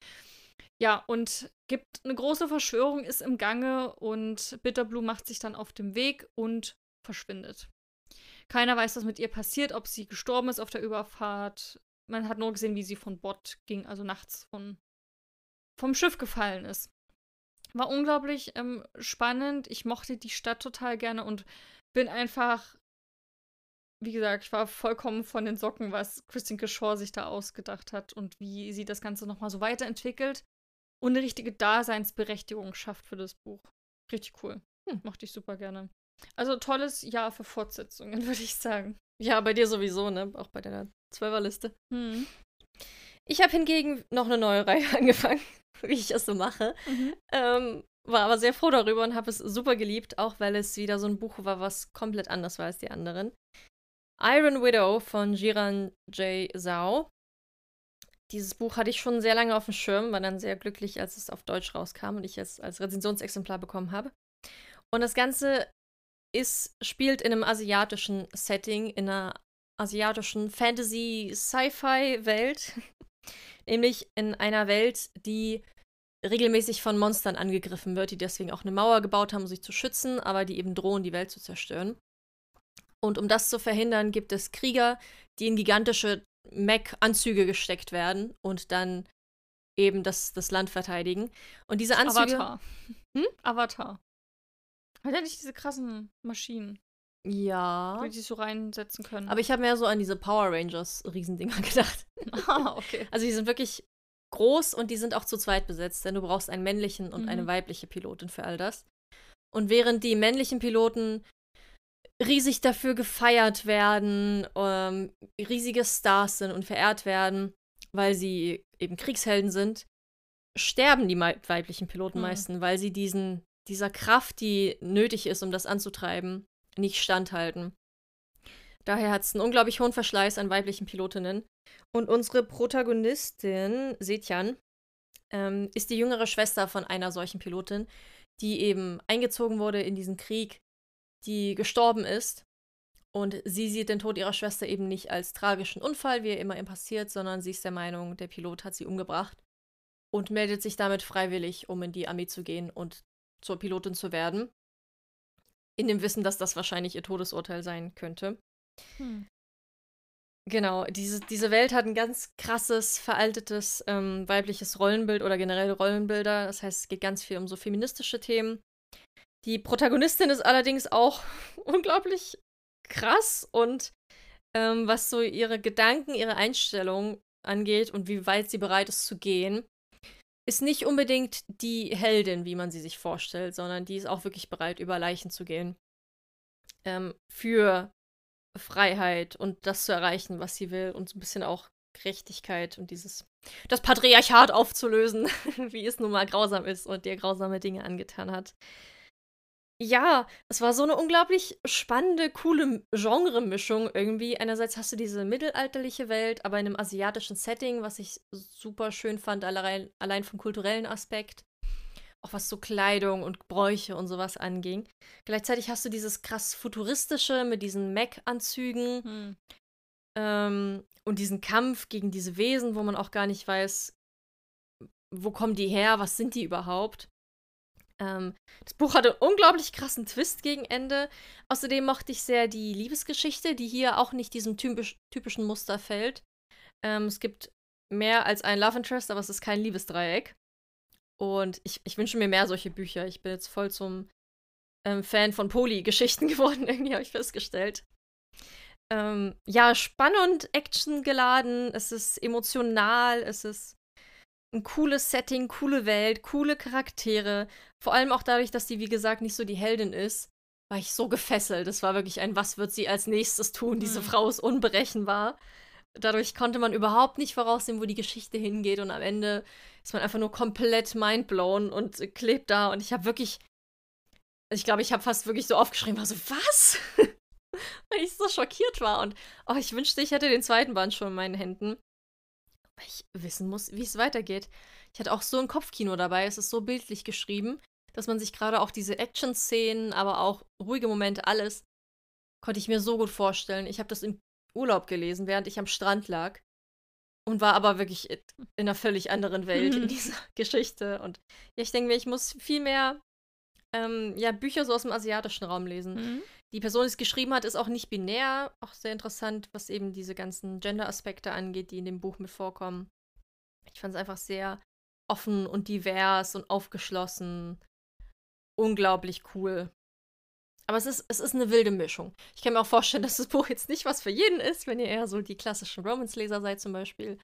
Ja, und gibt eine große Verschwörung, ist im Gange und Bitterblue macht sich dann auf dem Weg und verschwindet. Keiner weiß, was mit ihr passiert, ob sie gestorben ist auf der Überfahrt. Man hat nur gesehen, wie sie von Bord ging, also nachts von, vom Schiff gefallen ist. War unglaublich ähm, spannend. Ich mochte die Stadt total gerne und bin einfach, wie gesagt, ich war vollkommen von den Socken, was Christine Kishore sich da ausgedacht hat und wie sie das Ganze nochmal so weiterentwickelt und eine richtige Daseinsberechtigung schafft für das Buch. Richtig cool. Hm. Mochte ich super gerne. Also tolles Jahr für Fortsetzungen, würde ich sagen. Ja, bei dir sowieso, ne? Auch bei deiner Zwölferliste. Hm. Ich habe hingegen noch eine neue Reihe angefangen, wie ich es so mache. Mhm. Ähm, war aber sehr froh darüber und habe es super geliebt, auch weil es wieder so ein Buch war, was komplett anders war als die anderen. Iron Widow von Jiran J. Zhao dieses Buch hatte ich schon sehr lange auf dem Schirm, war dann sehr glücklich, als es auf Deutsch rauskam und ich es als Rezensionsexemplar bekommen habe. Und das Ganze ist, spielt in einem asiatischen Setting, in einer asiatischen Fantasy-Sci-Fi-Welt. Nämlich in einer Welt, die regelmäßig von Monstern angegriffen wird, die deswegen auch eine Mauer gebaut haben, um sich zu schützen, aber die eben drohen, die Welt zu zerstören. Und um das zu verhindern, gibt es Krieger, die in gigantische Mac-Anzüge gesteckt werden und dann eben das, das Land verteidigen. Und diese Anzüge. Avatar. Hm? Avatar. Hat er nicht diese krassen Maschinen? Ja. Die so reinsetzen können. Aber ich habe mehr so an diese Power Rangers Riesendinger gedacht. Ah, okay. Also die sind wirklich groß und die sind auch zu zweit besetzt, denn du brauchst einen männlichen und mhm. eine weibliche Pilotin für all das. Und während die männlichen Piloten riesig dafür gefeiert werden, ähm, riesige Stars sind und verehrt werden, weil sie eben Kriegshelden sind, sterben die weiblichen Piloten mhm. meistens, weil sie diesen, dieser Kraft, die nötig ist, um das anzutreiben, nicht standhalten. Daher hat es einen unglaublich hohen Verschleiß an weiblichen Pilotinnen. Und unsere Protagonistin, Setjan, ähm, ist die jüngere Schwester von einer solchen Pilotin, die eben eingezogen wurde in diesen Krieg, die gestorben ist. Und sie sieht den Tod ihrer Schwester eben nicht als tragischen Unfall, wie er immer ihm passiert, sondern sie ist der Meinung, der Pilot hat sie umgebracht und meldet sich damit freiwillig, um in die Armee zu gehen und zur Pilotin zu werden. In dem Wissen, dass das wahrscheinlich ihr Todesurteil sein könnte. Hm. Genau, diese, diese Welt hat ein ganz krasses, veraltetes ähm, weibliches Rollenbild oder generell Rollenbilder. Das heißt, es geht ganz viel um so feministische Themen. Die Protagonistin ist allerdings auch unglaublich krass und ähm, was so ihre Gedanken, ihre Einstellung angeht und wie weit sie bereit ist zu gehen, ist nicht unbedingt die Heldin, wie man sie sich vorstellt, sondern die ist auch wirklich bereit, über Leichen zu gehen. Ähm, für Freiheit und das zu erreichen, was sie will und so ein bisschen auch Gerechtigkeit und dieses das Patriarchat aufzulösen, wie es nun mal grausam ist und dir grausame Dinge angetan hat. Ja, es war so eine unglaublich spannende, coole Genre-Mischung irgendwie. Einerseits hast du diese mittelalterliche Welt, aber in einem asiatischen Setting, was ich super schön fand, allein, allein vom kulturellen Aspekt auch was so Kleidung und Bräuche und sowas anging. Gleichzeitig hast du dieses krass futuristische mit diesen Mac-Anzügen hm. ähm, und diesen Kampf gegen diese Wesen, wo man auch gar nicht weiß, wo kommen die her, was sind die überhaupt. Ähm, das Buch hatte einen unglaublich krassen Twist gegen Ende. Außerdem mochte ich sehr die Liebesgeschichte, die hier auch nicht diesem typisch, typischen Muster fällt. Ähm, es gibt mehr als ein Love Interest, aber es ist kein Liebesdreieck. Und ich, ich wünsche mir mehr solche Bücher. Ich bin jetzt voll zum ähm, Fan von Poli-Geschichten geworden, irgendwie habe ich festgestellt. Ähm, ja, spannend, actiongeladen, es ist emotional, es ist ein cooles Setting, coole Welt, coole Charaktere. Vor allem auch dadurch, dass sie, wie gesagt, nicht so die Heldin ist, war ich so gefesselt. Es war wirklich ein, was wird sie als nächstes tun? Diese mhm. Frau ist unberechenbar. Dadurch konnte man überhaupt nicht voraussehen, wo die Geschichte hingeht und am Ende ist man einfach nur komplett mindblown und klebt da und ich habe wirklich, ich glaube, ich habe fast wirklich so aufgeschrieben, war so, was? Weil ich so schockiert war und oh, ich wünschte, ich hätte den zweiten Band schon in meinen Händen. Weil ich wissen muss, wie es weitergeht. Ich hatte auch so ein Kopfkino dabei, es ist so bildlich geschrieben, dass man sich gerade auch diese Action-Szenen, aber auch ruhige Momente, alles, konnte ich mir so gut vorstellen. Ich habe das im Urlaub gelesen, während ich am Strand lag und war aber wirklich in einer völlig anderen Welt in dieser Geschichte. Und ja, ich denke mir, ich muss viel mehr ähm, ja, Bücher so aus dem asiatischen Raum lesen. Mhm. Die Person, die es geschrieben hat, ist auch nicht binär. Auch sehr interessant, was eben diese ganzen Gender-Aspekte angeht, die in dem Buch mit vorkommen. Ich fand es einfach sehr offen und divers und aufgeschlossen. Unglaublich cool. Aber es ist, es ist eine wilde Mischung. Ich kann mir auch vorstellen, dass das Buch jetzt nicht was für jeden ist, wenn ihr eher so die klassischen Romance-Leser seid zum Beispiel.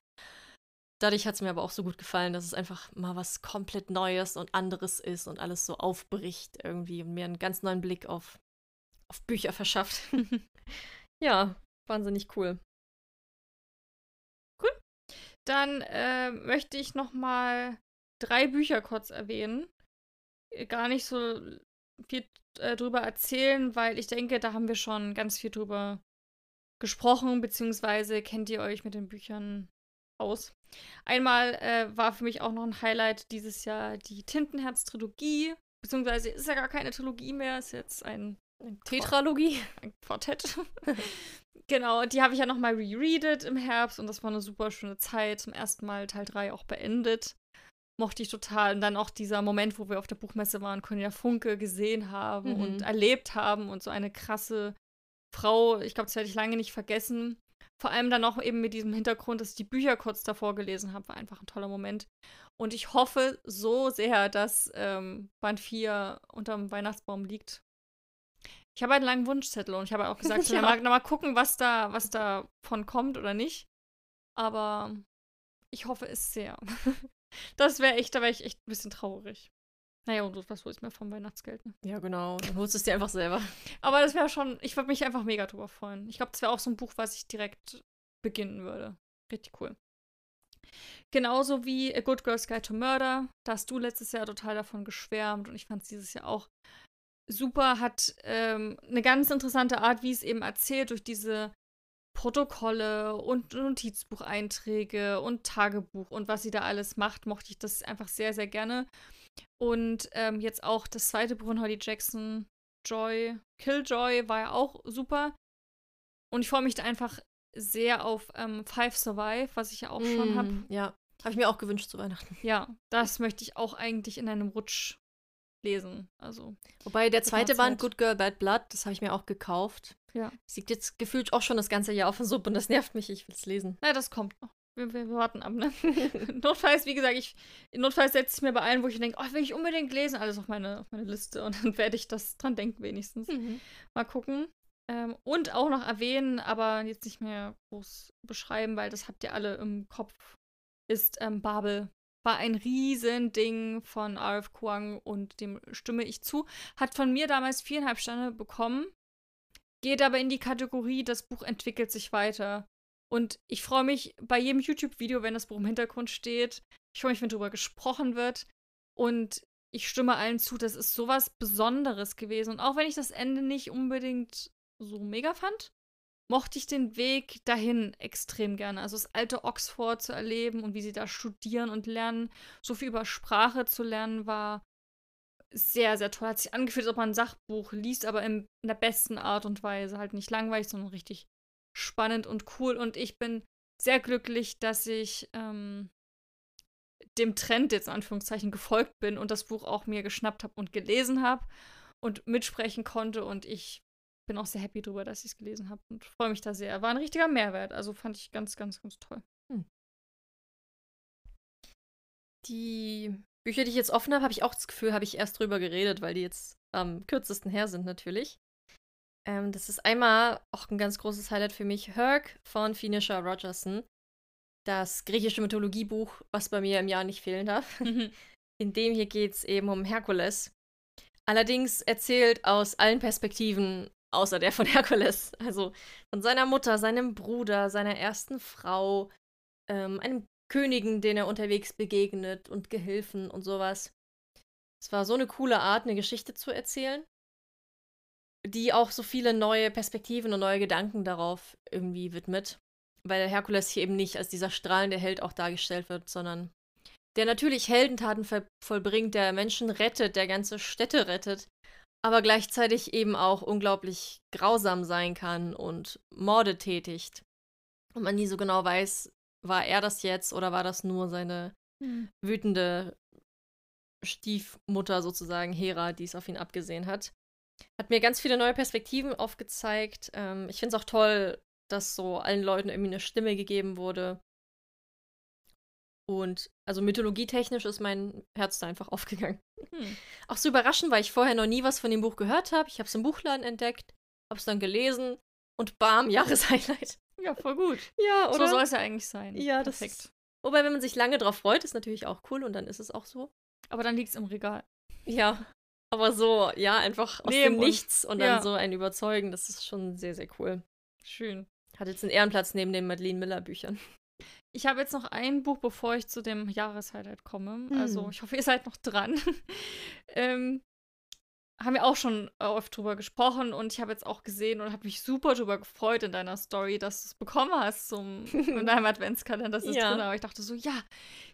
Dadurch hat es mir aber auch so gut gefallen, dass es einfach mal was komplett Neues und anderes ist und alles so aufbricht irgendwie und mir einen ganz neuen Blick auf, auf Bücher verschafft. ja, wahnsinnig cool. Cool. Dann äh, möchte ich noch mal drei Bücher kurz erwähnen. Gar nicht so viel äh, drüber erzählen, weil ich denke, da haben wir schon ganz viel drüber gesprochen, beziehungsweise kennt ihr euch mit den Büchern aus. Einmal äh, war für mich auch noch ein Highlight dieses Jahr die Tintenherz-Trilogie, beziehungsweise ist ja gar keine Trilogie mehr, ist jetzt ein Tetralogie, ein Quartett. genau, die habe ich ja nochmal rereadet im Herbst und das war eine super schöne Zeit. Zum ersten Mal Teil 3 auch beendet mochte ich total. Und dann auch dieser Moment, wo wir auf der Buchmesse waren, Cornelia Funke gesehen haben mhm. und erlebt haben und so eine krasse Frau, ich glaube, das werde ich lange nicht vergessen. Vor allem dann auch eben mit diesem Hintergrund, dass ich die Bücher kurz davor gelesen habe, war einfach ein toller Moment. Und ich hoffe so sehr, dass ähm, Band 4 unterm Weihnachtsbaum liegt. Ich habe einen langen Wunschzettel und ich habe auch gesagt, ja. mal, mal gucken, was da, was davon kommt oder nicht. Aber ich hoffe es sehr. Das wäre echt, da wäre ich echt ein bisschen traurig. Naja, und was hole ich mir vom Weihnachtsgeld? Ne? Ja, genau. Dann holst du es dir einfach selber. Aber das wäre schon, ich würde mich einfach mega drüber freuen. Ich glaube, das wäre auch so ein Buch, was ich direkt beginnen würde. Richtig cool. Genauso wie A Good Girl's Guide to Murder. Da hast du letztes Jahr total davon geschwärmt und ich fand es dieses Jahr auch super, hat ähm, eine ganz interessante Art, wie es eben erzählt, durch diese Protokolle und Notizbucheinträge und Tagebuch und was sie da alles macht, mochte ich das einfach sehr, sehr gerne. Und ähm, jetzt auch das zweite Buch von Holly Jackson, Joy, Killjoy, war ja auch super. Und ich freue mich da einfach sehr auf ähm, Five Survive, was ich ja auch mm, schon habe. Ja, habe ich mir auch gewünscht zu Weihnachten. Ja, das möchte ich auch eigentlich in einem Rutsch lesen. Also. Wobei der zweite Band, Good Girl, Bad Blood, das habe ich mir auch gekauft. Ja. Es liegt jetzt gefühlt auch schon das ganze Jahr auf der Suppe und das nervt mich. Ich will es lesen. Na, das kommt noch. Wir, wir, warten ab, ne? notfalls, wie gesagt, ich, notfalls setze ich mir bei allen, wo ich denke, oh, will ich unbedingt lesen, alles auf meine, auf meine Liste und dann werde ich das dran denken, wenigstens. Mhm. Mal gucken. Ähm, und auch noch erwähnen, aber jetzt nicht mehr groß beschreiben, weil das habt ihr alle im Kopf, ist ähm, Babel. War ein Riesending von RF Kwang und dem stimme ich zu. Hat von mir damals viereinhalb Sterne bekommen, geht aber in die Kategorie, das Buch entwickelt sich weiter. Und ich freue mich bei jedem YouTube-Video, wenn das Buch im Hintergrund steht. Ich freue mich, wenn darüber gesprochen wird. Und ich stimme allen zu, das ist sowas Besonderes gewesen. Und auch wenn ich das Ende nicht unbedingt so mega fand, mochte ich den Weg dahin extrem gerne. Also das alte Oxford zu erleben und wie sie da studieren und lernen, so viel über Sprache zu lernen, war sehr, sehr toll. Hat sich angefühlt, als ob man ein Sachbuch liest, aber in, der besten Art und Weise. Halt nicht langweilig, sondern richtig spannend und cool. Und ich bin sehr glücklich, dass ich ähm, dem Trend jetzt in Anführungszeichen gefolgt bin und das Buch auch mir geschnappt habe und gelesen habe und mitsprechen konnte. Und ich bin auch sehr happy drüber, dass ich es gelesen habe und freue mich da sehr. War ein richtiger Mehrwert. Also fand ich ganz, ganz, ganz toll. Hm. Die Bücher, die ich jetzt offen habe, habe ich auch das Gefühl, habe ich erst drüber geredet, weil die jetzt am kürzesten her sind natürlich. Ähm, das ist einmal auch ein ganz großes Highlight für mich. Herc von Phoenicia Rogerson. Das griechische Mythologiebuch, was bei mir im Jahr nicht fehlen darf. In dem hier geht es eben um Herkules. Allerdings erzählt aus allen Perspektiven, außer der von Herkules. Also von seiner Mutter, seinem Bruder, seiner ersten Frau, ähm, einem Königen, den er unterwegs begegnet und Gehilfen und sowas. Es war so eine coole Art, eine Geschichte zu erzählen die auch so viele neue Perspektiven und neue Gedanken darauf irgendwie widmet. Weil Herkules hier eben nicht als dieser strahlende Held auch dargestellt wird, sondern der natürlich Heldentaten vollbringt, der Menschen rettet, der ganze Städte rettet, aber gleichzeitig eben auch unglaublich grausam sein kann und Morde tätigt. Und man nie so genau weiß, war er das jetzt oder war das nur seine hm. wütende Stiefmutter sozusagen, Hera, die es auf ihn abgesehen hat. Hat mir ganz viele neue Perspektiven aufgezeigt. Ähm, ich finde es auch toll, dass so allen Leuten irgendwie eine Stimme gegeben wurde. Und also mythologietechnisch ist mein Herz da einfach aufgegangen. Hm. Auch so überraschend, weil ich vorher noch nie was von dem Buch gehört habe. Ich habe es im Buchladen entdeckt, habe es dann gelesen und bam, Jahreshighlight. Ja, voll gut. Ja, oder? So soll es ja eigentlich sein. Ja, Perfekt. Das, wobei, wenn man sich lange drauf freut, ist natürlich auch cool und dann ist es auch so. Aber dann liegt es im Regal. Ja, aber so, ja, einfach aus Neben dem Nichts und, und dann ja. so ein Überzeugen, das ist schon sehr, sehr cool. Schön. Hat jetzt einen Ehrenplatz neben den Madeleine Miller Büchern. Ich habe jetzt noch ein Buch, bevor ich zu dem Jahreshighlight komme. Also, hm. Also, ich hoffe, ihr seid noch dran. ähm, haben wir auch schon oft drüber gesprochen und ich habe jetzt auch gesehen und habe mich super drüber gefreut in deiner Story, dass du es bekommen hast zum in deinem Adventskalender. Das ist ja. drin. Aber ich dachte so, ja,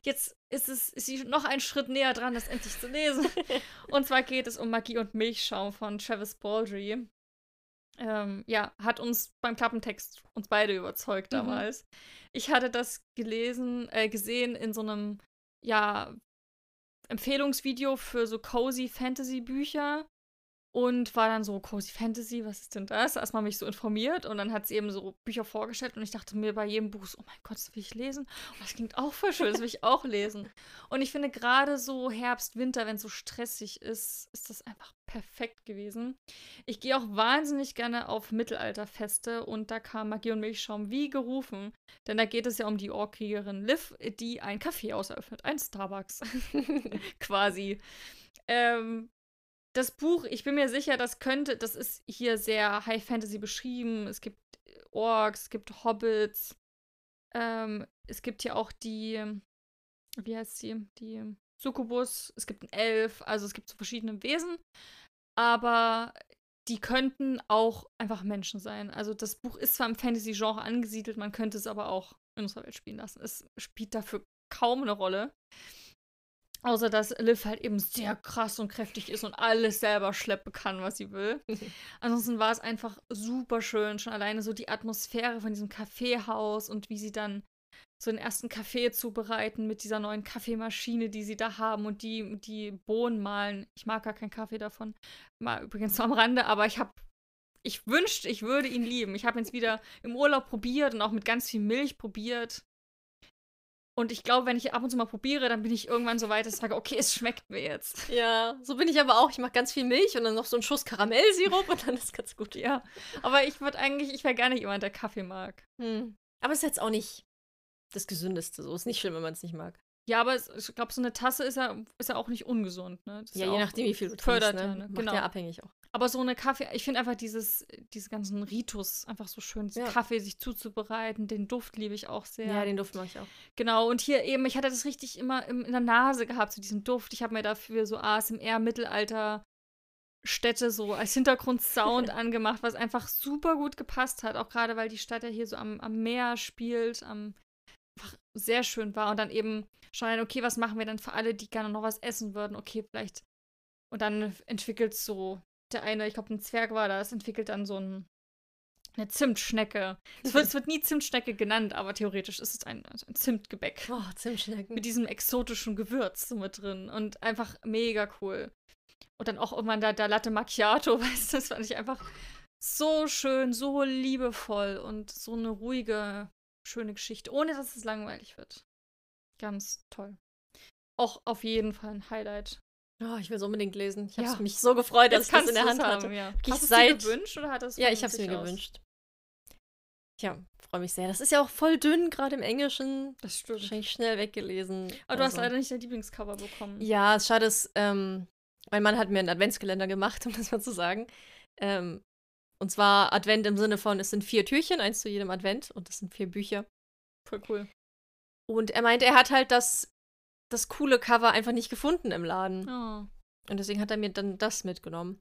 jetzt ist es ist sie noch einen Schritt näher dran, das endlich zu lesen. und zwar geht es um Magie und Milchschaum von Travis Baldry. Ähm, ja, hat uns beim Klappentext uns beide überzeugt mhm. damals. Mhm. Ich hatte das gelesen, äh, gesehen in so einem, ja, Empfehlungsvideo für so cozy Fantasy Bücher und war dann so, Cozy Fantasy, was ist denn das? Erstmal mich so informiert und dann hat sie eben so Bücher vorgestellt und ich dachte mir bei jedem Buch so, oh mein Gott, das will ich lesen. Und das klingt auch voll schön, das will ich auch lesen. Und ich finde gerade so Herbst, Winter, wenn es so stressig ist, ist das einfach perfekt gewesen. Ich gehe auch wahnsinnig gerne auf Mittelalterfeste und da kam Magie und Milchschaum wie gerufen. Denn da geht es ja um die Ohrkriegerin Liv, die ein Café auseröffnet, ein Starbucks quasi. Ähm, das Buch, ich bin mir sicher, das könnte, das ist hier sehr High Fantasy beschrieben. Es gibt Orks, es gibt Hobbits. Ähm, es gibt hier auch die, wie heißt sie? Die Succubus. Es gibt einen Elf. Also es gibt so verschiedene Wesen. aber die könnten auch einfach Menschen sein. Also das Buch ist zwar im Fantasy-Genre angesiedelt, man könnte es aber auch in unserer Welt spielen lassen. Es spielt dafür kaum eine Rolle. Außer dass Liv halt eben sehr krass und kräftig ist und alles selber schleppen kann, was sie will. Ansonsten war es einfach super schön. Schon alleine so die Atmosphäre von diesem Kaffeehaus und wie sie dann so den ersten Kaffee zubereiten mit dieser neuen Kaffeemaschine, die sie da haben und die, die Bohnen malen. Ich mag gar keinen Kaffee davon. Mal übrigens so am Rande, aber ich habe ich wünschte, ich würde ihn lieben. Ich habe ihn jetzt wieder im Urlaub probiert und auch mit ganz viel Milch probiert. Und ich glaube, wenn ich ab und zu mal probiere, dann bin ich irgendwann so weit, dass ich sage, okay, es schmeckt mir jetzt. Ja, so bin ich aber auch. Ich mache ganz viel Milch und dann noch so einen Schuss Karamellsirup und dann ist ganz gut. Ja, aber ich würde eigentlich, ich wäre gerne jemand, der Kaffee mag. Hm. Aber es ist jetzt auch nicht das Gesündeste. So ist nicht schlimm, wenn man es nicht mag. Ja, aber ich glaube, so eine Tasse ist ja, ist ja auch nicht ungesund, ne? Ja, ja, je nachdem, wie viel du fördert trinkst, ne? ja, ne? Macht Genau. ja abhängig auch. Aber so eine Kaffee, ich finde einfach dieses, diese ganzen Ritus einfach so schön, Ja. Kaffee sich zuzubereiten, den Duft liebe ich auch sehr. Ja, den Duft mag ich auch. Genau, und hier eben, ich hatte das richtig immer im, in der Nase gehabt, so diesen Duft. Ich habe mir dafür so ASMR Mittelalter Städte so als Hintergrundsound angemacht, was einfach super gut gepasst hat, auch gerade weil die Stadt ja hier so am, am Meer spielt, am einfach sehr schön war und dann eben schauen, okay, was machen wir denn für alle, die gerne noch was essen würden? Okay, vielleicht und dann entwickelt so der eine, ich glaube, ein Zwerg war das, entwickelt dann so ein eine Zimtschnecke. Es wird, es wird nie Zimtschnecke genannt, aber theoretisch ist es ein, also ein Zimtgebäck Oh, Zimtschnecken. mit diesem exotischen Gewürz so mit drin und einfach mega cool. Und dann auch irgendwann da, der Latte Macchiato, weißt du, das fand ich einfach so schön, so liebevoll und so eine ruhige, schöne Geschichte, ohne dass es langweilig wird. Ganz toll. Auch auf jeden Fall ein Highlight. Oh, ich will es unbedingt lesen. Ich habe Ja. mich so gefreut, dass Jetzt ich das in der Hand haben, hatte. Ja. Wirklich Hast du es seit- dir gewünscht oder hat es Ja, ich habe es mir aus? gewünscht. Ja, freue mich sehr. Das ist ja auch voll dünn, gerade im Englischen. Das stimmt. Wahrscheinlich schnell weggelesen. Aber du hast leider nicht dein Lieblingscover bekommen. Ja, es ist schade, dass, ähm, mein Mann hat mir einen Adventskalender gemacht, um das mal zu sagen. Ähm, und zwar Advent im Sinne von, es sind vier Türchen, eins zu jedem Advent und es sind vier Bücher. Voll cool. Und er meinte, er hat halt das, das coole Cover einfach nicht gefunden im Laden. Oh. Und deswegen hat er mir dann das mitgenommen.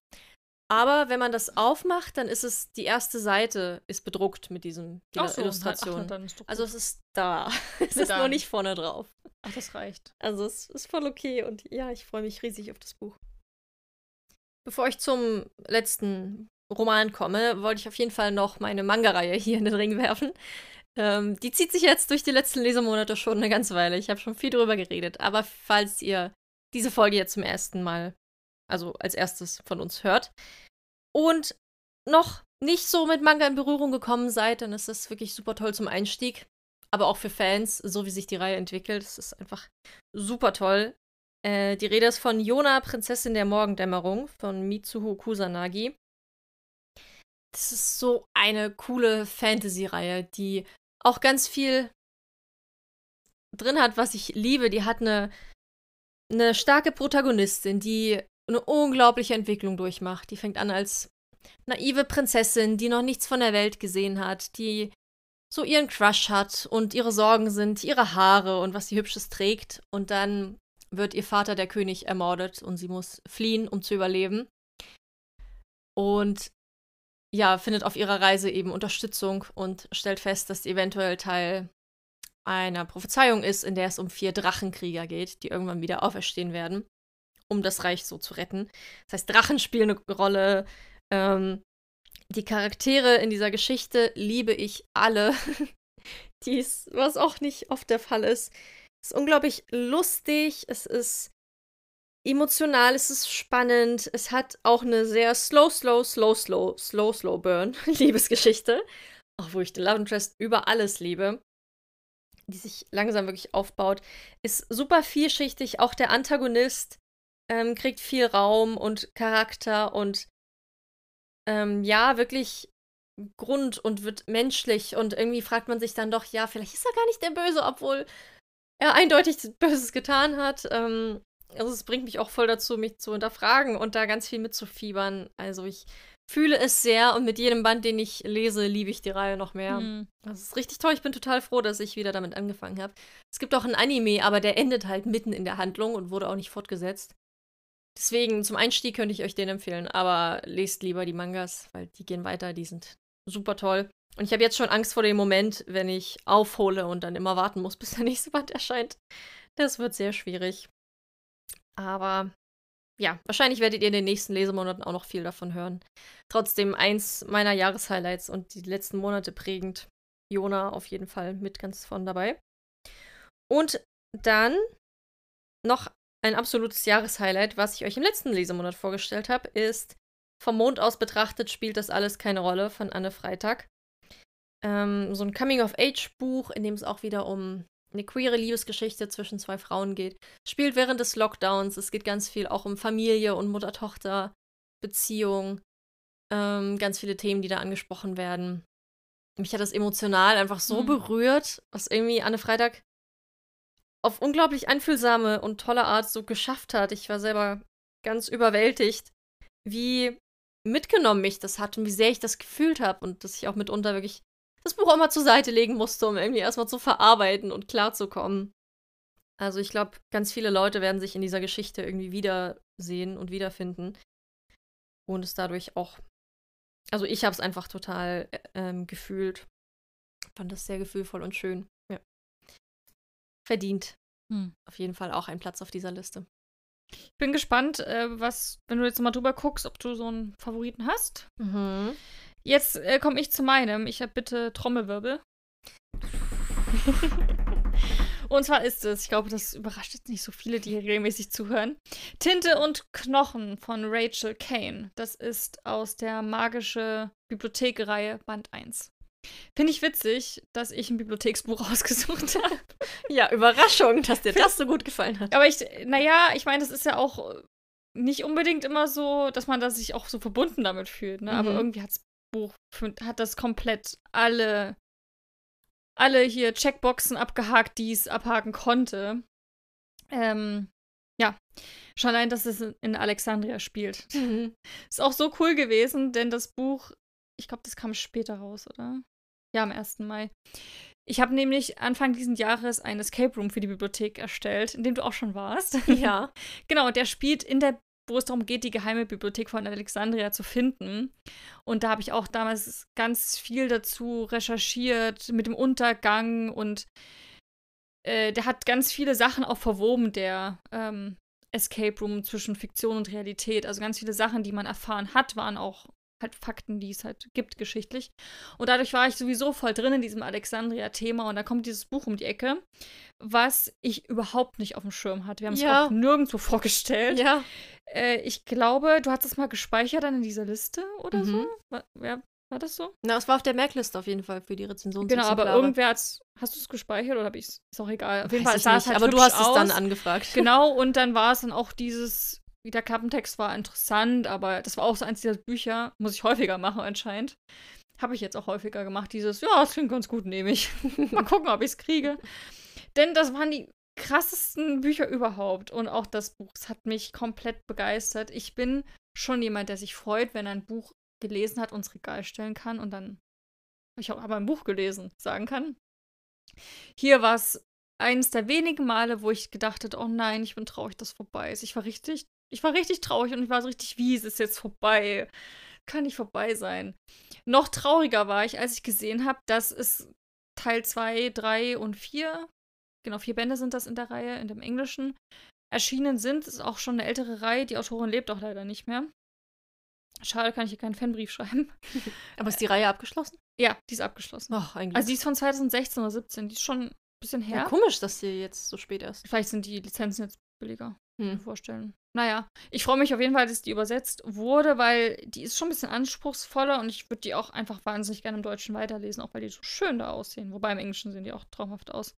Aber wenn man das aufmacht, dann ist es, die erste Seite ist bedruckt mit diesem die Ach so, Illustration. Ach, also es ist da. es ist nur nicht vorne drauf. Ach, das reicht. Also es ist voll okay und ja, ich freue mich riesig auf das Buch. Bevor ich zum letzten Roman komme, wollte ich auf jeden Fall noch meine Manga-Reihe hier in den Ring werfen. Ähm, die zieht sich jetzt durch die letzten Lesemonate schon eine ganze Weile. Ich habe schon viel drüber geredet. Aber falls ihr diese Folge jetzt zum ersten Mal, also als erstes von uns hört und noch nicht so mit Manga in Berührung gekommen seid, dann ist das wirklich super toll zum Einstieg. Aber auch für Fans, so wie sich die Reihe entwickelt. Es ist einfach super toll. Äh, die Rede ist von Yona, Prinzessin der Morgendämmerung, von Mitsuho Kusanagi. Das ist so eine coole Fantasy-Reihe, die auch ganz viel drin hat, was ich liebe. Die hat eine, eine starke Protagonistin, die eine unglaubliche Entwicklung durchmacht. Die fängt an als naive Prinzessin, die noch nichts von der Welt gesehen hat, die so ihren Crush hat und ihre Sorgen sind ihre Haare und was sie hübsches trägt. Und dann wird ihr Vater, der König, ermordet und sie muss fliehen, um zu überleben. Und ja, findet auf ihrer Reise eben Unterstützung und stellt fest, dass sie eventuell Teil einer Prophezeiung ist, in der es um vier Drachenkrieger geht, die irgendwann wieder auferstehen werden, um das Reich so zu retten. Das heißt, Drachen spielen eine Rolle. Ähm, die Charaktere in dieser Geschichte liebe ich alle. Dies, was auch nicht oft der Fall ist. Es ist unglaublich lustig, es ist emotional, es ist spannend, es hat auch eine sehr slow, slow, slow, slow, slow, slow burn Liebesgeschichte. Auch wo ich The Love Interest über alles liebe, die sich langsam wirklich aufbaut. Ist super vielschichtig, auch der Antagonist ähm, kriegt viel Raum und Charakter und ähm, ja, wirklich Grund und wird menschlich und irgendwie fragt man sich dann doch, ja, vielleicht ist er gar nicht der Böse, obwohl er eindeutig Böses getan hat. Ähm, also es bringt mich auch voll dazu, mich zu hinterfragen und da ganz viel mitzufiebern. Also ich fühle es sehr und mit jedem Band, den ich lese, liebe ich die Reihe noch mehr. Hm. Das ist richtig toll. Ich bin total froh, dass ich wieder damit angefangen habe. Es gibt auch ein Anime, aber der endet halt mitten in der Handlung und wurde auch nicht fortgesetzt. Deswegen, zum Einstieg könnte ich euch den empfehlen, aber lest lieber die Mangas, weil die gehen weiter, die sind super toll. Und ich habe jetzt schon Angst vor dem Moment, wenn ich aufhole und dann immer warten muss, bis der nächste Band erscheint. Das wird sehr schwierig. Aber ja, wahrscheinlich werdet ihr in den nächsten Lesemonaten auch noch viel davon hören. Trotzdem eins meiner Jahreshighlights und die letzten Monate prägend. Jona auf jeden Fall mit ganz von dabei. Und dann noch ein absolutes Jahreshighlight, was ich euch im letzten Lesemonat vorgestellt habe, ist Vom Mond aus betrachtet spielt das alles keine Rolle von Anne Freitag. Ähm, so ein Coming-of-Age-Buch, in dem es auch wieder um eine queere Liebesgeschichte zwischen zwei Frauen geht. Spielt während des Lockdowns. Es geht ganz viel auch um Familie und Mutter-Tochter-Beziehung. Ähm, ganz viele Themen, die da angesprochen werden. Mich hat das emotional einfach so mhm. berührt, was irgendwie Anne Freitag auf unglaublich einfühlsame und tolle Art so geschafft hat. Ich war selber ganz überwältigt, wie mitgenommen mich das hat und wie sehr ich das gefühlt habe und dass ich auch mitunter wirklich das Buch auch mal zur Seite legen musste, um irgendwie erstmal zu verarbeiten und klarzukommen. Also ich glaube, ganz viele Leute werden sich in dieser Geschichte irgendwie wiedersehen und wiederfinden und es dadurch auch, also ich habe es einfach total äh, ähm, gefühlt, fand das sehr gefühlvoll und schön verdient. Hm. Auf jeden Fall auch ein Platz auf dieser Liste. Ich bin gespannt, äh, was, wenn du jetzt mal drüber guckst, ob du so einen Favoriten hast. Mhm. Jetzt äh, komme ich zu meinem. Ich habe bitte Trommelwirbel. und zwar ist es, ich glaube, das überrascht jetzt nicht so viele, die hier regelmäßig zuhören. Tinte und Knochen von Rachel Kane. Das ist aus der magische Bibliothek-Reihe Band 1. Finde ich witzig, dass ich ein Bibliotheksbuch ausgesucht habe. ja, Überraschung, dass dir das so gut gefallen hat. Aber ich, naja, ich meine, das ist ja auch nicht unbedingt immer so, dass man da sich auch so verbunden damit fühlt, ne? Mhm. Aber irgendwie hat das Buch, hat das komplett alle, alle hier Checkboxen abgehakt, die es abhaken konnte. Ähm, ja, schon allein, dass es in Alexandria spielt. Mhm. Ist auch so cool gewesen, denn das Buch, ich glaube, das kam später raus, oder? Ja, am 1. Mai. Ich habe nämlich Anfang dieses Jahres ein Escape Room für die Bibliothek erstellt, in dem du auch schon warst. Ja. genau, der spielt in der, wo es darum geht, die geheime Bibliothek von Alexandria zu finden. Und da habe ich auch damals ganz viel dazu recherchiert mit dem Untergang und äh, der hat ganz viele Sachen auch verwoben, der ähm, Escape Room zwischen Fiktion und Realität. Also ganz viele Sachen, die man erfahren hat, waren auch halt Fakten, die es halt gibt, geschichtlich. Und dadurch war ich sowieso voll drin in diesem Alexandria-Thema und da kommt dieses Buch um die Ecke, was ich überhaupt nicht auf dem Schirm hatte. Wir haben es ja. auch nirgendwo vorgestellt. Ja. Äh, ich glaube, du hast es mal gespeichert dann in dieser Liste oder mhm. so. War, ja, war das so? Na, es war auf der Merkliste auf jeden Fall für die Rezension. Genau, aber irgendwer hat's. Hast du es gespeichert oder habe ich es? Ist auch egal. Auf jeden Fall sah es halt Aber du hast aus. es dann angefragt. Genau, und dann war es dann auch dieses der Klappentext war interessant, aber das war auch so eins dieser Bücher, muss ich häufiger machen anscheinend. Habe ich jetzt auch häufiger gemacht, dieses, ja, das klingt ganz gut, nehme ich. Mal gucken, ob ich es kriege. Denn das waren die krassesten Bücher überhaupt. Und auch das Buch, es hat mich komplett begeistert. Ich bin schon jemand, der sich freut, wenn er ein Buch gelesen hat und ins Regal stellen kann und dann, ich habe ein Buch gelesen, sagen kann. Hier war es eines der wenigen Male, wo ich gedacht hätte, oh nein, ich bin traurig, dass vorbei ist. Ich war richtig ich war richtig traurig und ich war so richtig, wie, es ist jetzt vorbei. Kann nicht vorbei sein. Noch trauriger war ich, als ich gesehen habe, dass es Teil 2, 3 und 4, genau, vier Bände sind das in der Reihe, in dem Englischen, erschienen sind. Das ist auch schon eine ältere Reihe. Die Autorin lebt auch leider nicht mehr. Schade, kann ich hier keinen Fanbrief schreiben. Aber ist die Reihe abgeschlossen? Ja, die ist abgeschlossen. Ach, eigentlich. Also die ist von 2016 oder 17. Die ist schon ein bisschen her. Ja, komisch, dass sie jetzt so spät ist. Vielleicht sind die Lizenzen jetzt billiger. Hm. vorstellen. Naja, ich freue mich auf jeden Fall, dass die übersetzt wurde, weil die ist schon ein bisschen anspruchsvoller und ich würde die auch einfach wahnsinnig gerne im Deutschen weiterlesen, auch weil die so schön da aussehen. Wobei im Englischen sehen die auch traumhaft aus.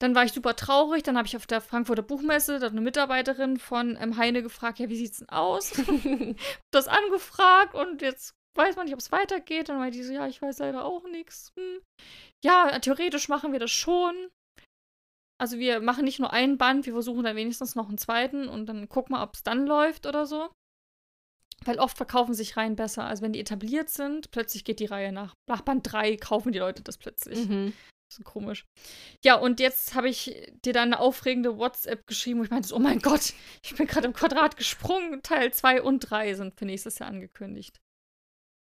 Dann war ich super traurig. Dann habe ich auf der Frankfurter Buchmesse da eine Mitarbeiterin von ähm, Heine gefragt: Ja, wie sieht's denn aus? das angefragt und jetzt weiß man nicht, ob es weitergeht. Dann meinte die so: Ja, ich weiß leider auch nichts. Hm. Ja, theoretisch machen wir das schon. Also wir machen nicht nur einen Band, wir versuchen dann wenigstens noch einen zweiten und dann gucken wir, ob es dann läuft oder so. Weil oft verkaufen sich Reihen besser. Also wenn die etabliert sind, plötzlich geht die Reihe nach. Nach Band 3 kaufen die Leute das plötzlich. Mhm. ist komisch. Ja, und jetzt habe ich dir dann eine aufregende WhatsApp geschrieben, wo ich meinte, oh mein Gott, ich bin gerade im Quadrat gesprungen. Teil 2 und 3 sind für nächstes Jahr angekündigt.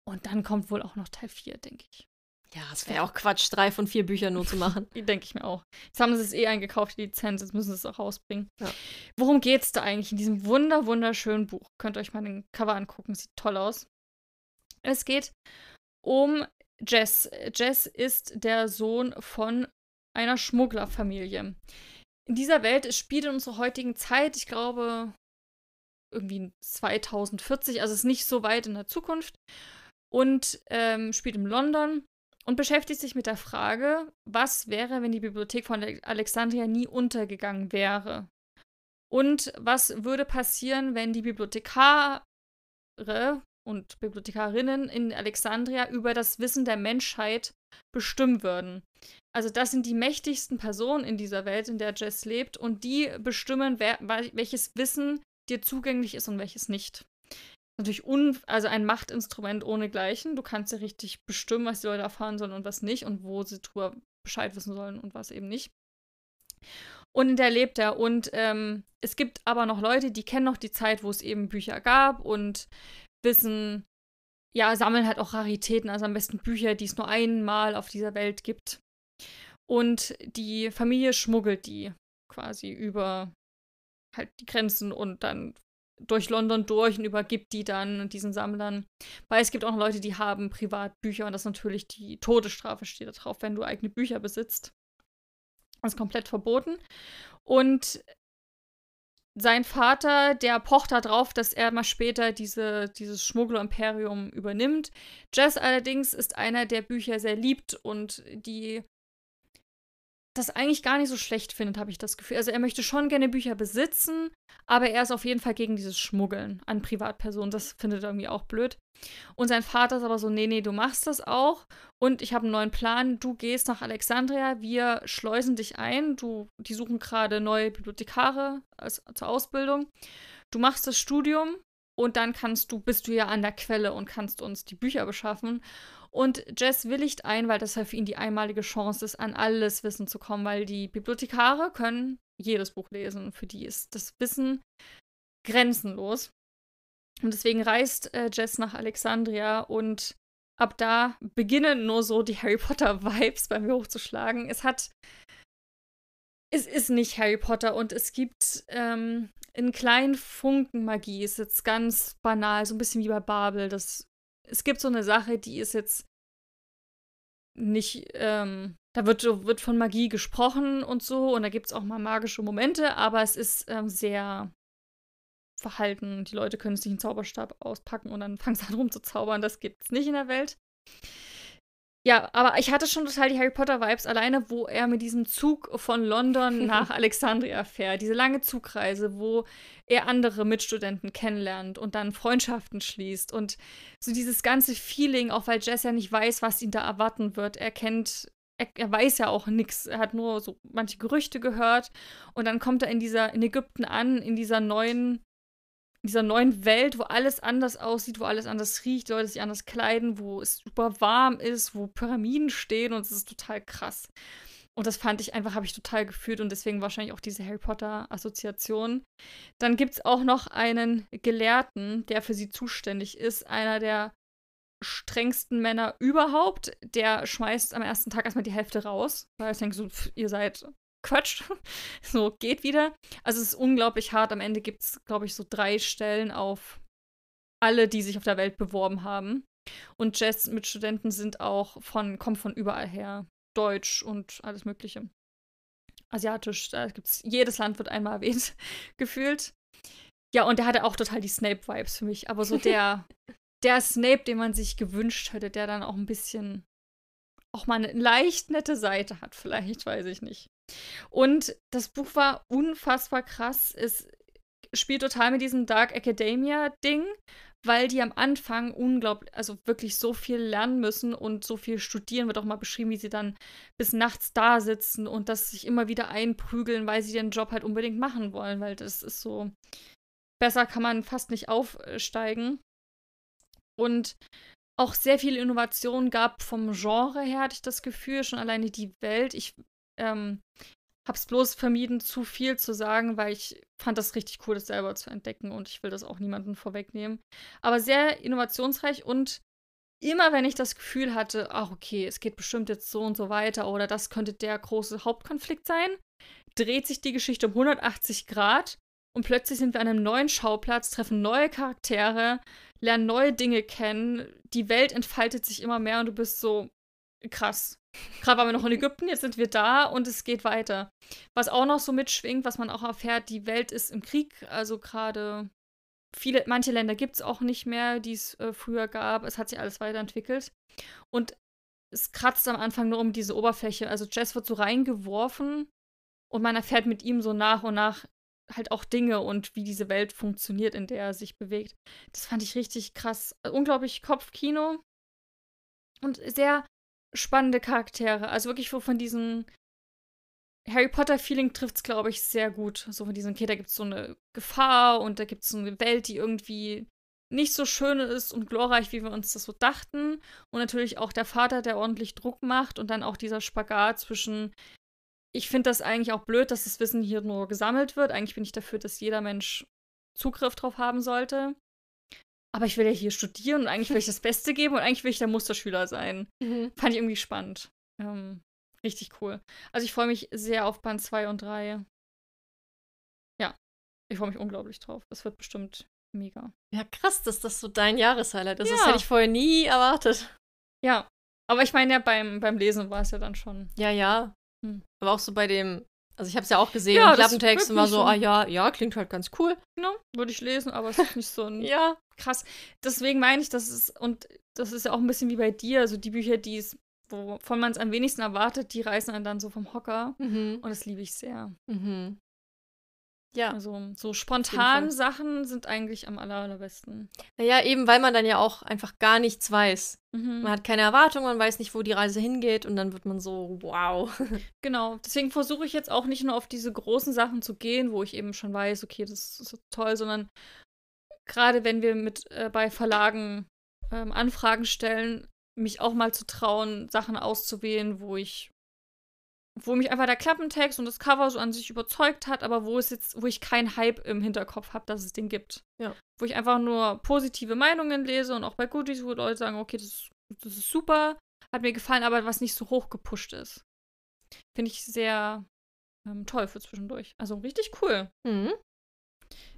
Und dann kommt wohl auch noch Teil 4, denke ich. Ja, es wäre auch Quatsch, drei von vier Büchern nur zu machen. Die denke ich mir auch. Jetzt haben sie es eh eingekauft, die Lizenz, jetzt müssen sie es auch rausbringen. Ja. Worum geht es da eigentlich in diesem wunder wunderschönen Buch? Könnt ihr euch mal den Cover angucken, sieht toll aus. Es geht um Jess. Jess ist der Sohn von einer Schmugglerfamilie. In dieser Welt, spielt in unserer heutigen Zeit, ich glaube, irgendwie 2040, also es ist nicht so weit in der Zukunft. Und ähm, spielt in London und beschäftigt sich mit der Frage, was wäre, wenn die Bibliothek von Alexandria nie untergegangen wäre? Und was würde passieren, wenn die Bibliothekare und Bibliothekarinnen in Alexandria über das Wissen der Menschheit bestimmen würden. Also das sind die mächtigsten Personen in dieser Welt, in der Jess lebt, und die bestimmen, wer, welches Wissen dir zugänglich ist und welches nicht. Natürlich un also ein Machtinstrument ohnegleichen. Du kannst ja richtig bestimmen, was die Leute erfahren sollen und was nicht und wo sie drüber Bescheid wissen sollen und was eben nicht. Und in der lebt er. Und ähm, es gibt aber noch Leute, die kennen noch die Zeit, wo es eben Bücher gab und wissen, ja, sammeln halt auch Raritäten, also am besten Bücher, die es nur einmal auf dieser Welt gibt. Und die Familie schmuggelt die quasi über halt die Grenzen und dann durch London durch und übergibt die dann diesen Sammlern. Weil es gibt auch Leute, die haben Privatbücher und das ist natürlich die Todesstrafe steht da drauf, wenn du eigene Bücher besitzt. Das ist komplett verboten. Und sein Vater, der pocht darauf, dass er mal später diese, dieses Schmuggler-Imperium übernimmt. Jess allerdings ist einer, der Bücher sehr liebt und die das eigentlich gar nicht so schlecht findet, habe ich das Gefühl. Also er möchte schon gerne Bücher besitzen, aber er ist auf jeden Fall gegen dieses Schmuggeln an Privatpersonen. Das findet er irgendwie auch blöd. Und sein Vater ist aber so, nee, nee, du machst das auch. Und ich habe einen neuen Plan. Du gehst nach Alexandria, wir schleusen dich ein. Du, die suchen gerade neue Bibliothekare als, zur Ausbildung. Du machst das Studium und dann kannst du, bist du ja an der Quelle und kannst uns die Bücher beschaffen. Und Jess willigt ein, weil das halt für ihn die einmalige Chance ist, an alles Wissen zu kommen, weil die Bibliothekare können jedes Buch lesen. Für die ist das Wissen grenzenlos. Und deswegen reist äh, Jess nach Alexandria und ab da beginnen nur so die Harry Potter-Vibes bei mir hochzuschlagen. Es hat. Es ist nicht Harry Potter und es gibt ähm, in kleinen Funken Magie. Ist jetzt ganz banal, so ein bisschen wie bei Babel. Das es gibt so eine Sache, die ist jetzt nicht, ähm, da wird, wird von Magie gesprochen und so und da gibt es auch mal magische Momente, aber es ist ähm, sehr verhalten. Die Leute können sich einen Zauberstab auspacken und dann fangen sie an rumzuzaubern. Das gibt es nicht in der Welt. Ja, aber ich hatte schon total die Harry Potter-Vibes alleine, wo er mit diesem Zug von London nach Alexandria fährt. Diese lange Zugreise, wo er andere Mitstudenten kennenlernt und dann Freundschaften schließt. Und so dieses ganze Feeling, auch weil Jess ja nicht weiß, was ihn da erwarten wird. Er kennt er, er, weiß ja auch nichts. Er hat nur so manche Gerüchte gehört. Und dann kommt er in dieser, in Ägypten an, in dieser neuen dieser neuen Welt, wo alles anders aussieht, wo alles anders riecht, Leute sich anders kleiden, wo es super warm ist, wo Pyramiden stehen und es ist total krass. Und das fand ich einfach, habe ich total gefühlt und deswegen wahrscheinlich auch diese Harry Potter-Assoziation. Dann gibt es auch noch einen Gelehrten, der für sie zuständig ist, einer der strengsten Männer überhaupt. Der schmeißt am ersten Tag erstmal die Hälfte raus, weil ich denke so, pff, ihr seid Quatsch. so, geht wieder. Also es ist unglaublich hart. Am Ende gibt es, glaube ich, so drei Stellen auf alle, die sich auf der Welt beworben haben. Und Jazz mit Studenten sind auch von, kommen von überall her. Deutsch und alles Mögliche. Asiatisch, da gibt's, jedes Land wird einmal erwähnt, gefühlt. Ja, und der hatte auch total die Snape-Vibes für mich. Aber so der, der Snape, den man sich gewünscht hätte, der dann auch ein bisschen auch mal eine leicht nette Seite hat, vielleicht, weiß ich nicht. Und das Buch war unfassbar krass. Es spielt total mit diesem Dark Academia-Ding, weil die am Anfang unglaublich, also wirklich so viel lernen müssen und so viel studieren, wird auch mal beschrieben, wie sie dann bis nachts da sitzen und das sich immer wieder einprügeln, weil sie den Job halt unbedingt machen wollen, weil das ist so, besser kann man fast nicht aufsteigen. Und auch sehr viele Innovationen gab vom Genre her, hatte ich das Gefühl, schon alleine die Welt. Ich ähm, habe es bloß vermieden, zu viel zu sagen, weil ich fand das richtig cool, das selber zu entdecken und ich will das auch niemandem vorwegnehmen. Aber sehr innovationsreich und immer wenn ich das Gefühl hatte, ach okay, es geht bestimmt jetzt so und so weiter oder das könnte der große Hauptkonflikt sein, dreht sich die Geschichte um 180 Grad und plötzlich sind wir an einem neuen Schauplatz, treffen neue Charaktere, lernen neue Dinge kennen, die Welt entfaltet sich immer mehr und du bist so krass. Gerade waren wir noch in Ägypten, jetzt sind wir da und es geht weiter. Was auch noch so mitschwingt, was man auch erfährt, die Welt ist im Krieg, also gerade viele, manche Länder gibt es auch nicht mehr, die es äh, früher gab. Es hat sich alles weiterentwickelt. Und es kratzt am Anfang nur um diese Oberfläche. Also Jess wird so reingeworfen und man erfährt mit ihm so nach und nach halt auch Dinge und wie diese Welt funktioniert, in der er sich bewegt. Das fand ich richtig krass. Unglaublich Kopfkino und sehr spannende Charaktere. Also wirklich von diesen Harry Potter-Feeling trifft es, glaube ich, sehr gut. So von diesem, okay, da gibt es so eine Gefahr und da gibt es so eine Welt, die irgendwie nicht so schön ist und glorreich, wie wir uns das so dachten. Und natürlich auch der Vater, der ordentlich Druck macht und dann auch dieser Spagat zwischen, ich finde das eigentlich auch blöd, dass das Wissen hier nur gesammelt wird. Eigentlich bin ich dafür, dass jeder Mensch Zugriff drauf haben sollte. Aber ich will ja hier studieren und eigentlich will ich das Beste geben und eigentlich will ich der Musterschüler sein. Mhm. Fand ich irgendwie spannend. Ähm, Richtig cool. Also ich freue mich sehr auf Band 2 und 3. Ja, ich freue mich unglaublich drauf. Das wird bestimmt mega. Ja, krass, dass das so dein Jahreshighlight ist. Ja. Das hätte ich vorher nie erwartet. Ja, aber ich meine ja, beim, beim Lesen war es ja dann schon. Ja, ja. Hm. Aber auch so bei dem, also ich habe es ja auch gesehen, ja, Klappentext und war so, ah ja, ja, klingt halt ganz cool. Genau, würde ich lesen, aber es ist nicht so ein ja. krass. Deswegen meine ich, das ist, und das ist ja auch ein bisschen wie bei dir, also die Bücher, die es wovon man es am wenigsten erwartet, die reißen einen dann so vom Hocker. Mhm. Und das liebe ich sehr. Mhm. Ja. Also so spontan Sachen sind eigentlich am aller, allerbesten. Naja, eben weil man dann ja auch einfach gar nichts weiß. Mhm. Man hat keine Erwartung, man weiß nicht, wo die Reise hingeht und dann wird man so, wow. Genau, deswegen versuche ich jetzt auch nicht nur auf diese großen Sachen zu gehen, wo ich eben schon weiß, okay, das ist so toll, sondern gerade wenn wir mit äh, bei Verlagen ähm, Anfragen stellen, mich auch mal zu trauen, Sachen auszuwählen, wo ich, wo mich einfach der Klappentext und das Cover so an sich überzeugt hat, aber wo es jetzt, wo ich keinen Hype im Hinterkopf habe, dass es den gibt. Ja. Wo ich einfach nur positive Meinungen lese und auch bei Goodies, wo Leute sagen, okay, das, das ist super, hat mir gefallen, aber was nicht so hoch gepusht ist. Finde ich sehr ähm, toll für zwischendurch. Also richtig cool. Mhm.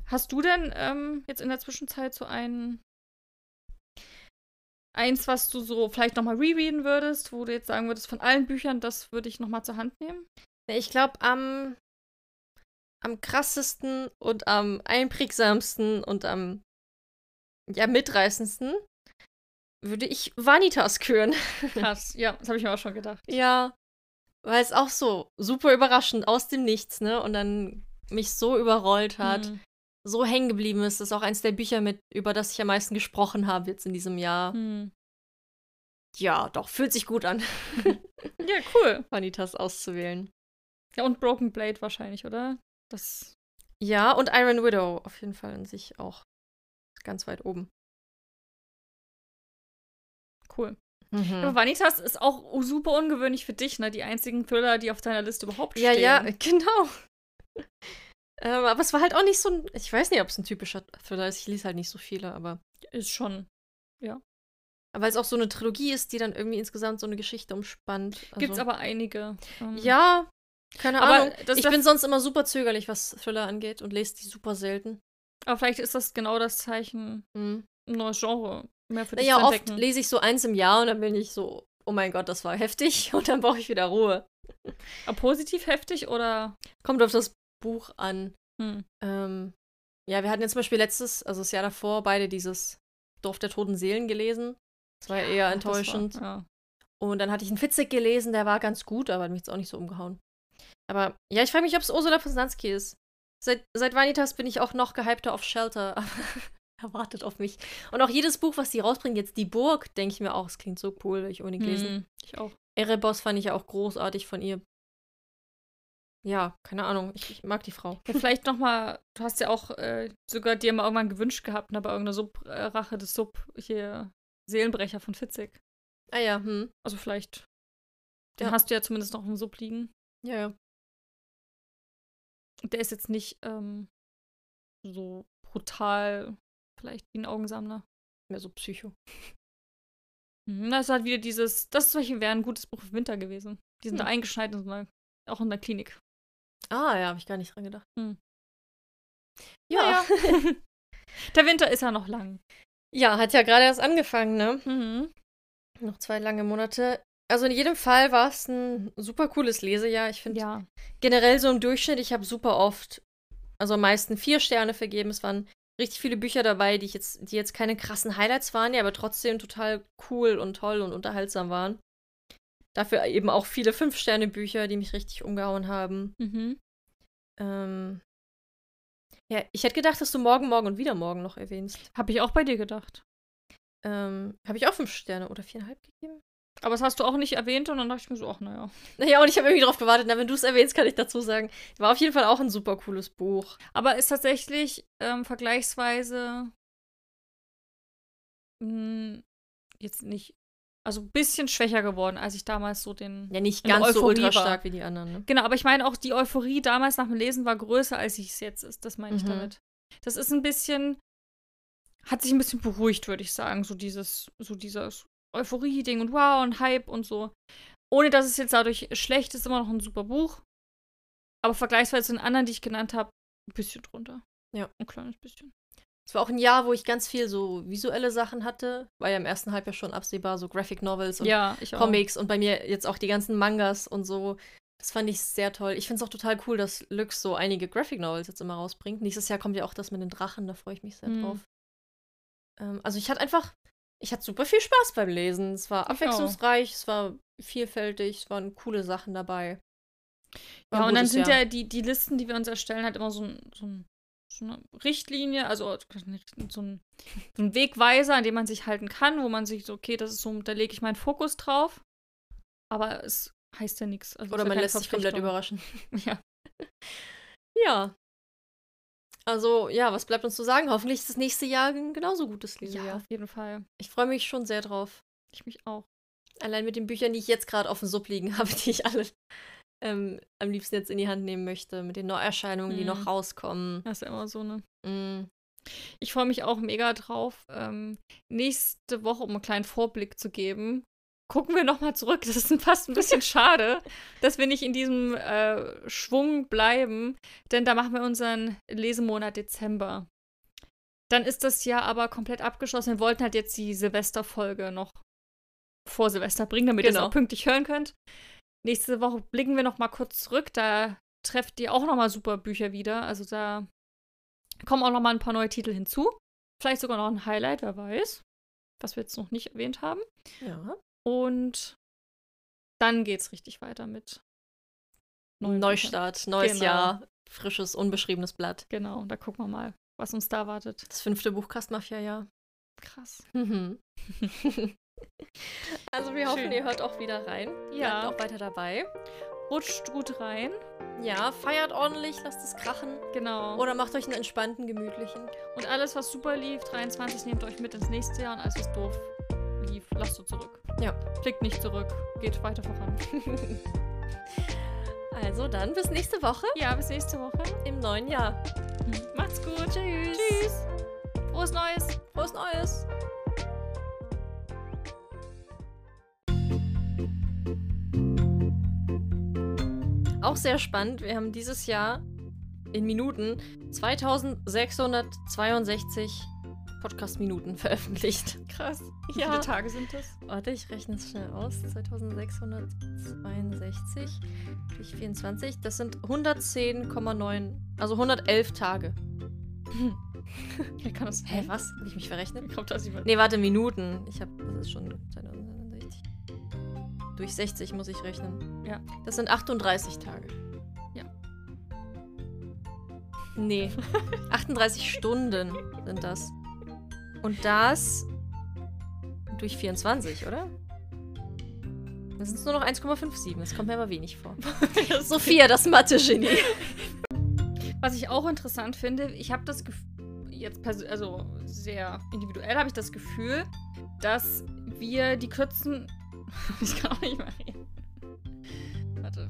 Hast du denn ähm, jetzt in der Zwischenzeit so einen eins, was du so vielleicht nochmal rereaden würdest, wo du jetzt sagen würdest, von allen Büchern, das würde ich nochmal zur Hand nehmen? Ich glaube, am, am krassesten und am einprägsamsten und am ja, mitreißendsten würde ich Vanitas küren. Krass, ja, das habe ich mir auch schon gedacht. Ja, weil es auch so super überraschend aus dem Nichts, ne? Und dann mich so überrollt hat. Mhm so hängen geblieben ist. Das ist auch eins der Bücher, mit, über das ich am meisten gesprochen habe jetzt in diesem Jahr. Hm. Ja, doch, fühlt sich gut an. ja, cool. Vanitas auszuwählen. Ja, und Broken Blade wahrscheinlich, oder? Das. Ja, und Iron Widow auf jeden Fall in sich auch ganz weit oben. Cool. Mhm. Aber Vanitas ist auch super ungewöhnlich für dich, ne? Die einzigen Thriller, die auf deiner Liste überhaupt stehen. Ja, ja, genau. Ähm, aber es war halt auch nicht so ein. Ich weiß nicht, ob es ein typischer Thriller ist. Ich lese halt nicht so viele, aber. Ist schon. Ja. Weil es auch so eine Trilogie ist, die dann irgendwie insgesamt so eine Geschichte umspannt. Also, Gibt's aber einige. Ähm, ja, keine aber Ahnung. Das, ich das bin sonst immer super zögerlich, was Thriller angeht und lese die super selten. Aber vielleicht ist das genau das Zeichen, mhm. ein neues Genre mehr für dich naja, zu entdecken. oft lese ich so eins im Jahr und dann bin ich so, oh mein Gott, das war heftig und dann brauche ich wieder Ruhe. Aber positiv heftig oder? Kommt auf das Buch an. Hm. Ähm, ja, wir hatten jetzt zum Beispiel letztes, also das Jahr davor, beide dieses Dorf der toten Seelen gelesen. Das war ja, eher enttäuschend. War, ja. Und dann hatte ich einen Fitzek gelesen, der war ganz gut, aber hat mich jetzt auch nicht so umgehauen. Aber ja, ich frage mich, ob es Ursula Poznanski ist. Seit, seit Vanitas bin ich auch noch gehypter auf Shelter. erwartet auf mich. Und auch jedes Buch, was die rausbringen, jetzt die Burg, denke ich mir auch, es klingt so cool, will ich unbedingt lesen. Hm, ich auch. Erebos fand ich ja auch großartig von ihr. Ja, keine Ahnung. Ich, ich mag die Frau. Ja, vielleicht noch mal, du hast ja auch äh, sogar dir mal irgendwann gewünscht gehabt, ne, bei irgendeiner Sub-Rache äh, des Sub hier Seelenbrecher von Fitzek. Ah ja, hm. Also vielleicht. Den Ja. hast du ja zumindest noch im Sub liegen. Ja, ja. Und Der ist jetzt nicht ähm, so brutal, vielleicht wie ein Augensammler. Mehr so Psycho. Mhm, Das ist halt wieder dieses, das zum Beispiel wäre ein gutes Buch für Winter gewesen. Die sind da Hm. eingeschneit in so einer, auch in der Klinik. Ah ja, habe ich gar nicht dran gedacht. Hm. Ja. Naja. der Winter ist ja noch lang. Ja, hat ja gerade erst angefangen, ne? Mhm. Noch zwei lange Monate. Also in jedem Fall war es ein super cooles Lesejahr. Ich finde Ja. generell so im Durchschnitt, ich habe super oft, also am meisten vier Sterne vergeben. Es waren richtig viele Bücher dabei, die jetzt, die jetzt keine krassen Highlights waren, die aber trotzdem total cool und toll und unterhaltsam waren. Dafür eben auch viele Fünf-Sterne-Bücher, die mich richtig umgehauen haben. Mhm. Ähm, ja, ich hätte gedacht, dass du morgen, morgen und wieder morgen noch erwähnst. Habe ich auch bei dir gedacht. Ähm, habe ich auch fünf Sterne oder viereinhalb gegeben? Aber das hast du auch nicht erwähnt und dann dachte ich mir so, ach naja. Naja, und ich habe irgendwie drauf gewartet. Na, wenn du es erwähnst, kann ich dazu sagen. War auf jeden Fall auch ein super cooles Buch. Aber ist tatsächlich ähm, vergleichsweise mh, jetzt nicht, also ein bisschen schwächer geworden, als ich damals so den. Ja, nicht ganz so ultra stark wie die anderen, ne? Genau, aber ich meine auch, die Euphorie damals nach dem Lesen war größer, als ich es jetzt ist. Das meine ich Mhm. damit. Das ist ein bisschen, hat sich ein bisschen beruhigt, würde ich sagen. So dieses, so dieses Euphorie-Ding und wow und Hype und so. Ohne dass es jetzt dadurch schlecht ist, immer noch ein super Buch. Aber vergleichsweise zu den anderen, die ich genannt habe, ein bisschen drunter. Ja. Ein kleines bisschen. Es war auch ein Jahr, wo ich ganz viel so visuelle Sachen hatte. War ja im ersten Halbjahr schon absehbar, so Graphic Novels und Ja. Comics und bei mir jetzt auch die ganzen Mangas und so. Das fand ich sehr toll. Ich finde es auch total cool, dass Lux so einige Graphic Novels jetzt immer rausbringt. Nächstes Jahr kommt ja auch das mit den Drachen, da freue ich mich sehr Mhm. drauf. Ähm, also ich hatte einfach, ich hatte super viel Spaß beim Lesen. Es war abwechslungsreich, es war vielfältig, es waren coole Sachen dabei. War Ja, und dann sind Jahr. ja die, die Listen, die wir uns erstellen, halt immer so, ein, so, ein, so eine Richtlinie, also so ein, so ein Wegweiser, an dem man sich halten kann, wo man sich so, okay, das ist so, da lege ich meinen Fokus drauf. Aber es heißt ja nichts. Also Oder man lässt sich komplett überraschen. Ja. Ja. Also, ja, was bleibt uns zu sagen? Hoffentlich ist das nächste Jahr ein genauso gutes Lesejahr. ja, auf jeden Fall. Ich freue mich schon sehr drauf. Ich mich auch. Allein mit den Büchern, die ich jetzt gerade auf dem Sub liegen habe, die ich alle ähm, am liebsten jetzt in die Hand nehmen möchte. Mit den Neuerscheinungen, die Mhm. noch rauskommen. Das ist ja immer so eine. Mm. Ich freue mich auch mega drauf, ähm, nächste Woche, um einen kleinen Vorblick zu geben, gucken wir nochmal zurück. Das ist fast ein bisschen schade, dass wir nicht in diesem äh, Schwung bleiben, denn da machen wir unseren Lesemonat Dezember. Dann ist das Jahr aber komplett abgeschlossen. Wir wollten halt jetzt die Silvesterfolge noch vor Silvester bringen, damit ihr es Genau. auch pünktlich hören könnt. Nächste Woche blicken wir noch mal kurz zurück. Da trefft ihr auch noch mal super Bücher wieder. Also da kommen auch noch mal ein paar neue Titel hinzu. Vielleicht sogar noch ein Highlight, wer weiß. Was wir jetzt noch nicht erwähnt haben. Ja. Und dann geht's richtig weiter mit neuen Büchern. Neustart, neues Genau. Jahr, frisches, unbeschriebenes Blatt. Genau, da gucken wir mal, was uns da wartet. Das fünfte Buch Kastmafia-Jahr. Krass. Mhm. also wir hoffen, Schön. ihr hört auch wieder rein. Ja. Bleibt auch weiter dabei. Rutscht gut rein. Ja, feiert ordentlich, lasst es krachen. Genau. Oder macht euch einen entspannten, gemütlichen. Und alles, was super lief, 23, nehmt euch mit ins nächste Jahr und alles, was doof lief, lasst es zurück. Ja. Blickt nicht zurück, geht weiter voran. Also dann bis nächste Woche Ja, bis nächste Woche. im neuen Jahr. Macht's gut. Tschüss. Tschüss. Frohes Neues. Frohes Neues. Auch sehr spannend. Wir haben dieses Jahr in Minuten 2662 Podcast-Minuten veröffentlicht. Krass. Wie Ja. viele Tage sind das? Warte, ich rechne es schnell aus. 2662 durch 24. Das sind 110,9, also 111 Tage. Wie kann das Hä, was? Habe ich mich verrechnet? Wie kommt das? Nee, warte, Minuten. Ich habe, das ist schon 2060. Durch 60 muss ich rechnen. Ja. Das sind 38 Tage. Ja. Nee, 38 Stunden sind das. Und das durch 24, oder? Das sind nur noch 1,57. Das kommt mir aber wenig vor. Sophia, das Mathe-Genie. Was ich auch interessant finde, ich habe das Gefühl, jetzt also sehr individuell habe ich das Gefühl, dass wir die kürzen. ich kann auch nicht mehr reden. Warte.